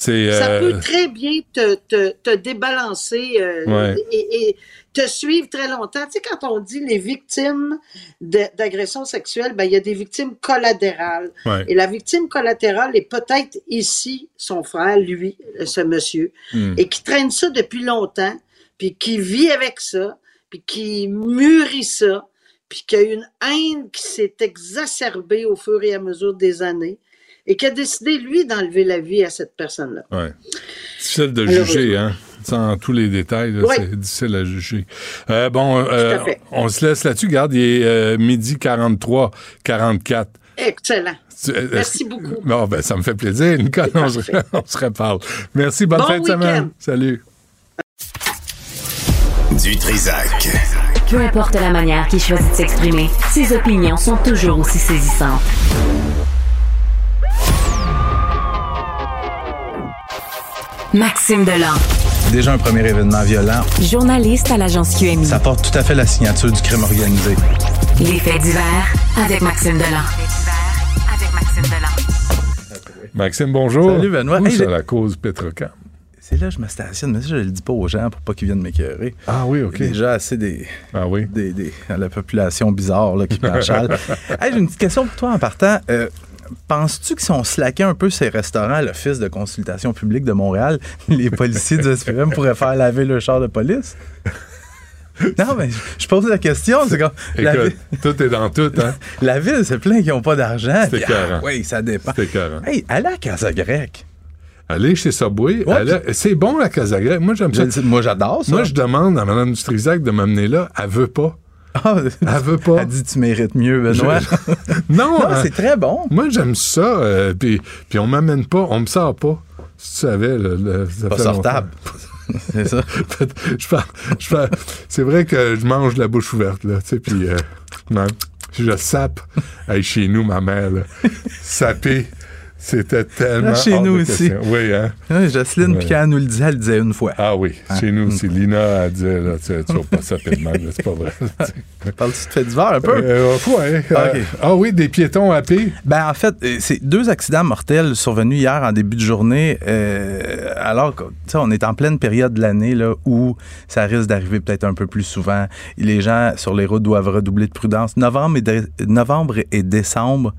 Ça euh, peut très bien te, te, te débalancer euh, Ouais. et, et te suivre très longtemps. Tu sais, quand on dit les victimes d'agressions sexuelles, ben, il y a des victimes collatérales. Ouais. Et la victime collatérale est peut-être ici son frère, lui, ce monsieur, Hmm. et qui traîne ça depuis longtemps, puis qui vit avec ça, puis qui mûrit ça, puis qui a une haine qui s'est exacerbée au fur et à mesure des années, et qui a décidé, lui, d'enlever la vie à cette personne-là. Ouais. Difficile de juger, hein. Sans tous les détails, là, Ouais. c'est difficile à juger. Euh, bon, euh, Tout à fait. on se laisse là-dessus. Garde, il est euh, midi 43, 44. Excellent. Tu- euh, Merci beaucoup. Bon, ben, ça me fait plaisir, Nicole. On se, on se reparle. Merci, bonne Bon fin de semaine. week-end. Salut. Du Trisac. Peu importe la manière qu'il choisit de s'exprimer, ses opinions sont toujours aussi saisissantes. Maxime Delan, Déjà un premier événement violent. journaliste à l'agence QMI. Ça porte tout à fait la signature du crime organisé. Les faits divers avec Maxime Delan. Maxime, bonjour. Salut, Benoît. Où Hey, c'est la cause Petrocam? C'est là que je me stationne, mais ça, je le dis pas aux gens pour pas qu'ils viennent m'écœurer. Ah oui, OK. Déjà assez des, ah oui. des, des- la population bizarre là, qui m'achale. hey, J'ai une petite question pour toi en partant. Euh, Penses-tu que si on slaquait un peu ces restaurants à l'Office de consultation publique de Montréal, les policiers du SPM pourraient faire laver le char de police? Non, mais je pose la question. C'est comme. la Écoute, ville- tout est dans tout, hein? La ville, c'est plein qui n'ont pas d'argent. C'est ah, oui, ça dépend. C'est. Hey, allez à Casa Grecque. Aller chez Subway, Ouais, c'est bon la Casagrec. Moi, j'aime ça. Moi, j'adore ça. Moi, je demande à Mme Dutrisac de m'amener là. Elle veut pas. Ah, Elle veut pas. Elle dit tu mérites mieux, Benoît. Je- non, Non, hein. c'est très bon. Moi, j'aime ça. euh, puis, puis on m'amène pas, on me sort pas. Si tu savais, le, le- ça Pas fait sortable. C'est ça. je je c'est vrai que je mange la bouche ouverte, là, tu sais, puis euh, je sape. Hey, chez nous, ma mère, là, saper, c'était tellement Là, chez nous aussi. Oui, hein? Jocelyne, Ouais. puis quand elle nous le disait, elle le disait une fois. Ah oui, chez nous aussi. Lina, elle disait, là, tu, tu vas pas même, là, c'est pas vrai. Parles-tu de fait divers un peu? Euh, ouais, euh, Ok. ah oui, des piétons à pied. Ben, en fait, euh, c'est deux accidents mortels survenus hier en début de journée, euh, alors que, tu sais, on est en pleine période de l'année, là, où ça risque d'arriver peut-être un peu plus souvent. Les gens sur les routes doivent redoubler de prudence. Novembre et, novembre et décembre,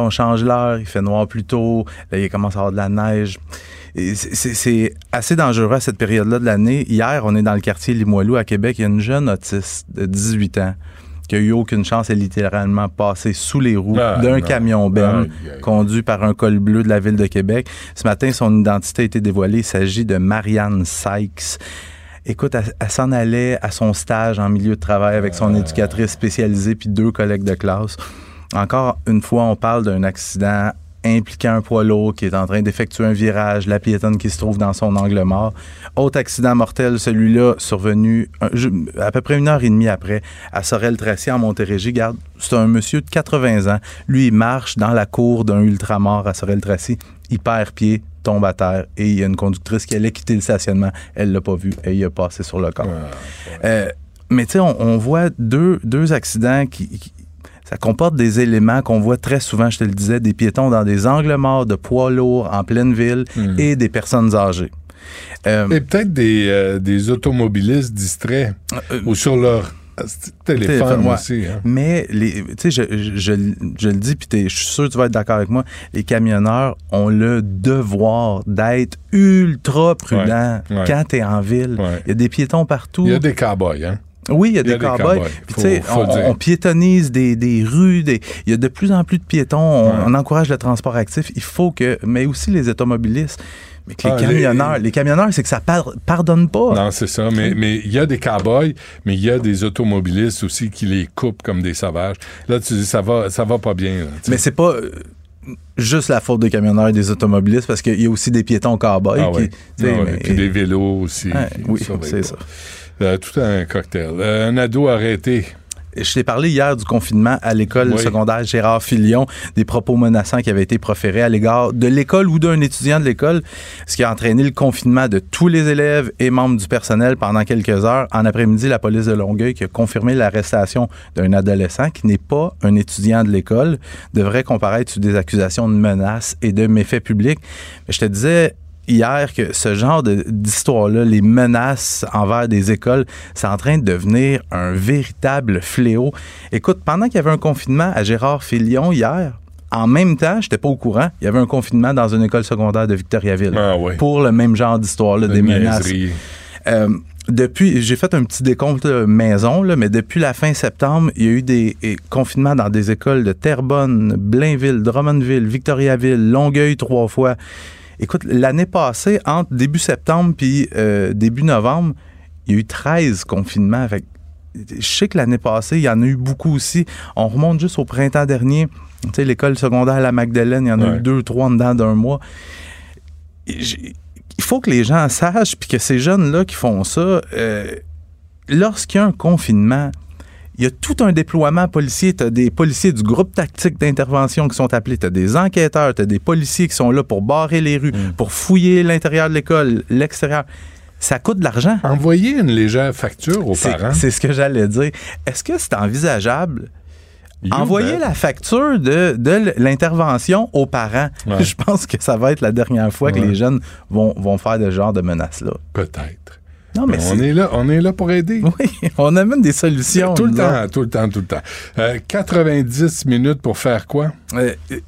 on change l'heure, il fait noir plus tôt, là, il commence à avoir de la neige. C'est- assez dangereux à cette période-là de l'année. Hier, on est dans le quartier Limoilou à Québec. Il y a une jeune autiste de 18 ans qui a eu aucune chance. Est littéralement passée sous les roues Ah, d'un camion Ben conduit par un col bleu de la ville de Québec. Ce matin, son identité a été dévoilée. Il s'agit de Marianne Sykes. Écoute, elle, elle s'en allait à son stage en milieu de travail avec son éducatrice spécialisée puis deux collègues de classe. Encore une fois, on parle d'un accident impliquant un poids lourd qui est en train d'effectuer un virage, la piétonne qui se trouve dans son angle mort. Autre accident mortel, celui-là survenu un- je- à peu près une heure et demie après à Sorel-Tracy en Montérégie. Garde, c'est un monsieur de 80 ans. Lui, il marche dans la cour d'un ultramar à Sorel-Tracy. Il perd pied, tombe à terre et il y a une conductrice qui allait quitter le stationnement. Elle l'a pas vu et il a passé sur le corps. Euh, mais tu sais, on, on voit deux, deux accidents qui, qui- ça comporte des éléments qu'on voit très souvent, je te le disais, des piétons dans des angles morts de poids lourds en pleine ville et des personnes âgées. Euh, Et peut-être des, euh, des automobilistes distraits ou sur leur euh, téléphone, Téléphone, ouais. aussi. hein. Mais tu sais, je, je, je- je le dis, puis je suis sûr que tu vas être d'accord avec moi. Les camionneurs ont le devoir d'être ultra prudents Ouais, ouais. quand t'es en ville. Il y a des piétons partout. Il y a des cow-boys, hein? Oui, il y a Il y a des cowboys. on, on piétonise des, des rues, des- il y a de plus en plus de piétons. On, Ouais. on encourage le transport actif. Il faut que, mais aussi les automobilistes. Mais que les Ah, les- camionneurs, les, camionneurs, c'est que ça par- pardonne pas. Non, c'est ça. Mais mais il y a des cow-boys, mais il y a des automobilistes aussi qui les coupent comme des sauvages. Là, tu dis, ça va, ça va pas bien. là. Mais c'est pas euh, juste la faute des camionneurs et des automobilistes parce qu'il y a aussi des piétons cowboys. Ah qui, ouais. Ah ouais. mais- Puis des vélos aussi. Oui, c'est ça. Euh, tout un cocktail. Euh, un ado arrêté. Je t'ai parlé hier du confinement à l'école Oui. secondaire Gérard Filion, des propos menaçants qui avaient été proférés à l'égard de l'école ou d'un étudiant de l'école, ce qui a entraîné le confinement de tous les élèves et membres du personnel pendant quelques heures. En après-midi, la police de Longueuil qui a confirmé l'arrestation d'un adolescent qui n'est pas un étudiant de l'école, devrait comparaître sous des accusations de menaces et de méfaits publics. Mais je te disais, hier que ce genre d'histoire-là, les menaces envers des écoles, c'est en train de devenir un véritable fléau. Écoute, pendant qu'il y avait un confinement à Gérard Filion hier, en même temps, j'étais pas au courant, il y avait un confinement dans une école secondaire de Victoriaville Ah ouais. pour le même genre d'histoire-là, De des menaces. Euh, depuis, j'ai fait un petit décompte là, maison, là, mais depuis la fin septembre, il y a eu des eh, confinements dans des écoles de Terrebonne, Blainville, Drummondville, Victoriaville, Longueuil trois fois. Écoute, l'année passée, entre début septembre puis euh, début novembre, il y a eu 13 confinements. Je sais que l'année passée, il y en a eu beaucoup aussi. On remonte juste au printemps dernier. Tu sais, l'école secondaire à la Magdalene, il y en a Ouais. eu deux, trois en dedans d'un mois. Il faut que les gens sachent, puis que ces jeunes-là qui font ça, euh, lorsqu'il y a un confinement, il y a tout un déploiement policier. Tu as des policiers du groupe tactique d'intervention qui sont appelés. Tu as des enquêteurs, tu as des policiers qui sont là pour barrer les rues, pour fouiller l'intérieur de l'école, l'extérieur. Ça coûte de l'argent. Envoyer une légère facture aux parents. c'est ce que j'allais dire. Est-ce que c'est envisageable? Envoyez bet. la facture de, de l'intervention aux parents. Ouais. Je pense que ça va être la dernière fois que les jeunes vont, vont faire ce genre de menaces-là. Peut-être. Non, mais on est là, on est là pour aider. Oui, on amène des solutions. Tout le temps, tout le temps, tout le temps. Euh, 90 minutes pour faire quoi? Euh, euh,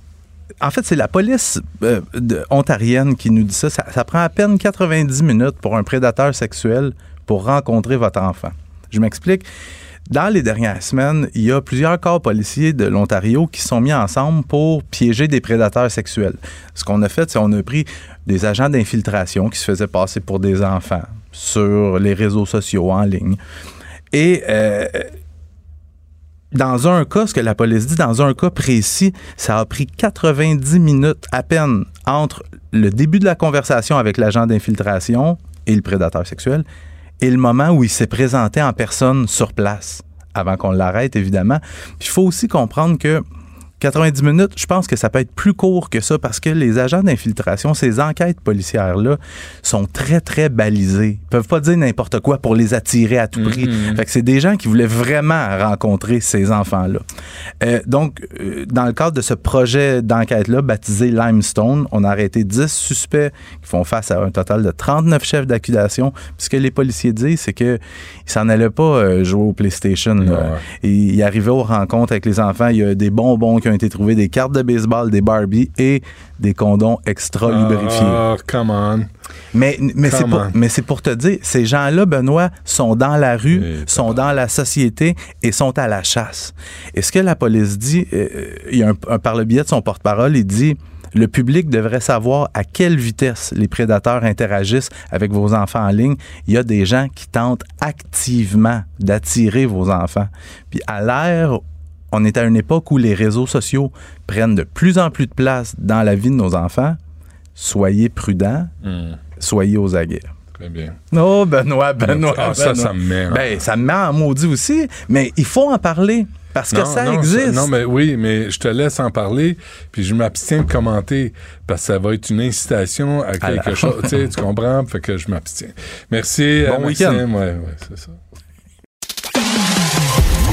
en fait, c'est la police euh, de- ontarienne qui nous dit ça. ça. ça prend à peine 90 minutes pour un prédateur sexuel pour rencontrer votre enfant. Je m'explique. Dans les dernières semaines, il y a plusieurs corps policiers de l'Ontario qui sont mis ensemble pour piéger des prédateurs sexuels. Ce qu'on a fait, c'est qu'on a pris des agents d'infiltration qui se faisaient passer pour des enfants sur les réseaux sociaux en ligne. Et euh, dans un cas, ce que la police dit, dans un cas précis, ça a pris 90 minutes à peine entre le début de la conversation avec l'agent d'infiltration et le prédateur sexuel et le moment où il s'est présenté en personne sur place, avant qu'on l'arrête, évidemment. Il faut aussi comprendre que 90 minutes, je pense que ça peut être plus court que ça parce que les agents d'infiltration, ces enquêtes policières-là, sont très, très balisées. Ils peuvent pas dire n'importe quoi pour les attirer à tout prix. Mhm. Fait que c'est des gens qui voulaient vraiment rencontrer ces enfants-là. Euh, donc, euh, dans le cadre de ce projet d'enquête-là, baptisé Limestone, on a arrêté 10 suspects qui font face à un total de 39 chefs d'accusation. Ce que les policiers disent, c'est qu'ils s'en allaient pas euh, jouer au PlayStation. là. Et Ils arrivaient aux rencontres avec les enfants. Il y a des bonbons qui ont été trouvés, des cartes de baseball, des Barbie et des condoms extra lubrifiés. Ah, come on. Mais, mais c'est pour, mais te dire, ces gens-là, Benoît, sont dans la rue, sont dans la société et sont à la chasse. Et ce que la police dit, euh, il y a un, un- par le biais de son porte-parole, il dit le public devrait savoir à quelle vitesse les prédateurs interagissent avec vos enfants en ligne. Il y a des gens qui tentent activement d'attirer vos enfants. Puis à l'ère on est à une époque où les réseaux sociaux prennent de plus en plus de place dans la vie de nos enfants. Soyez prudents, Hmm. soyez aux aguets. Très bien. Oh, Benoît, Benoît. Ah, ça, Benoît. ça me met en- Ben, ça me met en maudit aussi, mais il faut en parler parce que Non, ça non, existe. non, mais oui, mais je te laisse en parler, puis je m'abstiens de commenter parce que ça va être une incitation à la- quelque chose. Tu sais, tu comprends? Fait que je m'abstiens. Merci. Bon euh, week-end. Ouais, ouais, c'est ça.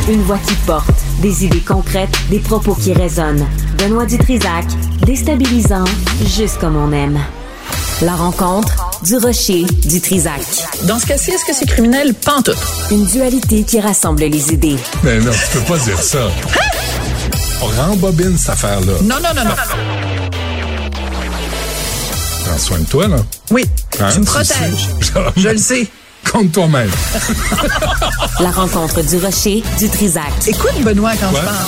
Une voix qui porte, des idées concrètes, des propos qui résonnent. Benoît Dutrisac, déstabilisant, juste comme on aime. La rencontre du rocher du Trisac. Dans ce cas-ci, est-ce que c'est criminel? Tout. Une dualité qui rassemble les idées. Mais non, tu peux pas dire ça. On rembobine cette affaire-là. Non, non, non, non. Prends soin de toi, là. Oui, Hein, tu me protèges. Je le sais. Compte toi-même. La rencontre du rocher du Trisac. Écoute, Benoît, quand Ouais. je parle.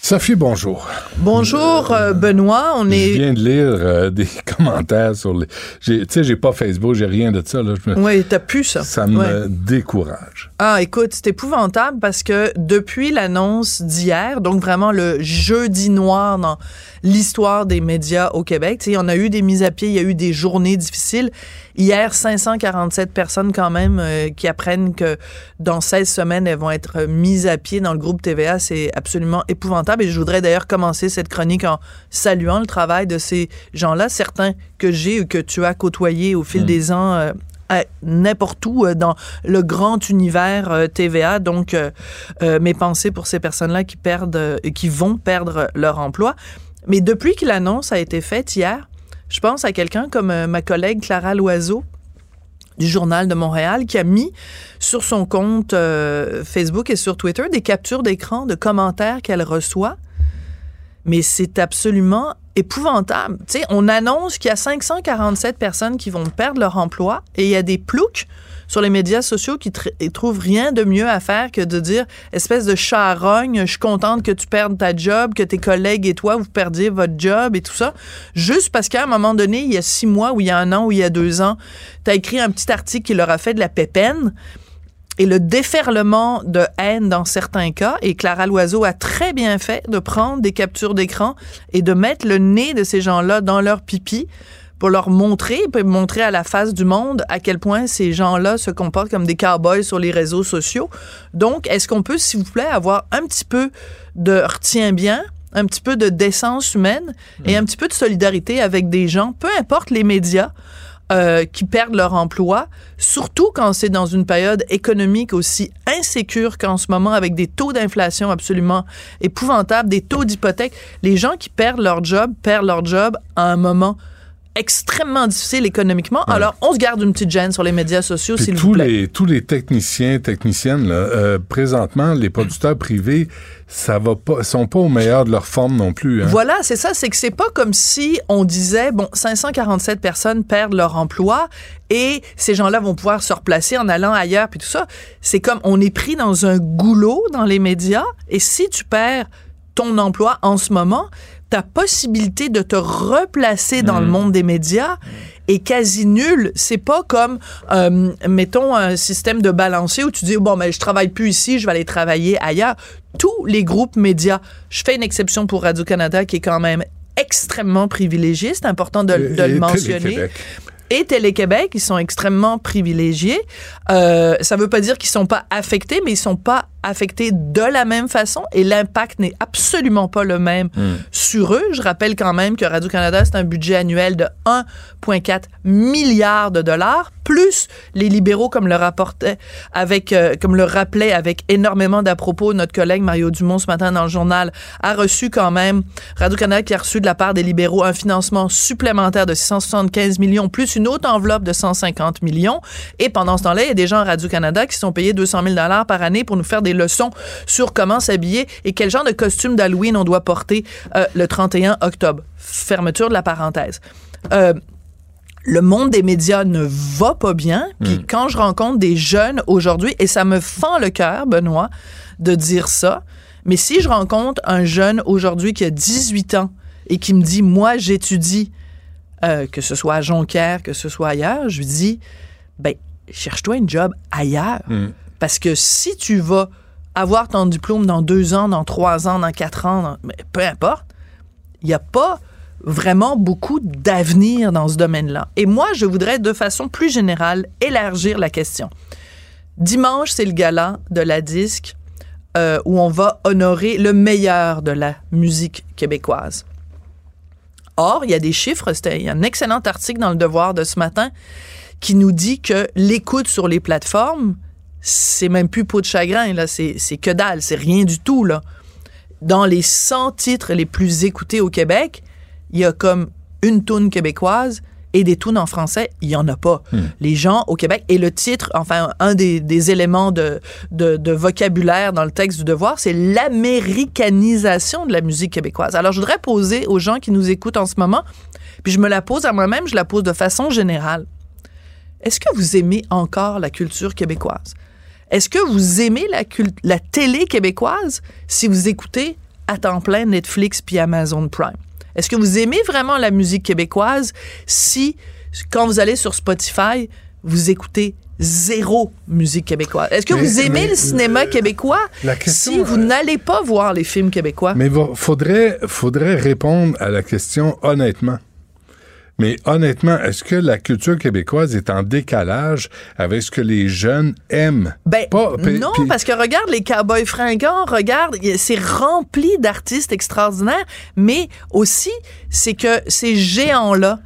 Sophie, bonjour. Bonjour, euh, Benoît. On Je est. viens de lire euh, des commentaires sur les. Tu sais, j'ai pas Facebook, j'ai rien de ça. Là. Je me- Oui, t'as pu ça. Ça me Ouais. décourage. Ah, écoute, c'est épouvantable parce que depuis l'annonce d'hier, donc vraiment le jeudi noir dans l'histoire des médias au Québec, tu sais, on a eu des mises à pied, il y a eu des journées difficiles. Hier, 547 personnes quand même euh, qui apprennent que dans 16 semaines, elles vont être mises à pied dans le groupe TVA. C'est absolument épouvantable. Et je voudrais d'ailleurs commencer cette chronique en saluant le travail de ces gens-là, certains que j'ai ou que tu as côtoyés au fil Mm. des ans. euh, n'importe où euh, dans le grand univers euh, TVA. Donc, euh, mes pensées pour ces personnes-là qui perdent, qui vont perdre leur emploi. Mais depuis que l'annonce a été faite hier, je pense à quelqu'un comme ma collègue Clara Loiseau du Journal de Montréal qui a mis sur son compte Facebook et sur Twitter des captures d'écran de commentaires qu'elle reçoit. Mais c'est absolument épouvantable. Tu sais, on annonce qu'il y a 547 personnes qui vont perdre leur emploi et il y a des ploucs sur les médias sociaux qui trouvent rien de mieux à faire que de dire espèce de charogne, je suis contente que tu perdes ta job, que tes collègues et toi vous perdiez votre job et tout ça, juste parce qu'à un moment donné, il y a six mois ou il y a un an ou il y a deux ans, tu as écrit un petit article qui leur a fait de la pépène et le déferlement de haine dans certains cas. Et Clara Loiseau a très bien fait de prendre des captures d'écran et de mettre le nez de ces gens-là dans leur pipi pour leur montrer, pour montrer à la face du monde à quel point ces gens-là se comportent comme des cowboys sur les réseaux sociaux. Donc, est-ce qu'on peut, s'il vous plaît, avoir un petit peu de retiens bien, un petit peu de décence humaine et un petit peu de solidarité avec des gens, peu importe les médias, euh, qui perdent leur emploi, surtout quand c'est dans une période économique aussi insécure qu'en ce moment, avec des taux d'inflation absolument épouvantables, des taux d'hypothèque. Les gens qui perdent leur job perdent leur job à un moment extrêmement difficile économiquement. Alors, on se garde une petite gêne sur les médias sociaux, s'il vous tous plaît. les tous les techniciens, techniciennes, là, euh, présentement, les producteurs privés, ça va pas, sont pas au meilleur de leur forme non plus. hein. Voilà, c'est ça, c'est que c'est pas comme si on disait, bon, 547 personnes perdent leur emploi et ces gens-là vont pouvoir se replacer en allant ailleurs, puis tout ça. C'est comme on est pris dans un goulot dans les médias et si tu perds ton emploi en ce moment, ta possibilité de te replacer dans le monde des médias est quasi nulle. C'est pas comme, euh, mettons, un système de balancier où tu dis, bon, mais je travaille plus ici, je vais aller travailler ailleurs. Tous les groupes médias, je fais une exception pour Radio-Canada qui est quand même extrêmement privilégié, c'est important de, le mentionner et Télé-Québec, ils sont extrêmement privilégiés. Euh, ça veut pas dire qu'ils sont pas affectés, mais ils sont pas affectés de la même façon et l'impact n'est absolument pas le même sur eux. Je rappelle quand même que Radio-Canada, c'est un budget annuel de 1,4 milliard de dollars, plus les libéraux, comme le rapportait avec, euh, comme le rappelait avec énormément d'à-propos notre collègue Mario Dumont ce matin dans le journal, a reçu quand même, Radio-Canada qui a reçu de la part des libéraux un financement supplémentaire de 675 millions, plus une autre enveloppe de 150 millions. Et pendant ce temps-là, il y a des gens à Radio-Canada qui sont payés 200 000 dollars par année pour nous faire des leçons sur comment s'habiller et quel genre de costume d'Halloween on doit porter euh, le 31 octobre. Fermeture de la parenthèse. Euh, le monde des médias ne va pas bien. Puis quand je rencontre des jeunes aujourd'hui, et ça me fend le cœur, Benoît, de dire ça, mais si je rencontre un jeune aujourd'hui qui a 18 ans et qui me dit, moi, j'étudie, euh, que ce soit à Jonquière, que ce soit ailleurs, je lui dis, ben, cherche-toi une job ailleurs. Parce que si tu vas avoir ton diplôme dans deux ans, dans trois ans, dans quatre ans, peu importe, il n'y a pas vraiment beaucoup d'avenir dans ce domaine-là. Et moi, je voudrais de façon plus générale élargir la question. Dimanche, c'est le gala de la disque euh, où on va honorer le meilleur de la musique québécoise. Or, il y a des chiffres, il y a un excellent article dans le Devoir de ce matin qui nous dit que l'écoute sur les plateformes, c'est même plus peau de chagrin, là, c'est que dalle, c'est rien du tout, là. Dans les 100 titres les plus écoutés au Québec, il y a comme une toune québécoise et des tunes en français, il y en a pas. Les gens au Québec, et le titre, enfin, un des, des éléments de, de, de vocabulaire dans le texte du devoir, c'est l'américanisation de la musique québécoise. Alors, je voudrais poser aux gens qui nous écoutent en ce moment, puis je me la pose à moi-même, je la pose de façon générale. Est-ce que vous aimez encore la culture québécoise? Est-ce que vous aimez la, télé québécoise? Si vous écoutez à temps plein Netflix puis Amazon Prime? Est-ce que vous aimez vraiment la musique québécoise? Si, quand vous allez sur Spotify, vous écoutez zéro musique québécoise? Est-ce que Mais- vous aimez mais, le cinéma québécois? la question, si vous n'allez pas voir les films québécois? Mais faudrait, faudrait répondre à la question honnêtement. Mais honnêtement, est-ce que la culture québécoise est en décalage avec ce que les jeunes aiment? Ben, Pas- non, parce que regarde les Cowboys fringants, regarde, c'est rempli d'artistes extraordinaires, mais aussi, c'est que ces géants-là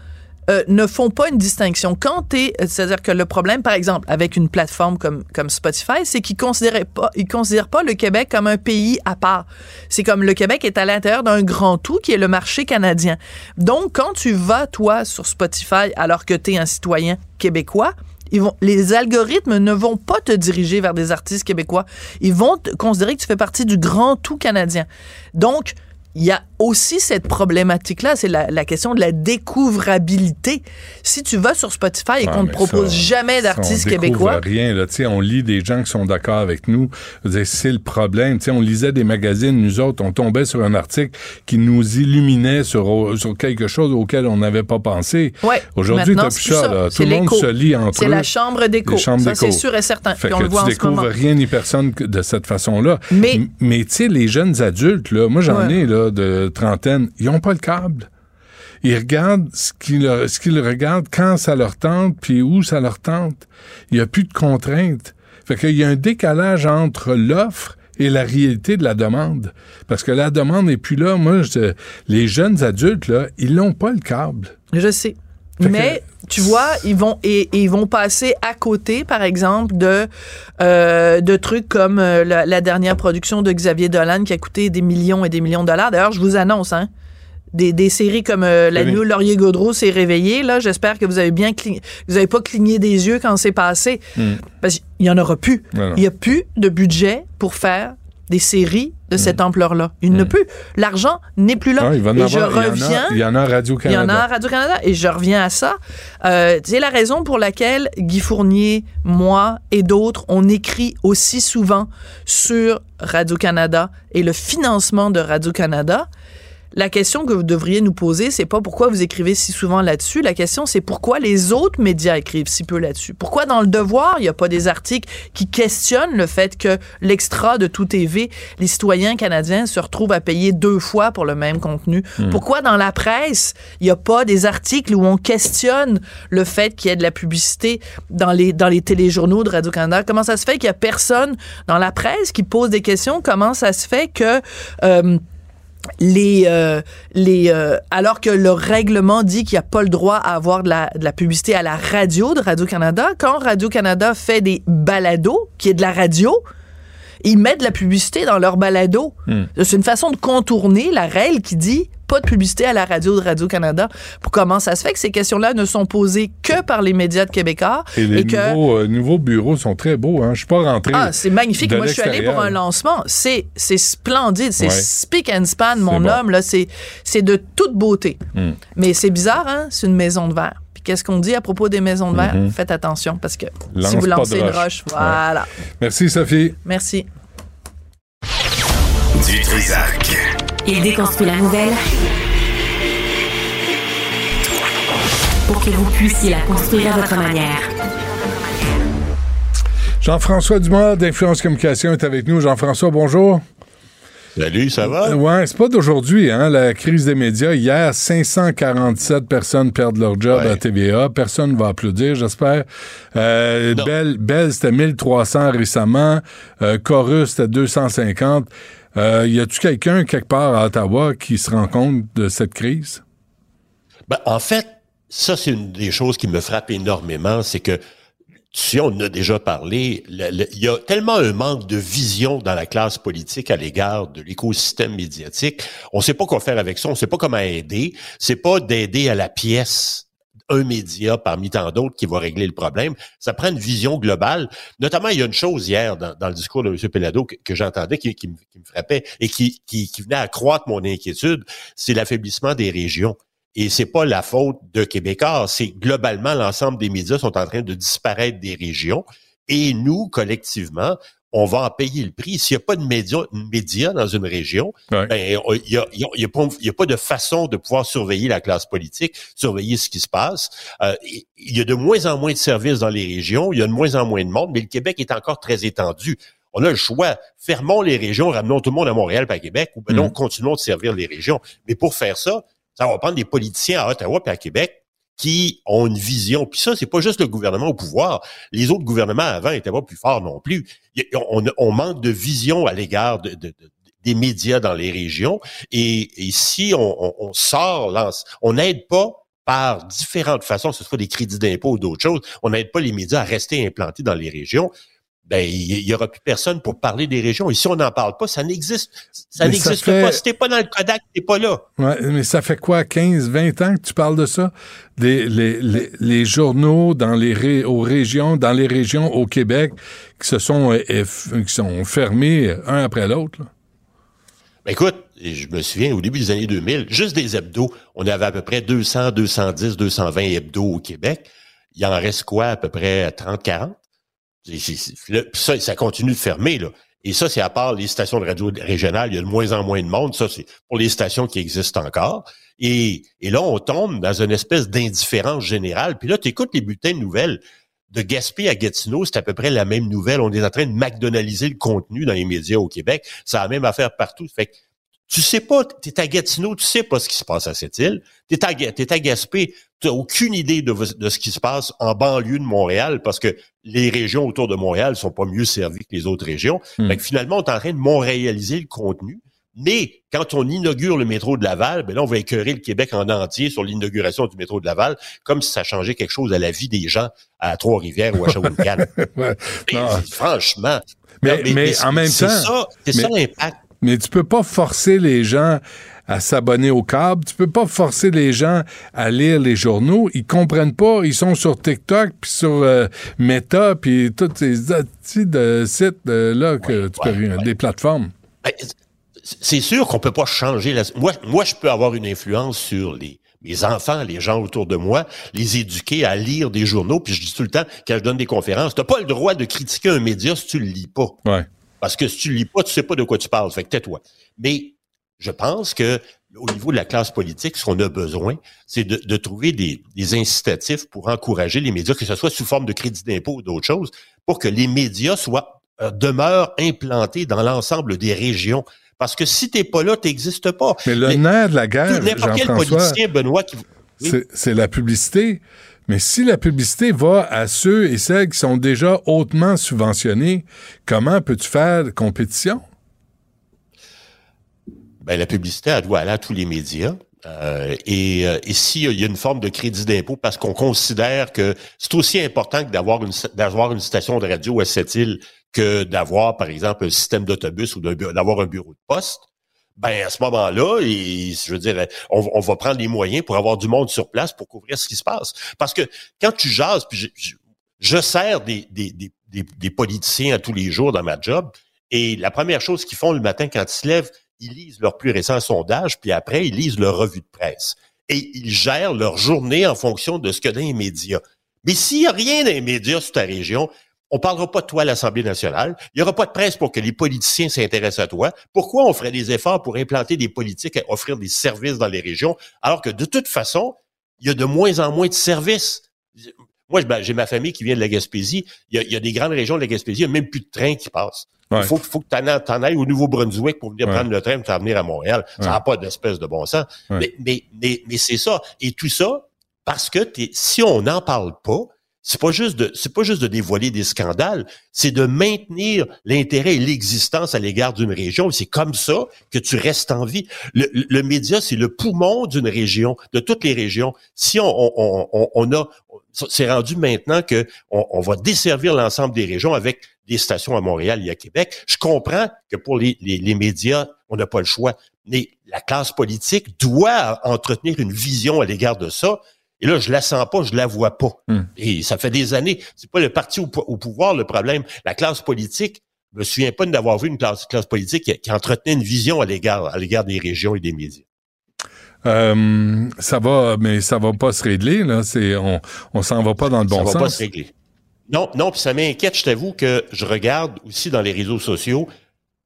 euh, ne font pas une distinction. Quand t'es, euh, c'est-à-dire que le problème, par exemple, avec une plateforme comme, comme Spotify, c'est qu'ils considèrent pas, ils considèrent pas le Québec comme un pays à part. C'est comme le Québec est à l'intérieur d'un grand tout qui est le marché canadien. Donc, quand tu vas, toi, sur Spotify, alors que tu es un citoyen québécois, ils vont, les algorithmes ne vont pas te diriger vers des artistes québécois. Ils vont considérer que tu fais partie du grand tout canadien. Donc, il y a aussi cette problématique-là, c'est la, la question de la découvrabilité. Si tu vas sur Spotify et Ah, qu'on ne propose ça, jamais d'artistes on québécois, rien, là. Tu sais, on lit des gens qui sont d'accord avec nous. C'est le problème. Tu sais, on lisait des magazines, nous autres, on tombait sur un article qui nous illuminait sur, sur quelque chose auquel on n'avait pas pensé. Ouais, Aujourd'hui, t'as plus ça. là. Tout le monde se lit entre eux. C'est la chambre d'écho. Ça, c'est sûr et certain. Fait on que le voit tu découvres rien ni personne de cette façon-là. Mais- tu sais, les jeunes adultes, là, moi j'en Ouais. ai là, de trentaine, ils ont pas le câble. Ils regardent ce qu'ils, leur- ce qu'ils regardent quand ça leur tente, puis où ça leur tente. Il n'y a plus de contraintes. Fait qu'il y a un décalage entre l'offre et la réalité de la demande. Parce que la demande n'est plus là. Moi, je- les jeunes adultes, là, ils n'ont pas le câble. Je sais. Mais tu vois, ils vont et, et ils vont passer à côté, par exemple, de euh, de trucs comme euh, la, la dernière production de Xavier Dolan qui a coûté des millions et des millions de dollars. D'ailleurs, je vous annonce, hein, des, des séries comme euh, La nuit où Laurier Gaudreau s'est réveillé. Là, j'espère que vous avez bien cligné, vous avez pas cligné des yeux quand c'est passé, Hmm. parce qu'il y en aura plus. Il y a plus de budget pour faire des séries de cette ampleur-là. Il ne peut. L'argent n'est plus là. Hmm. Ah, il va et avoir- je il y en a- reviens. il y en a à Radio-Canada. Il y en a à Radio-Canada. Et je reviens à ça. Euh, c'est la raison pour laquelle Guy Fournier, moi et d'autres, on écrit aussi souvent sur Radio-Canada et le financement de Radio-Canada. La question que vous devriez nous poser, c'est pas pourquoi vous écrivez si souvent là-dessus. La question, c'est pourquoi les autres médias écrivent si peu là-dessus. Pourquoi dans le Devoir, il n'y a pas des articles qui questionnent le fait que l'extra de tout TV, les citoyens canadiens se retrouvent à payer deux fois pour le même contenu? Hmm. Pourquoi dans la presse, il n'y a pas des articles où on questionne le fait qu'il y ait de la publicité dans les, dans les téléjournaux de Radio-Canada? Comment ça se fait qu'il n'y a personne dans la presse qui pose des questions? Comment ça se fait que... euh, les euh, les euh, alors que le règlement dit qu'il n'y a pas le droit à avoir de la, de la publicité à la radio de Radio Canada quand Radio Canada fait des balados qui est de la radio ils mettent de la publicité dans leur balado Hmm. c'est une façon de contourner la règle qui dit pas de publicité à la radio de Radio Canada pour comment ça se fait que ces questions là ne sont posées que par les médias de Québécois Et les que nouveaux, euh, nouveaux bureaux sont très beaux. Hein. Je suis pas rentré. ah, c'est magnifique. de Moi, je suis allée pour un lancement. C'est, c'est splendide. C'est Ouais. speak and span, mon bon. homme. Là, c'est, c'est de toute beauté. Hmm. Mais c'est bizarre, hein? C'est une maison de verre. Qu'est-ce qu'on dit à propos des maisons de verre? Mhm. Faites attention parce que Lance si vous lancez une roche. roche, voilà. Merci, Sophie. Merci. Du Trisac. Il déconstruit la nouvelle pour que vous puissiez la construire à votre manière. Jean-François Dumas d'Influence Communication est avec nous. Jean-François, bonjour. Salut, ça va? Euh, ouais, c'est pas d'aujourd'hui, hein, la crise des médias. Hier, 547 personnes perdent leur job à TVA. Personne va applaudir, j'espère. Euh, Belle, Belle, c'était 1300 récemment. Euh, Chorus, c'était 250. Euh, y a-tu quelqu'un, quelque part à Ottawa, qui se rend compte de cette crise? Ben, en fait, ça, c'est une des choses qui me frappe énormément, c'est que si on en a déjà parlé, il y a tellement un manque de vision dans la classe politique à l'égard de l'écosystème médiatique. On sait pas quoi faire avec ça, on sait pas comment aider. C'est pas d'aider à la pièce un média parmi tant d'autres qui va régler le problème. Ça prend une vision globale. Notamment, il y a une chose hier dans, le discours de M. Pelado que, j'entendais qui, me, frappait et qui venait accroître mon inquiétude, c'est l'affaiblissement des régions. Et c'est pas la faute de Québécois, c'est globalement l'ensemble des médias sont en train de disparaître des régions. Et nous, collectivement, on va en payer le prix. S'il n'y a pas de médias média dans une région, ben, il n'y a, y a- il y a pas- il y a pas de façon de pouvoir surveiller la classe politique, surveiller ce qui se passe. Euh, il y a de moins en moins de services dans les régions, il y a de moins en moins de monde, mais le Québec est encore très étendu. On a le choix. Fermons les régions, ramenons tout le monde à Montréal pas à Québec, ou ben non, Mhm. continuons de servir les régions. Mais pour faire ça, ça va prendre des politiciens à Ottawa et à Québec qui ont une vision. Puis ça, c'est pas juste le gouvernement au pouvoir. Les autres gouvernements avant étaient pas plus forts non plus. On, manque de vision à l'égard de, de- de- des médias dans les régions. Et, et si on, on- on sort, on n'aide pas par différentes façons, ce soit des crédits d'impôt ou d'autres choses, on n'aide pas les médias à rester implantés dans les régions. Ben, il y, aura plus personne pour parler des régions. Si on n'en parle pas, ça n'existe. Ça n'existe fait- pas. Si t'es pas dans le Kodak, t'es pas là. Ouais, mais ça fait quoi, 15, 20 ans que tu parles de ça? Les, les, les journaux dans les ré- aux régions, dans les régions au Québec qui se sont, euh, qui sont fermés un après l'autre. Ben écoute, je me souviens, au début des années 2000, juste des hebdos, on avait à peu près 200, 210, 220 hebdos au Québec. Il en reste quoi, à peu près 30, 40? Ça, ça continue de fermer, là. Et ça, c'est à part les stations de radio régionales, il y a de moins en moins de monde. Ça, c'est pour les stations qui existent encore. Et, et là, on tombe dans une espèce d'indifférence générale. Puis là, tu écoutes les bulletins de nouvelles. De Gaspé à Gatineau, c'est à peu près la même nouvelle. On est en train de McDonaldiser le contenu dans les médias au Québec. C'est la même affaire partout. Tu sais pas, t'es à Gatineau, tu sais pas ce qui se passe à cette île. T'es à, Ga- t'es à Gaspé, t'as aucune idée de, de ce qui se passe en banlieue de Montréal parce que les régions autour de Montréal sont pas mieux servies que les autres régions. Hmm. Fait que finalement, on est en train de montréaliser le contenu. Mais quand on inaugure le métro de Laval, ben là, on va écœurer le Québec en entier sur l'inauguration du métro de Laval, comme si ça changeait quelque chose à la vie des gens à Trois-Rivières ou à Shawinigan. Ouais. Franchement. Mais, mais, mais en même c'est temps. ça- c'est mais, ça l'impact. Mais tu peux pas forcer les gens à s'abonner au câble. Tu peux pas forcer les gens à lire les journaux. Ils comprennent pas. Ils sont sur TikTok, puis sur euh, Meta, puis tous ces de sites euh, là que tu peux des plateformes. Ben, c'est sûr qu'on peut pas changer la... Moi, moi, je peux avoir une influence sur les mes enfants, les gens autour de moi, les éduquer à lire des journaux. Puis je dis tout le temps, quand je donne des conférences, t'as pas le droit de critiquer un média si tu le lis pas. Ouais. Parce que si tu le lis pas, tu sais pas de quoi tu parles. Fait que tais-toi. Mais je pense que au niveau de la classe politique, ce qu'on a besoin, c'est de, de trouver des, des incitatifs pour encourager les médias, que ce soit sous forme de crédit d'impôt ou d'autres choses, pour que les médias soient euh, demeurent implantés dans l'ensemble des régions. Parce que si t'es pas là, t'existes pas. Mais le nerf de la guerre, N'importe quel politicien, Benoît, qui... Oui. c'est la publicité. Mais si la publicité va à ceux et celles qui sont déjà hautement subventionnés, comment peux-tu faire compétition? Ben, la publicité, elle doit aller à tous les médias. Euh, et euh, et s'il y a une forme de crédit d'impôt parce qu'on considère que c'est aussi important que d'avoir une d'avoir une station de radio à cette île que d'avoir, par exemple, un système d'autobus ou d'avoir un bureau de poste, ben à ce moment-là, je veux dire, on, va prendre les moyens pour avoir du monde sur place pour couvrir ce qui se passe. Parce que quand tu jases, puis je, je, sers des, des, des, des, des politiciens à tous les jours dans ma job, et la première chose qu'ils font le matin quand ils se lèvent, ils lisent leur plus récent sondage, puis après, ils lisent leur revue de presse. Et ils gèrent leur journée en fonction de ce que dans les médias. Mais s'il n'y a rien dans les médias sur ta région, on parlera pas de toi à l'Assemblée nationale. Il y aura pas de presse pour que les politiciens s'intéressent à toi. Pourquoi on ferait des efforts pour implanter des politiques à offrir des services dans les régions, alors que de toute façon, il y a de moins en moins de services? Moi, j'ai ma famille qui vient de la Gaspésie. Il y, a, il y a des grandes régions de la Gaspésie, il n'y a même plus de train qui passe. Ouais. Il faut, faut que tu en, ailles au Nouveau-Brunswick pour venir Ouais. prendre le train pour t'en venir à Montréal. Ça n'a pas d'espèce de bon sens. Mais, mais, mais, mais c'est ça. Et tout ça, parce que si on n'en parle pas, c'est pas juste de, c'est pas juste de dévoiler des scandales, c'est de maintenir l'intérêt et l'existence à l'égard d'une région. C'est comme ça que tu restes en vie. Le, le- média, c'est le poumon d'une région, de toutes les régions. Si on, on- on, on a, c'est rendu maintenant que on, on va desservir l'ensemble des régions avec des stations à Montréal et à Québec. Je comprends que pour les, les, les médias, on n'a pas le choix, mais la classe politique doit entretenir une vision à l'égard de ça. Et là, je la sens pas, je la vois pas. Hmm. Et ça fait des années. C'est pas le parti au, po- au pouvoir le problème. La classe politique, je me souviens pas d'avoir vu une classe, classe politique qui, qui entretenait une vision à l'égard, à l'égard des régions et des médias. Euh, ça va, mais ça va pas se régler, là. C'est, on, on s'en va pas dans le bon ça va sens. pas se régler. Non, non, puis ça m'inquiète, je t'avoue que je regarde aussi dans les réseaux sociaux,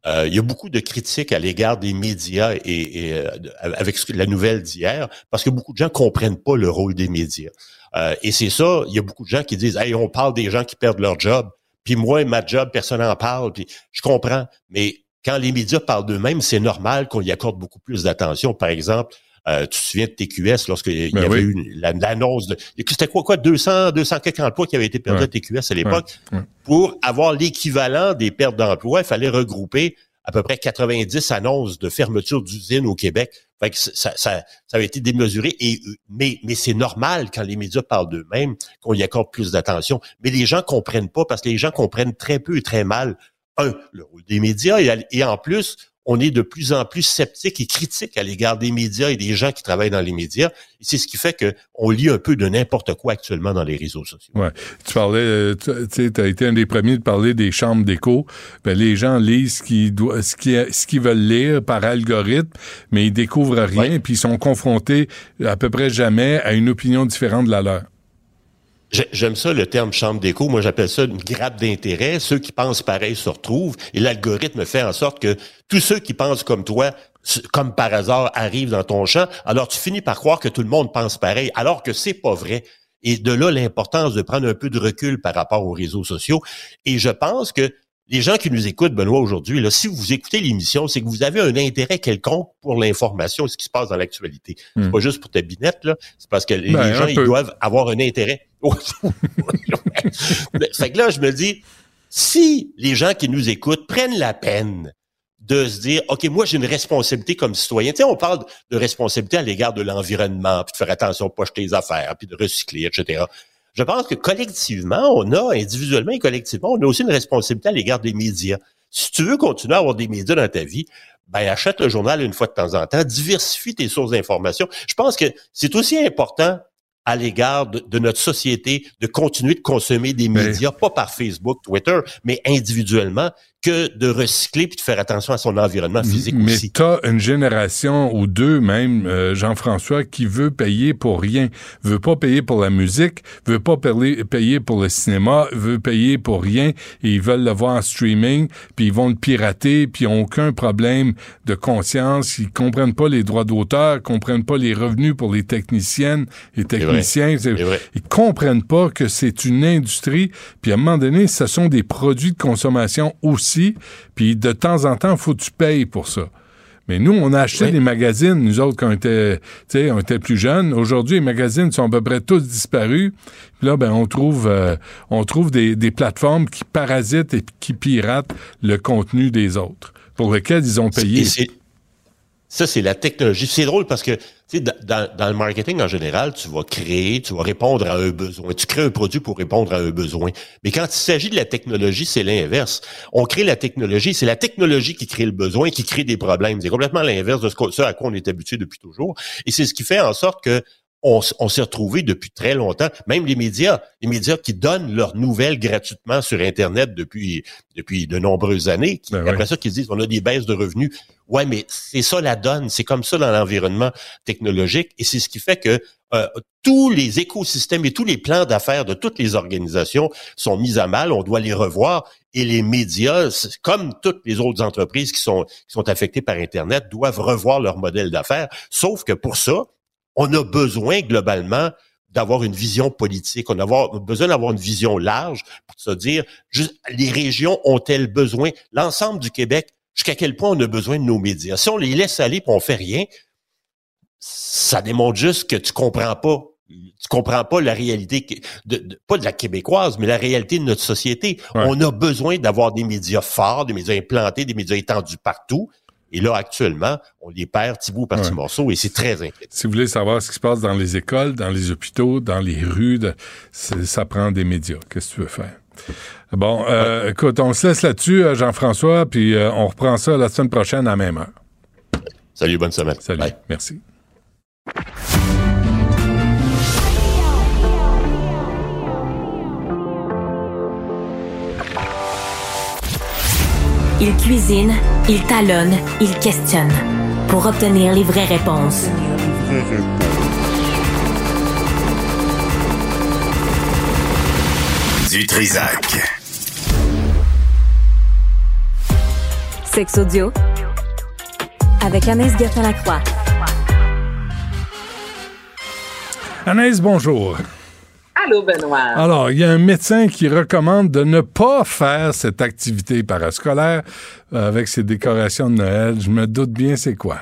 euh, il y a beaucoup de critiques à l'égard des médias et, et, euh, avec la nouvelle d'hier, parce que beaucoup de gens comprennent pas le rôle des médias. Euh, et c'est ça, il y a beaucoup de gens qui disent, hey, on parle des gens qui perdent leur job, puis moi, ma job, personne n'en parle, puis je comprends, mais quand les médias parlent d'eux-mêmes, c'est normal qu'on y accorde beaucoup plus d'attention. Par exemple, euh, tu te souviens de TQS lorsqu'il y Ben avait oui. eu l'annonce de... C'était quoi, quoi, 200, 200 quelques emplois qui avaient été perdus Ouais. à TQS à l'époque? Ouais. Ouais. Pour avoir l'équivalent des pertes d'emplois, il fallait regrouper à peu près 90 annonces de fermeture d'usines au Québec. Fait que ça, ça, ça avait été démesuré. Et, mais mais c'est normal quand les médias parlent d'eux-mêmes qu'on y accorde plus d'attention. Mais les gens comprennent pas parce que les gens comprennent très peu et très mal, un, le rôle des médias et, et en plus, on est de plus en plus sceptique et critique à l'égard des médias et des gens qui travaillent dans les médias. Et c'est ce qui fait que on lit un peu de n'importe quoi actuellement dans les réseaux sociaux. Ouais. Tu parlais, euh, tu as été un des premiers de parler des chambres d'écho. Ben, les gens lisent ce qu'ils, doivent- ce, qu'ils, ce qu'ils veulent lire par algorithme, mais ils découvrent rien, puis ils sont confrontés à peu près jamais à une opinion différente de la leur. J'ai- J'aime ça le terme chambre d'écho. Moi, j'appelle ça une grappe d'intérêt. Ceux qui pensent pareil se retrouvent et l'algorithme fait en sorte que tous ceux qui pensent comme toi, comme par hasard, arrivent dans ton champ. Alors, tu finis par croire que tout le monde pense pareil, alors que c'est pas vrai. Et de là, l'importance de prendre un peu de recul par rapport aux réseaux sociaux. Et je pense que les gens qui nous écoutent, Benoît, aujourd'hui, là, si vous écoutez l'émission, c'est que vous avez un intérêt quelconque pour l'information et ce qui se passe dans l'actualité. C'est Hmm. pas juste pour ta binette, là. C'est parce que les Ben, les gens, ils doivent avoir un intérêt. fait que là, je me dis, si les gens qui nous écoutent prennent la peine de se dire, OK, moi, j'ai une responsabilité comme citoyen. Tu sais, on parle de responsabilité à l'égard de l'environnement, puis de faire attention, de pas jeter les affaires, puis de recycler, etc. Je pense que collectivement, on a, individuellement et collectivement, on a aussi une responsabilité à l'égard des médias. Si tu veux continuer à avoir des médias dans ta vie, ben achète le journal une fois de temps en temps, diversifie tes sources d'information. Je pense que c'est aussi important à l'égard de, de, notre société de continuer de consommer des médias, pas par Facebook, Twitter, mais individuellement, que de recycler puis de faire attention à son environnement physique mais aussi. Mais t'as une génération ou deux même, euh, Jean-François, qui veut payer pour rien, veut pas payer pour la musique, veut pas payer pour le cinéma, veut payer pour rien. Et ils veulent le voir en streaming, puis ils vont le pirater, puis ils ont aucun problème de conscience, ils comprennent pas les droits d'auteur, comprennent pas les revenus pour les techniciennes et techniciens, ils comprennent pas que c'est une industrie, puis à un moment donné, ce sont des produits de consommation aussi puis de temps en temps, faut que tu payes pour ça. Mais nous, on a acheté des magazines, nous autres, quand on était, on était plus jeunes. Aujourd'hui, les magazines sont à peu près tous disparus. Puis là, ben, on trouve, euh, on trouve des, des, plateformes qui parasitent et qui piratent le contenu des autres, pour lesquels ils ont payé. Ça, c'est la technologie. C'est drôle parce que dans, le marketing en général, tu vas créer, tu vas répondre à un besoin. Tu crées un produit pour répondre à un besoin. Mais quand il s'agit de la technologie, c'est l'inverse. On crée la technologie, c'est la technologie qui crée le besoin, qui crée des problèmes. C'est complètement l'inverse de ce, à quoi on est habitué depuis toujours. Et c'est ce qui fait en sorte que on, on s'est retrouvé depuis très longtemps, même les médias, les médias qui donnent leurs nouvelles gratuitement sur Internet depuis depuis de nombreuses années, qui, Ben après ça, qui se disent on a des baisses de revenus. Ouais, mais c'est ça la donne, c'est comme ça dans l'environnement technologique, et c'est ce qui fait que euh, tous les écosystèmes et tous les plans d'affaires de toutes les organisations sont mis à mal. On doit les revoir. Et les médias, comme toutes les autres entreprises qui sont, qui sont affectées par Internet, doivent revoir leur modèle d'affaires. Sauf que pour ça, on a besoin globalement d'avoir une vision politique, on a besoin d'avoir une vision large pour se dire, juste, les régions ont-elles besoin, l'ensemble du Québec, jusqu'à quel point on a besoin de nos médias? Si on les laisse aller et on fait rien, ça démontre juste que tu comprends pas tu comprends pas la réalité, de, pas de la québécoise, mais la réalité de notre société. Ouais. On a besoin d'avoir des médias forts, des médias implantés, des médias étendus partout. Et là, actuellement, on les perd petit bout par petit Ouais. morceau et c'est très inquiétant. Si vous voulez savoir ce qui se passe dans les écoles, dans les hôpitaux, dans les rues, de- ça prend des médias. Qu'est-ce que tu veux faire? Bon, euh, écoute, on se laisse là-dessus, euh, Jean-François, puis euh, on reprend ça la semaine prochaine à la même heure. Salut, bonne semaine. Salut, merci. Il cuisine, il talonne, il questionne pour obtenir les vraies réponses. Du Trisac. Sex audio avec Anaïs Gertin-Lacroix. Anaïs, bonjour. Allô, Benoît. Alors, il y a un médecin qui recommande de ne pas faire cette activité parascolaire euh, avec ses décorations de Noël. Je me doute bien c'est quoi.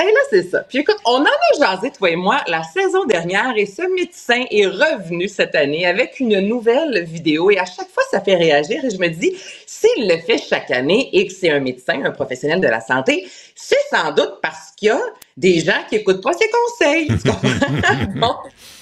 Et là, c'est ça. Puis écoute, on en a jasé, toi et moi, la saison dernière, et ce médecin est revenu cette année avec une nouvelle vidéo, et à chaque fois, ça fait réagir, et je me dis, s'il le fait chaque année et que c'est un médecin, un professionnel de la santé, c'est sans doute parce qu'il y a des gens qui écoutent pas ses conseils. Tu comprends?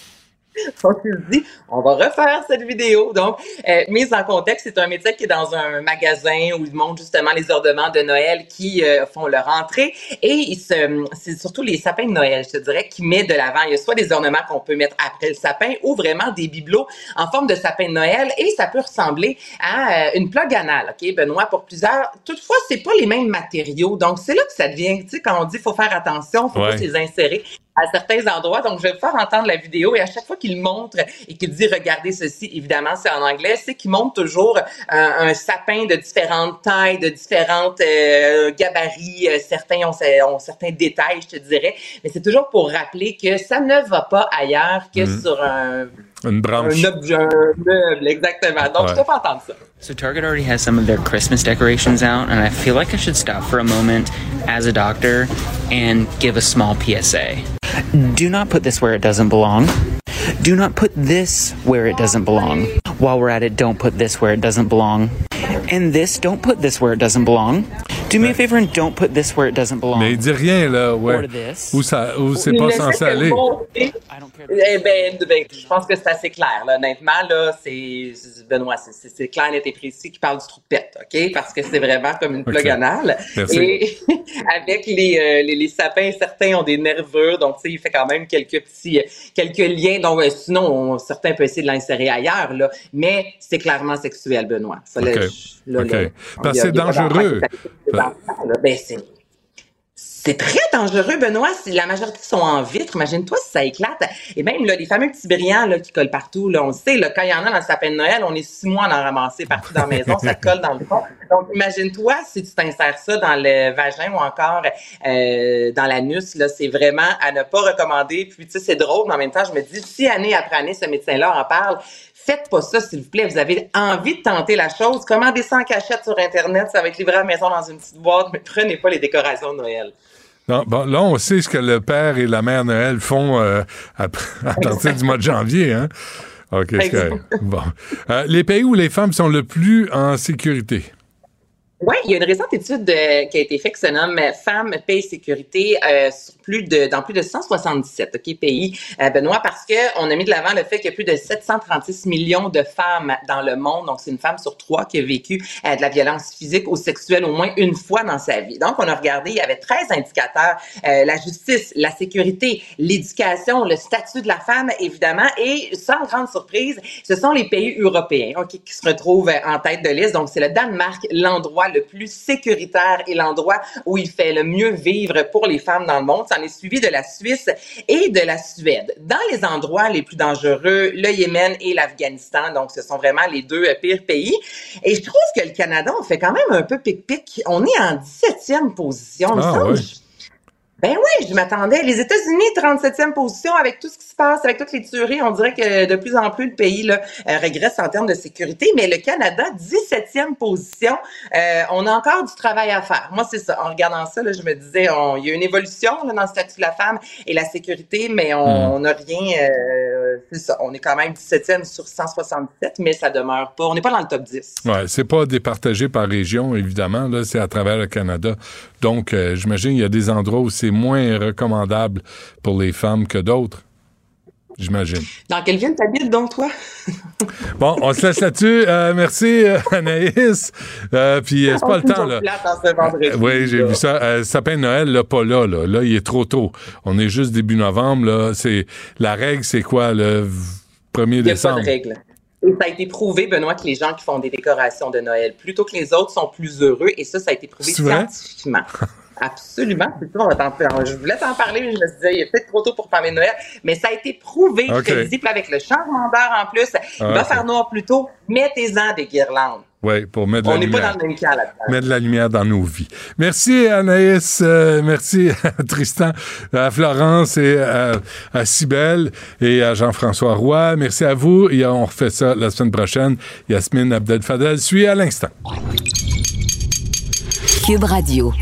Donc, il se dit, on va refaire cette vidéo. Donc, euh, mise en contexte, c'est un médecin qui est dans un magasin où il montre justement les ornements de Noël qui euh, font leur entrée. Et c'est surtout les sapins de Noël, je te dirais, qui met de l'avant. Il y a soit des ornements qu'on peut mettre après le sapin ou vraiment des bibelots en forme de sapin de Noël. Et ça peut ressembler à euh, une plug anale, OK, Benoît, pour plusieurs. Toutefois, c'est pas les mêmes matériaux. Donc, c'est là que ça devient, tu sais, quand on dit faut faire attention, faut Ouais. pas se les insérer à certains endroits. Donc, je vais vous faire entendre la vidéo et à chaque fois qu'il montre et qu'il dit regardez ceci, évidemment, c'est en anglais, c'est qu'il montre toujours un, un sapin de différentes tailles, de différentes euh, gabarits. Euh, Certains ont, ont certains détails, je te dirais. Mais c'est toujours pour rappeler que ça ne va pas ailleurs que Mhm. sur un, Une branche. un objet, un meuble, exactement. Donc, je te Ouais. fais entendre ça. So Target already has some of their Christmas decorations out, and I feel like I should stop for a moment as a doctor and give a small PSA. Do not put this where it doesn't belong. Do not put this where it doesn't belong. While we're at it, don't put this where it doesn't belong. And this, don't put this where it doesn't belong. Do me a favor and don't put this where it doesn't belong. Mais il dit rien, là, ouais. Or this. Où, ça, où c'est pas censé aller. monter. Eh ben, ben, je pense que c'est assez clair. Là. Honnêtement, là, c'est Benoît, c'est- clair, net et précis qui parle du trou de pète, ok? Parce que c'est vraiment comme une plug anale. Merci. Et avec les, euh, les, les sapins, certains ont des nervures, donc tu sais, il fait quand même quelques petits, quelques liens. Donc euh, sinon, on- certains peuvent essayer de l'insérer ailleurs, là. Mais c'est clairement sexuel, Benoît. Ça, là, Ok. je- là, Ok. là, Parce que c'est dangereux. Là. Ben, c'est c'est très dangereux, Benoît. Si la majorité sont en vitre, imagine-toi si ça éclate. Et même là, les fameux petits brillants là, qui collent partout, là, on le sait, là, quand il y en a dans le sapin de Noël, on est six mois à en ramasser partout dans la maison, ça colle dans le fond. Donc, imagine-toi si tu t'insères ça dans le vagin ou encore euh, dans l'anus, là, c'est vraiment à ne pas recommander. Puis, tu sais, c'est drôle, mais en même temps, je me dis, si année après année, ce médecin-là en parle, Faites pas ça, s'il vous plaît. Vous avez envie de tenter la chose. Commandez ça en cachette sur Internet. Ça va être livré à la maison dans une petite boîte, mais prenez pas les décorations de Noël. Non, bon, là, on sait ce que le père et la mère Noël font euh, à, à partir du mois de janvier. Hein? OK, c'est. Bon. Euh, les pays où les femmes sont le plus en sécurité? Oui, il y a une récente étude euh, qui a été faite qui se nomme Femmes, paix sécurité euh, sur plus de, dans plus de 177 ok, pays, euh, Benoît, parce qu'on a mis de l'avant le fait qu'il y a plus de 736 millions de femmes dans le monde. Donc, c'est une femme sur trois qui a vécu euh, de la violence physique ou sexuelle au moins une fois dans sa vie. Donc, on a regardé, il y avait 13 indicateurs, euh, la justice, la sécurité, l'éducation, le statut de la femme, évidemment, et sans grande surprise, ce sont les pays européens ok, qui se retrouvent euh, en tête de liste. Donc, c'est le Danemark, l'endroit le plus sécuritaire et l'endroit où il fait le mieux vivre pour les femmes dans le monde. Ça en est suivi de la Suisse et de la Suède. Dans les endroits les plus dangereux, le Yémen et l'Afghanistan. Donc, ce sont vraiment les deux euh, pires pays. Et je trouve que le Canada, on fait quand même un peu pic-pic. On est en 17e position. il me semble. ouais. Ben oui, je m'attendais. Les États-Unis, 37e position avec tout ce qui se passe, avec toutes les tueries. On dirait que de plus en plus le pays là, euh, régresse en termes de sécurité. Mais le Canada, 17e position. Euh, on a encore du travail à faire. Moi, c'est ça. En regardant ça, là, je me disais, on- il y a une évolution là, dans le statut de la femme et la sécurité, mais on Mm. on n'a rien. euh, c'est ça. On est quand même 17e sur 167, mais ça demeure pas. On n'est pas dans le top 10. Ouais, c'est pas départagé par région, évidemment. Là, c'est à travers le Canada. Donc, euh, j'imagine qu'il y a des endroits où c'est moins recommandable pour les femmes que d'autres. J'imagine. Dans quelle ville t'habites donc, toi? Bon, on se laisse là-dessus. Euh, merci, euh, Anaïs. Puis, c'est pas le temps, là. Ce oui, j'ai vu ça. Sapin de Noël, là, pas là, là. Là, il est trop tôt. On est juste début novembre, là. C'est, la règle, c'est quoi, le v- 1er Il n'y a pas décembre? de règle. Et ça a été prouvé, Benoît, que les gens qui font des décorations de Noël, plutôt que les autres, sont plus heureux. Et ça, ça a été prouvé scientifiquement. Absolument. C'est ça, on va t'en faire. Je voulais t'en parler, mais je me suis dit, il est peut-être trop tôt pour parler de Noël. Mais ça a été prouvé, Ok. je te le dis, puis avec le changement d'heure en plus, il Ah, va faire noir plus tôt. Mettez-en des guirlandes. Oui, pour mettre de la On n'est pas lumière. dans le même cas là-dedans. mettre de la lumière dans nos vies. Merci Anaïs, euh, merci à Tristan, à Florence et à, à Cybelle et à Jean-François Roy. Merci à vous et on refait ça la semaine prochaine. Yasmine Abdel Fadel suit à l'instant. Cube Radio.